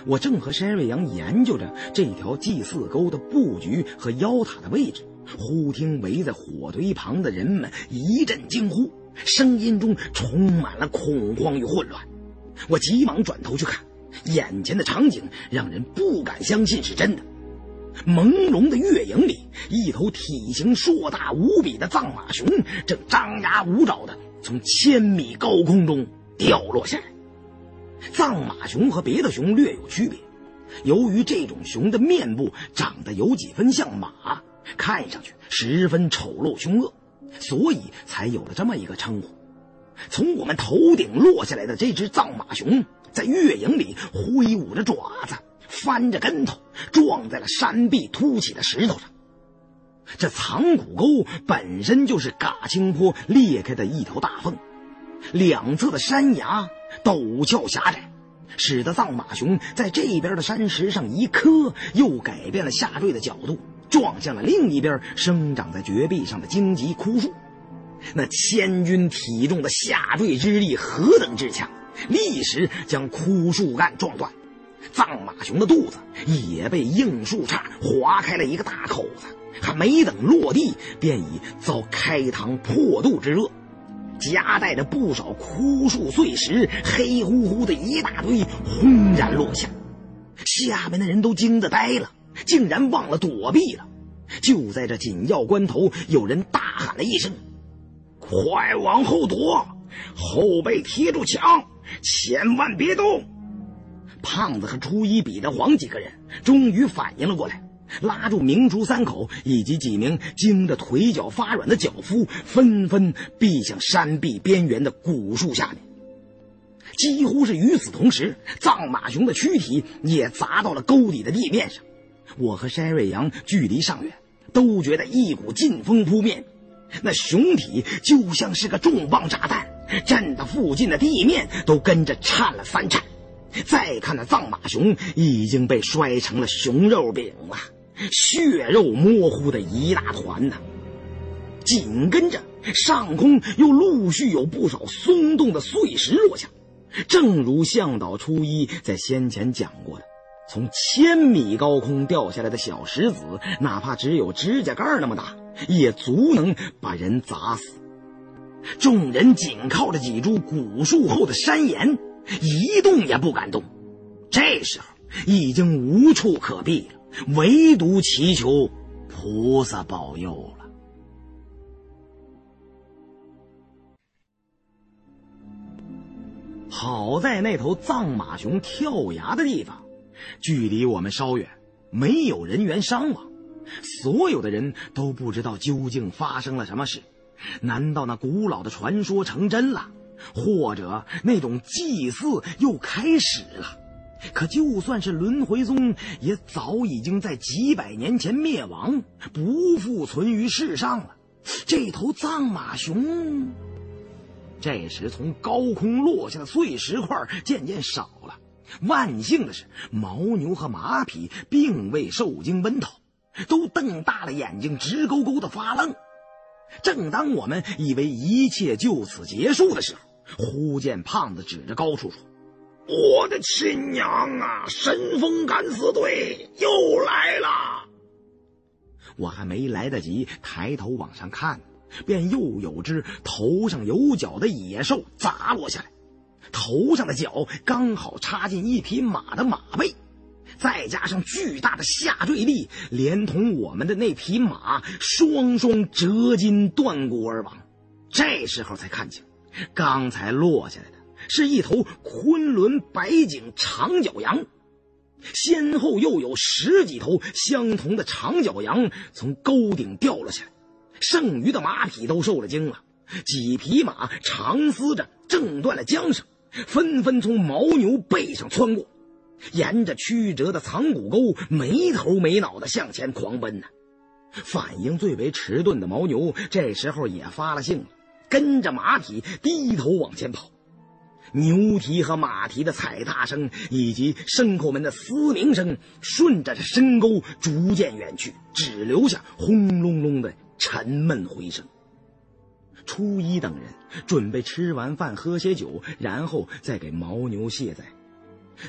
我正和山瑞阳研究着这条祭祀沟的布局和妖塔的位置，忽听围在火堆旁的人们一阵惊呼，声音中充满了恐慌与混乱。我急忙转头去看，眼前的场景让人不敢相信是真的。朦胧的月影里，一头体型硕大无比的藏马熊正张牙舞爪的从千米高空中掉落下来。藏马熊和别的熊略有区别，由于这种熊的面部长得有几分像马，看上去十分丑陋凶恶，所以才有了这么一个称呼。从我们头顶落下来的这只藏马熊，在月影里挥舞着爪子，翻着跟头，撞在了山壁凸起的石头上。这藏骨沟本身就是嘎青坡裂开的一条大缝，两侧的山崖陡峭狭窄，使得藏马熊在这边的山石上一磕，又改变了下坠的角度，撞向了另一边生长在绝壁上的荆棘枯树。那千钧体重的下坠之力何等之强，立时将枯树干撞断，藏马熊的肚子也被硬树杈划开了一个大口子，还没等落地，便已遭开膛破肚之热，夹带着不少枯树碎石，黑乎乎的一大堆轰然落下，下面的人都惊得呆了，竟然忘了躲避了。就在这紧要关头，有人大喊了一声。快往后躲，后背贴住墙，千万别动！胖子和初一、彼得黄几个人终于反应了过来，拉住明珠三口以及几名惊得腿脚发软的脚夫，纷纷避向山壁边缘的古树下面。几乎是与此同时，藏马熊的躯体也砸到了沟底的地面上。我和山瑞阳距离尚远，都觉得一股劲风扑面，那熊体就像是个重磅炸弹，震得附近的地面都跟着颤了三颤。再看那藏马熊已经被摔成了熊肉饼了，血肉模糊的一大团呐。紧跟着，上空又陆续有不少松动的碎石落下，正如向导初一在先前讲过的，从千米高空掉下来的小石子，哪怕只有指甲盖那么大，也足能把人砸死。众人紧靠着几株古树后的山岩。一动也不敢动，这时候已经无处可避了，唯独祈求菩萨保佑了。好在那头藏马熊跳崖的地方，距离我们稍远，没有人员伤亡，所有的人都不知道究竟发生了什么事。难道那古老的传说成真了？或者那种祭祀又开始了，可就算是轮回宗，也早已经在几百年前灭亡，不复存于世上了。这头藏马熊，这时从高空落下的碎石块渐渐少了。万幸的是，牦牛和马匹并未受惊奔逃，都瞪大了眼睛，直勾勾的发愣。正当我们以为一切就此结束的时候，忽见胖子指着高处说：“我的亲娘啊！神风敢死队又来了！”我还没来得及抬头往上看，便又有只头上有角的野兽砸落下来，头上的角刚好插进一匹马的马背，再加上巨大的下坠力，连同我们的那匹马双双折筋断骨而亡。这时候才看清。刚才落下来的是一头昆仑白颈长角羊，先后又有十几头相同的长角羊从沟顶掉了下来，剩余的马匹都受了惊了，几匹马长嘶着挣断了缰绳，纷纷从牦牛背上窜过，沿着曲折的藏骨沟没头没脑的向前狂奔呢。反应最为迟钝的牦牛这时候也发了性了。跟着马匹低头往前跑，牛蹄和马蹄的踩踏声以及牲口们的嘶鸣声，顺着这深沟逐渐远去，只留下轰隆隆的沉闷回声。初一等人准备吃完饭喝些酒，然后再给牦牛卸载，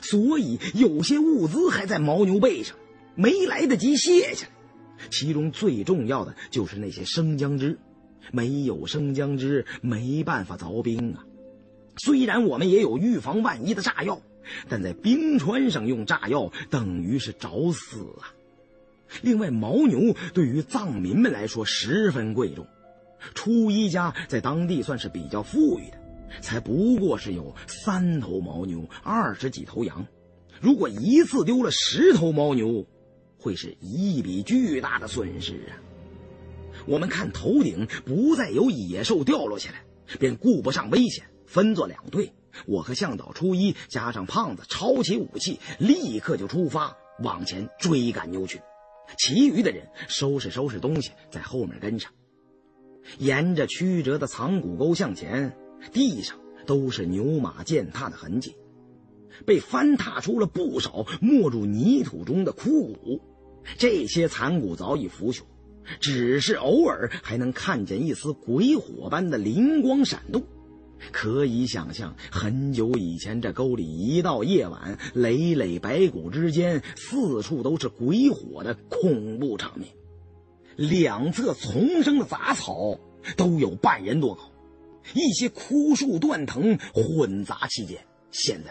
所以有些物资还在牦牛背上，没来得及卸下来。其中最重要的就是那些生姜汁。没有生姜汁，没办法凿冰啊。虽然我们也有预防万一的炸药，但在冰川上用炸药等于是找死啊。另外，牦牛对于藏民们来说十分贵重。初一家在当地算是比较富裕的，才不过是有三头牦牛，二十几头羊。如果一次丢了十头牦牛，会是一笔巨大的损失啊。我们看头顶不再有野兽掉落下来，便顾不上危险，分作两队。我和向导初一加上胖子抄起武器，立刻就出发往前追赶牛群。其余的人收拾收拾东西，在后面跟上。沿着曲折的藏骨沟向前，地上都是牛马践踏的痕迹，被翻踏出了不少没入泥土中的枯骨。这些残骨早已腐朽。只是偶尔还能看见一丝鬼火般的灵光闪动，可以想象很久以前这沟里一到夜晚，累累白骨之间，四处都是鬼火的恐怖场面。两侧丛生的杂草都有半人多高，一些枯树断藤混杂其间，显得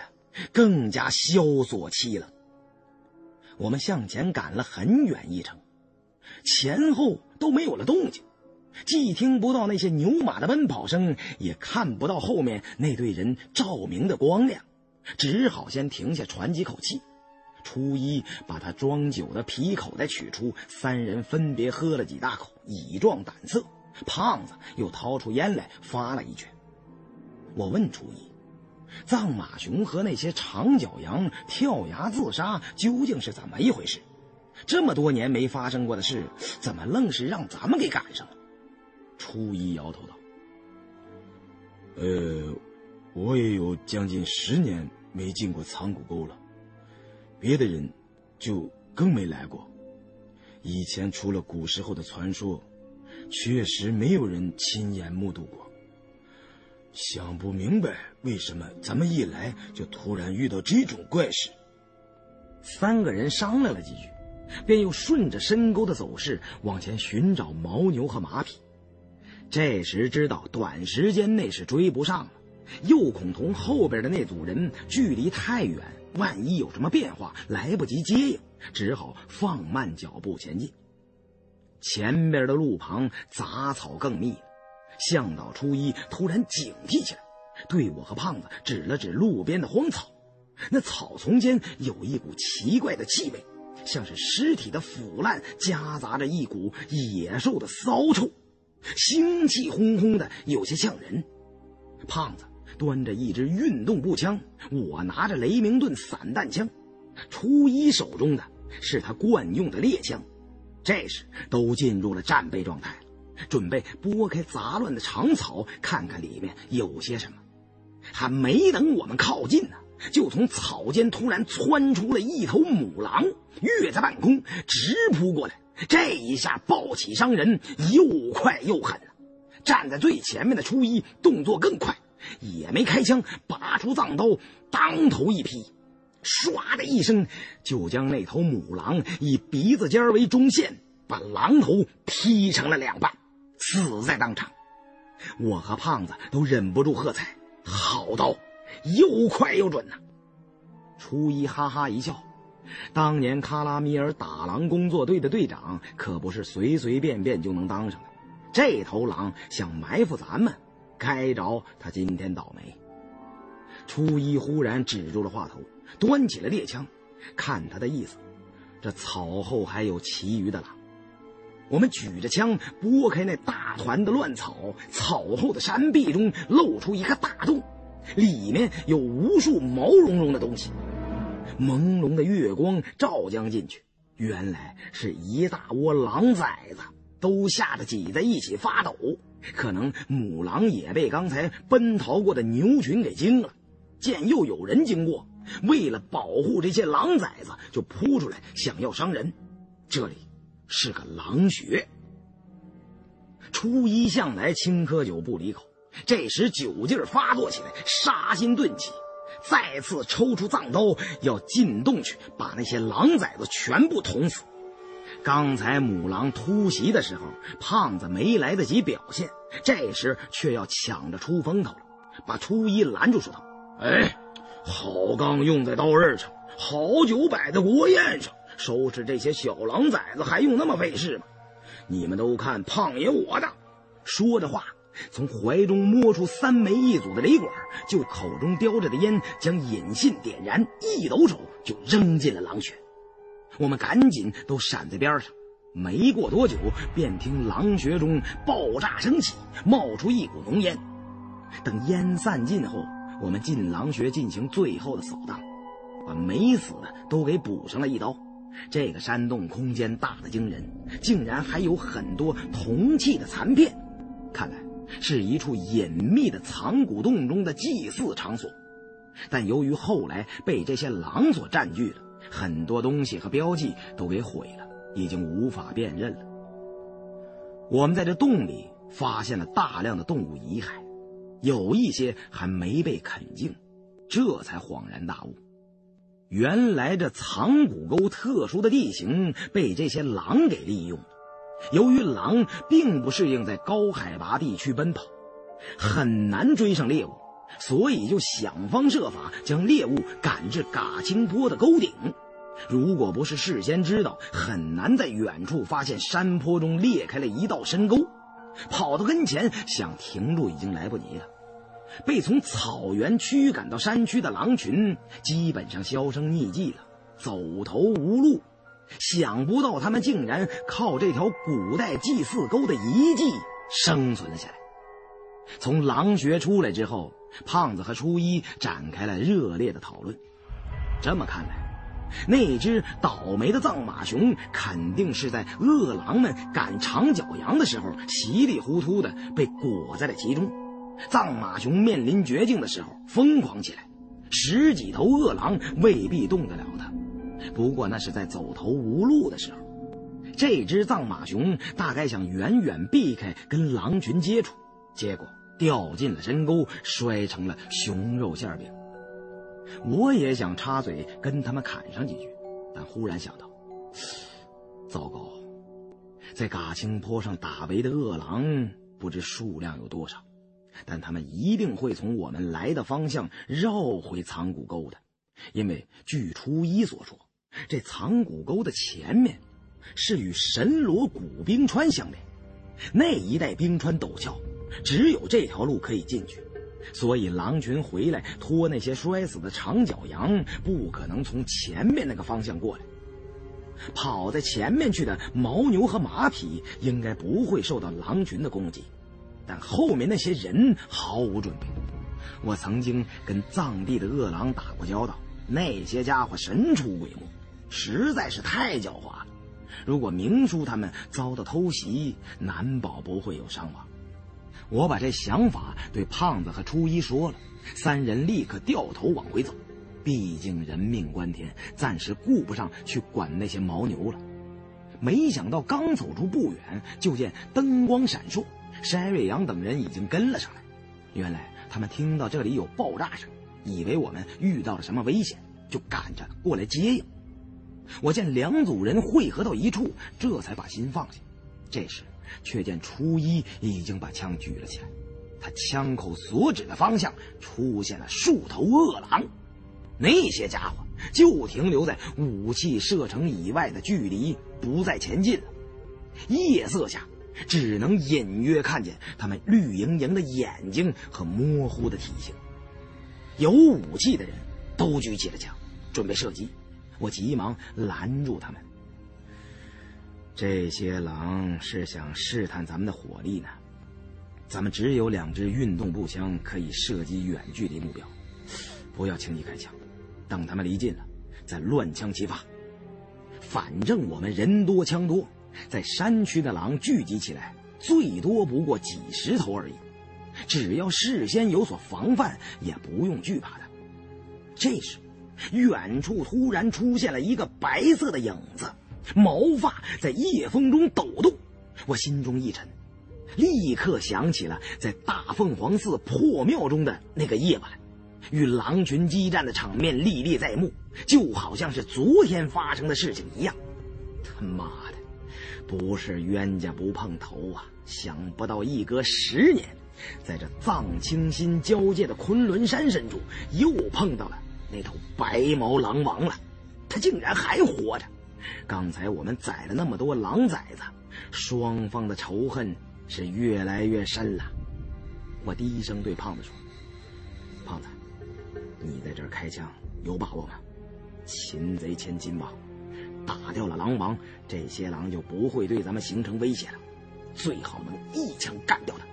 更加萧索凄冷。我们向前赶了很远一程。前后都没有了动静，既听不到那些牛马的奔跑声，也看不到后面那队人照明的光亮，只好先停下喘几口气。初一把他装酒的皮口袋取出，三人分别喝了几大口，以壮胆色。胖子又掏出烟来发了一圈。我问初一：“藏马熊和那些长脚羊跳崖自杀究竟是怎么一回事？这么多年没发生过的事，怎么愣是让咱们给赶上了？”初一摇头道：“呃，我也有将近十年没进过藏古沟了，别的人就更没来过。以前除了古时候的传说。”确实没有人亲眼目睹过。想不明白为什么咱们一来就突然遇到这种怪事。三个人商量了几句，便又顺着深沟的走势往前寻找牦牛和马匹。这时知道短时间内是追不上了，又恐同后边的那组人距离太远，万一有什么变化来不及接应，只好放慢脚步前进。前边的路旁杂草更密，向导初一突然警惕起来，对我和胖子指了指路边的荒草。那草丛间有一股奇怪的气味，像是尸体的腐烂，夹杂着一股野兽的骚臭，腥气烘烘的，有些呛人。胖子端着一支运动步枪，我拿着雷明顿散弹枪，初一手中的是他惯用的猎枪。这时都进入了战备状态，准备拨开杂乱的长草，看看里面有些什么。还没等我们靠近呢，就从草间突然窜出了一头母狼，跃在半空，直扑过来。这一下暴起伤人，又快又狠。站在最前面的初一动作更快，也没开枪，拔出藏刀，当头一劈。唰的一声，就将那头母狼以鼻子尖为中线，把狼头劈成了两半，死在当场。我和胖子都忍不住喝彩：“好刀，又快又准呐！”初一哈哈一笑，当年卡拉米尔打狼工作队的队长可不是随随便便就能当上的。这头狼想埋伏咱们，该着他今天倒霉。初一忽然止住了话头。端起了猎枪，看他的意思，这草后还有其余的狼。我们举着枪拨开那大团的乱草，草后的山壁中露出一个大洞，里面有无数毛茸茸的东西。朦胧的月光照将进去，原来是一大窝狼崽子，都吓得挤在一起发抖。可能母狼也被刚才奔逃过的牛群给惊了，见又有人经过。为了保护这些狼崽子，就扑出来想要伤人。这里是个狼穴。初一向来青稞酒不离口，这时酒劲儿发作起来，杀心顿起，再次抽出藏刀要进洞去把那些狼崽子全部捅死。刚才母狼突袭的时候，胖子没来得及表现，这时却要抢着出风头了，把初一拦住，说道：“哎。”好钢用在刀刃上，好酒摆在国宴上，收拾这些小狼崽子还用那么费事吗？你们都看胖爷我的！说着话，从怀中摸出三枚一组的雷管，就口中叼着的烟将引信点燃，一抖手就扔进了狼穴。我们赶紧都闪在边上。没过多久，便听狼穴中爆炸声起，冒出一股浓烟。等烟散尽后。我们进狼穴进行最后的扫荡，把没死的都给补上了一刀。这个山洞空间大的惊人，竟然还有很多铜器的残片，看来是一处隐秘的藏古洞中的祭祀场所。但由于后来被这些狼所占据了，很多东西和标记都给毁了，已经无法辨认了。我们在这洞里发现了大量的动物遗骸。有一些还没被啃净，这才恍然大悟，原来这藏古沟特殊的地形被这些狼给利用了。由于狼并不适应在高海拔地区奔跑，很难追上猎物，所以就想方设法将猎物赶至嘎青坡的沟顶。如果不是事先知道，很难在远处发现山坡中裂开了一道深沟。跑到跟前想停住已经来不及了，被从草原驱赶到山区的狼群基本上销声匿迹了，走投无路。想不到他们竟然靠这条古代祭祀沟的遗迹生存了下来。从狼穴出来之后，胖子和初一展开了热烈的讨论。这么看来，那只倒霉的藏马熊肯定是在饿狼们赶长角羊的时候稀里糊涂的被裹在了其中。藏马熊面临绝境的时候疯狂起来，十几头饿狼未必动得了它。不过那是在走投无路的时候，这只藏马熊大概想远远避开跟狼群接触，结果掉进了深沟，摔成了熊肉馅饼。我也想插嘴跟他们砍上几句，但忽然想到，糟糕，在嘎青坡上打围的恶狼不知数量有多少，但他们一定会从我们来的方向绕回藏骨沟的，因为据初一所说。这藏骨沟的前面，是与神罗古冰川相连，那一带冰川陡峭，只有这条路可以进去，所以狼群回来拖那些摔死的长角羊，不可能从前面那个方向过来。跑在前面去的牦牛和马匹应该不会受到狼群的攻击，但后面那些人毫无准备。我曾经跟藏地的恶狼打过交道，那些家伙神出鬼没。实在是太狡猾了。如果明叔他们遭到偷袭，难保不会有伤亡。我把这想法对胖子和初一说了，三人立刻掉头往回走。毕竟人命关天，暂时顾不上去管那些牦牛了。没想到刚走出不远，就见灯光闪烁，山瑞阳等人已经跟了上来。原来他们听到这里有爆炸声，以为我们遇到了什么危险，就赶着过来接应。我见两组人汇合到一处，这才把心放下。这时，却见初一已经把枪举了起来，他枪口所指的方向出现了数头恶狼，那些家伙就停留在武器射程以外的距离，不再前进了。夜色下，只能隐约看见他们绿莹莹的眼睛和模糊的体型。有武器的人都举起了枪，准备射击。我急忙拦住他们。这些狼是想试探咱们的火力呢。咱们只有两支运动步枪可以射击远距离目标，不要轻易开枪，等他们离近了再乱枪齐发。反正我们人多枪多，在山区的狼聚集起来，最多不过几十头而已。只要事先有所防范，也不用惧怕的。这时。远处突然出现了一个白色的影子，毛发在夜风中抖动。我心中一沉，立刻想起了在大凤凰寺破庙中的那个夜晚，与狼群激战的场面历历在目，就好像是昨天发生的事情一样。他妈的，不是冤家不碰头啊！想不到一隔十年，在这藏青新交界的昆仑山深处，又碰到了。那头白毛狼王了，他竟然还活着。刚才我们宰了那么多狼崽子，双方的仇恨是越来越深了。我低声对胖子说：“胖子，你在这儿开枪有把握吗？擒贼擒金吧，打掉了狼王，这些狼就不会对咱们形成威胁了。最好能一枪干掉他。”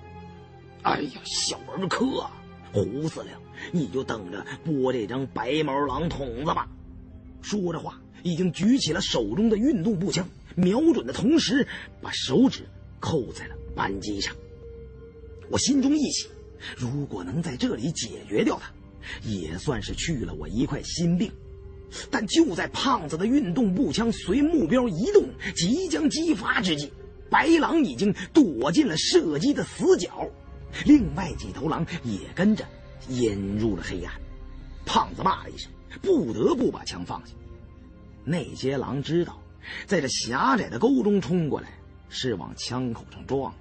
哎呀，小儿科！胡司令，你就等着拨这张白毛狼筒子吧！说着话，已经举起了手中的运动步枪，瞄准的同时，把手指扣在了扳机上。我心中一喜，如果能在这里解决掉他，也算是去了我一块心病。但就在胖子的运动步枪随目标移动，即将激发之际，白狼已经躲进了射击的死角。另外几头狼也跟着引入了黑暗，胖子骂了一声，不得不把枪放下。那些狼知道，在这狭窄的沟中冲过来是往枪口上撞，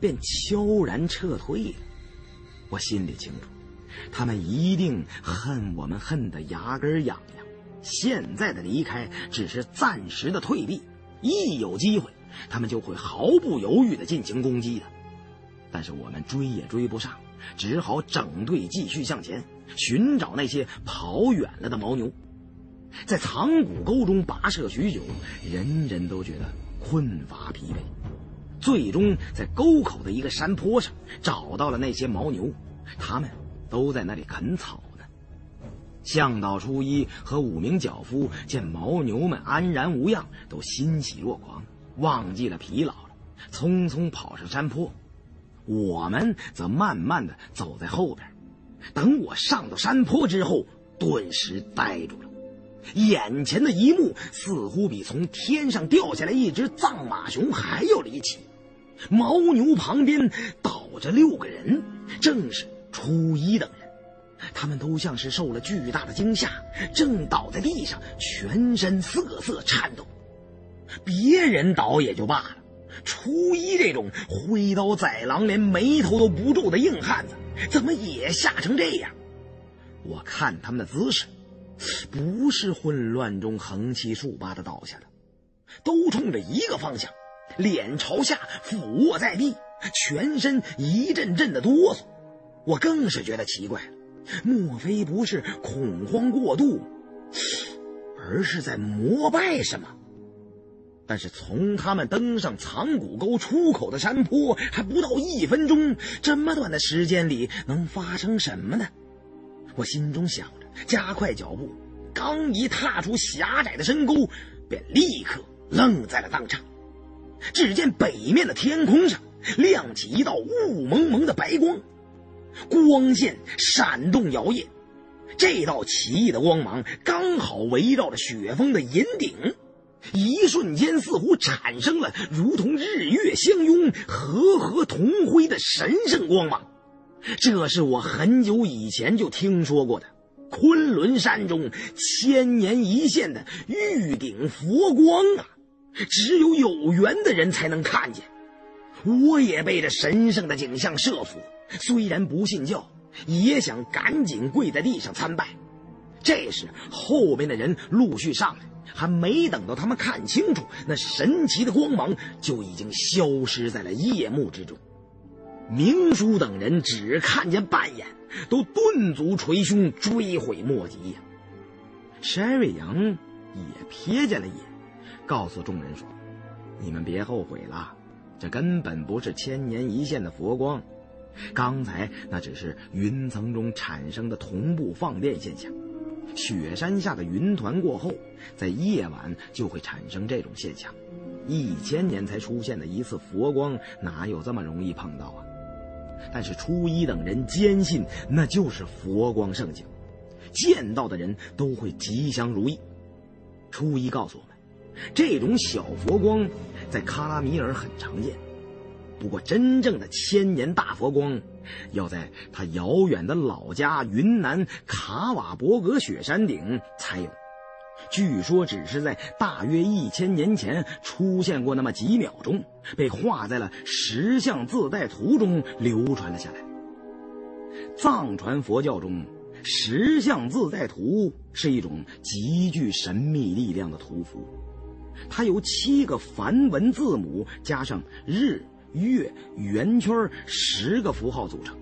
便悄然撤退了。我心里清楚，他们一定恨我们恨得牙根痒痒。现在的离开只是暂时的退避，一有机会，他们就会毫不犹豫地进行攻击的。但是我们追也追不上，只好整队继续向前，寻找那些跑远了的牦牛。在藏骨沟中跋涉许久，人人都觉得困乏疲惫。最终，在沟口的一个山坡上找到了那些牦牛，他们都在那里啃草呢。向导初一和五名脚夫见牦牛们安然无恙，都欣喜若狂，忘记了疲劳了，匆匆跑上山坡。我们则慢慢的走在后边。等我上到山坡之后，顿时呆住了。眼前的一幕似乎比从天上掉下来一只藏马熊还要离奇。牦牛旁边倒着六个人，正是初一等人。他们都像是受了巨大的惊吓，正倒在地上，全身瑟瑟颤抖。别人倒也就罢了，初一这种挥刀宰狼、连眉头都不皱的硬汉子，怎么也吓成这样？我看他们的姿势，不是混乱中横七竖八的倒下的，都冲着一个方向。脸朝下俯卧在地，全身一阵阵的哆嗦。我更是觉得奇怪，莫非不是恐慌过度，而是在膜拜什么？但是从他们登上藏骨沟出口的山坡还不到一分钟，这么短的时间里能发生什么呢？我心中想，加快脚步，刚一踏出狭窄的深沟，便立刻愣在了当场。只见北面的天空上亮起一道雾蒙蒙的白光，光线闪动摇曳，这道奇异的光芒刚好围绕着雪峰的银顶，一瞬间似乎产生了如同日月相拥、和合同辉的神圣光芒。这是我很久以前就听说过的昆仑山中千年一现的玉顶佛光啊！只有有缘的人才能看见。我也被这神圣的景象慑服，虽然不信教，也想赶紧跪在地上参拜。这时，后边的人陆续上来，还没等到他们看清楚那神奇的光芒，就已经消失在了夜幕之中。明叔等人只看见半眼，都顿足捶胸，追悔莫及呀。山瑞阳也瞥见了一眼。告诉众人说：“你们别后悔了，这根本不是千年一现的佛光，刚才那只是云层中产生的同步放电现象。雪山下的云团过后，在夜晚就会产生这种现象。一千年才出现的一次佛光，哪有这么容易碰到啊？但是初一等人坚信那就是佛光圣景，见到的人都会吉祥如意。初一告诉我们。”这种小佛光在喀拉米尔很常见，不过真正的千年大佛光，要在他遥远的老家云南卡瓦博格雪山顶才有。据说只是在大约一千年前出现过那么几秒钟，被画在了石像自带图中流传了下来。藏传佛教中，石像自带图是一种极具神秘力量的图符。它由七个梵文字母加上日、月、圆圈十个符号组成。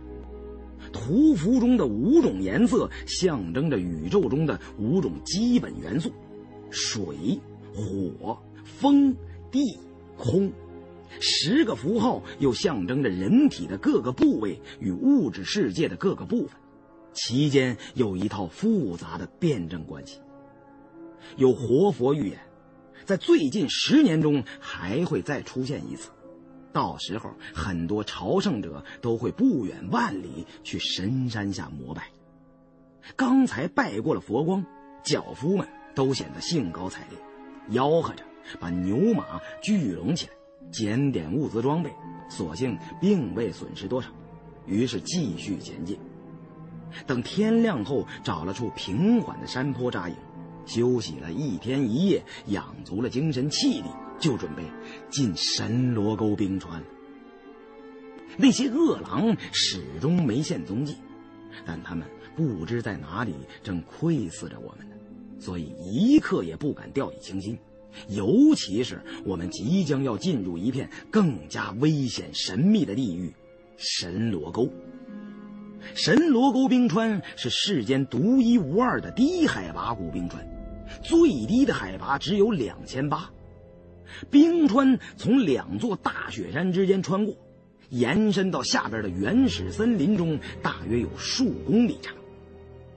图符中的五种颜色象征着宇宙中的五种基本元素：水、火、风、地、空。十个符号又象征着人体的各个部位与物质世界的各个部分，其间有一套复杂的辩证关系。有活佛预言。在最近十年中还会再出现一次，到时候很多朝圣者都会不远万里去神山下膜拜。刚才拜过了佛光，脚夫们都显得兴高采烈，吆喝着把牛马聚拢起来，检点物资装备，所幸并未损失多少，于是继续前进。等天亮后，找了处平缓的山坡扎营。休息了一天一夜，养足了精神气力，就准备进神罗沟冰川。那些恶狼始终没现踪迹，但他们不知在哪里正窥伺着我们呢，所以一刻也不敢掉以轻心。尤其是我们即将要进入一片更加危险神秘的地狱——神罗沟。神罗沟冰川是世间独一无二的低海拔古冰川，最低的海拔只有两千八。冰川从两座大雪山之间穿过，延伸到下边的原始森林中，大约有数公里长。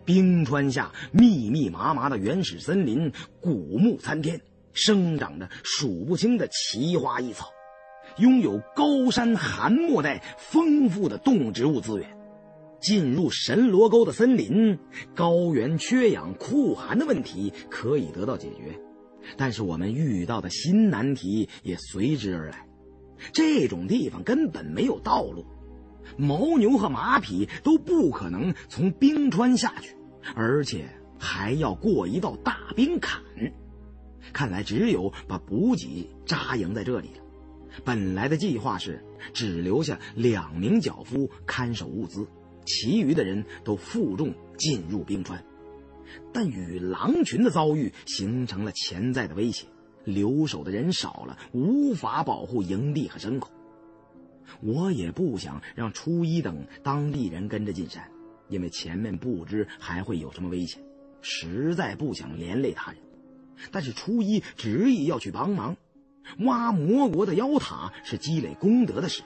冰川下密密麻麻的原始森林，古木参天，生长着数不清的奇花异草，拥有高山寒漠带丰富的动植物资源。进入神罗沟的森林，高原缺氧、酷寒的问题可以得到解决。但是我们遇到的新难题也随之而来。这种地方根本没有道路，牦牛和马匹都不可能从冰川下去，而且还要过一道大冰坎。看来只有把补给扎营在这里了。本来的计划是只留下两名脚夫看守物资，其余的人都负重进入冰川。但与狼群的遭遇形成了潜在的威胁，留守的人少了，无法保护营地和牲口。我也不想让初一等当地人跟着进山，因为前面不知还会有什么危险，实在不想连累他人。但是初一执意要去帮忙，挖魔国的妖塔是积累功德的事，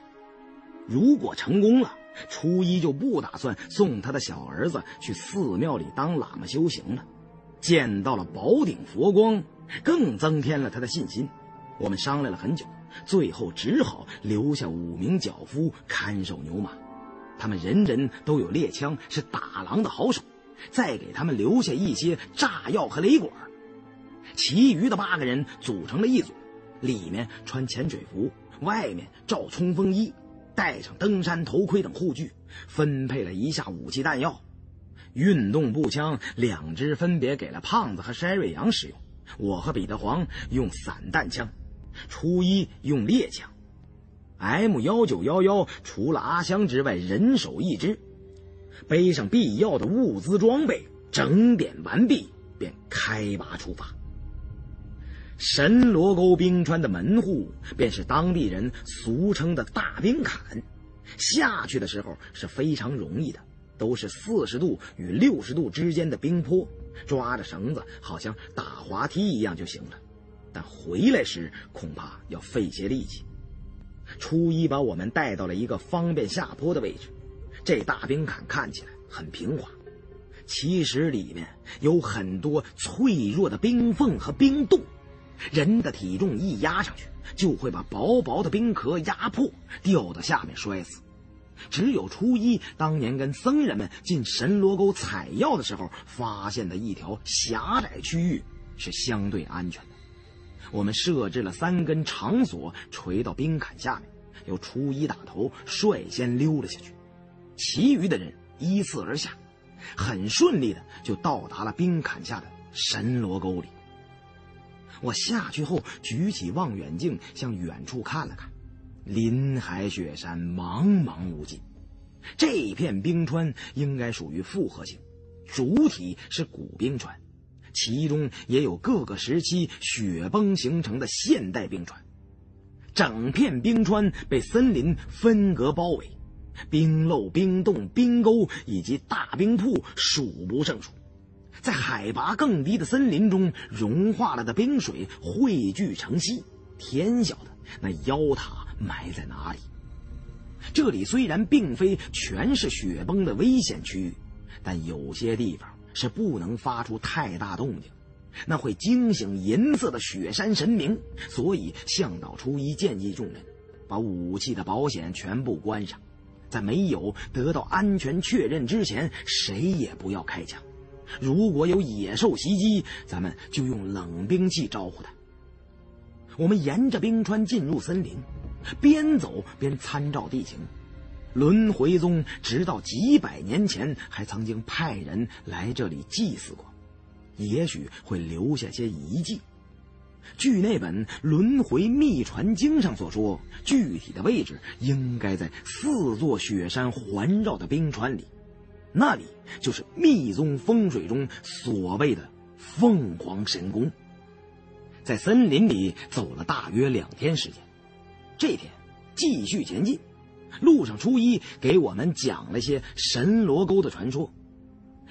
如果成功了。初一就不打算送他的小儿子去寺庙里当喇嘛修行了，见到了宝顶佛光，更增添了他的信心。我们商量了很久，最后只好留下五名脚夫看守牛马，他们人人都有猎枪，是打狼的好手。再给他们留下一些炸药和雷管，其余的八个人组成了一组，里面穿潜水服，外面罩冲锋衣。带上登山头盔等护具，分配了一下武器弹药。运动步枪两支分别给了胖子和筛瑞阳使用，我和彼得黄用散弹枪，初一用猎枪。M 幺九幺幺除了阿香之外人手一支，背上必要的物资装备，整点完毕便开拔出发。神罗沟冰川的门户，便是当地人俗称的大冰坎。下去的时候是非常容易的，都是四十度与六十度之间的冰坡，抓着绳子好像打滑梯一样就行了。但回来时恐怕要费些力气。初一把我们带到了一个方便下坡的位置，这大冰坎看起来很平滑，其实里面有很多脆弱的冰缝和冰洞。人的体重一压上去，就会把薄薄的冰壳压破，掉到下面摔死。只有初一当年跟僧人们进神罗沟采药的时候，发现的一条狭窄区域是相对安全的。我们设置了三根长索垂到冰坎下面，由初一打头率先溜了下去，其余的人依次而下，很顺利的就到达了冰坎下的神罗沟里。我下去后，举起望远镜向远处看了看，林海雪山茫茫无尽。这片冰川应该属于复合型，主体是古冰川，其中也有各个时期雪崩形成的现代冰川。整片冰川被森林分隔包围，冰漏、冰洞、冰沟以及大冰瀑数不胜数。在海拔更低的森林中，融化了的冰水汇聚成溪。天晓得那妖塔埋在哪里？这里虽然并非全是雪崩的危险区域，但有些地方是不能发出太大动静，那会惊醒银色的雪山神明。所以向导初一建议众人，把武器的保险全部关上，在没有得到安全确认之前，谁也不要开枪。如果有野兽袭击，咱们就用冷兵器招呼他。我们沿着冰川进入森林，边走边参照地形。轮回宗直到几百年前还曾经派人来这里祭祀过，也许会留下些遗迹。据那本《轮回秘传经》上所说，具体的位置应该在四座雪山环绕的冰川里。那里就是密宗风水中所谓的凤凰神宫。在森林里走了大约两天时间，这天继续前进，路上初一给我们讲了些神罗沟的传说，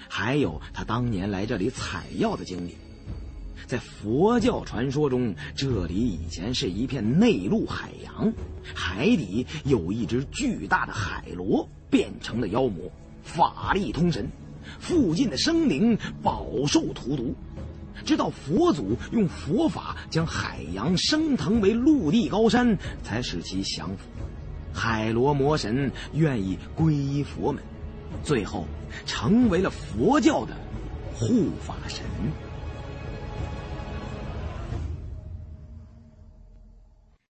还有他当年来这里采药的经历。在佛教传说中，这里以前是一片内陆海洋，海底有一只巨大的海螺变成了妖魔，法力通神，附近的生灵饱受荼毒。直到佛祖用佛法将海洋升腾为陆地高山，才使其降服。海螺魔神愿意皈依佛门，最后成为了佛教的护法神。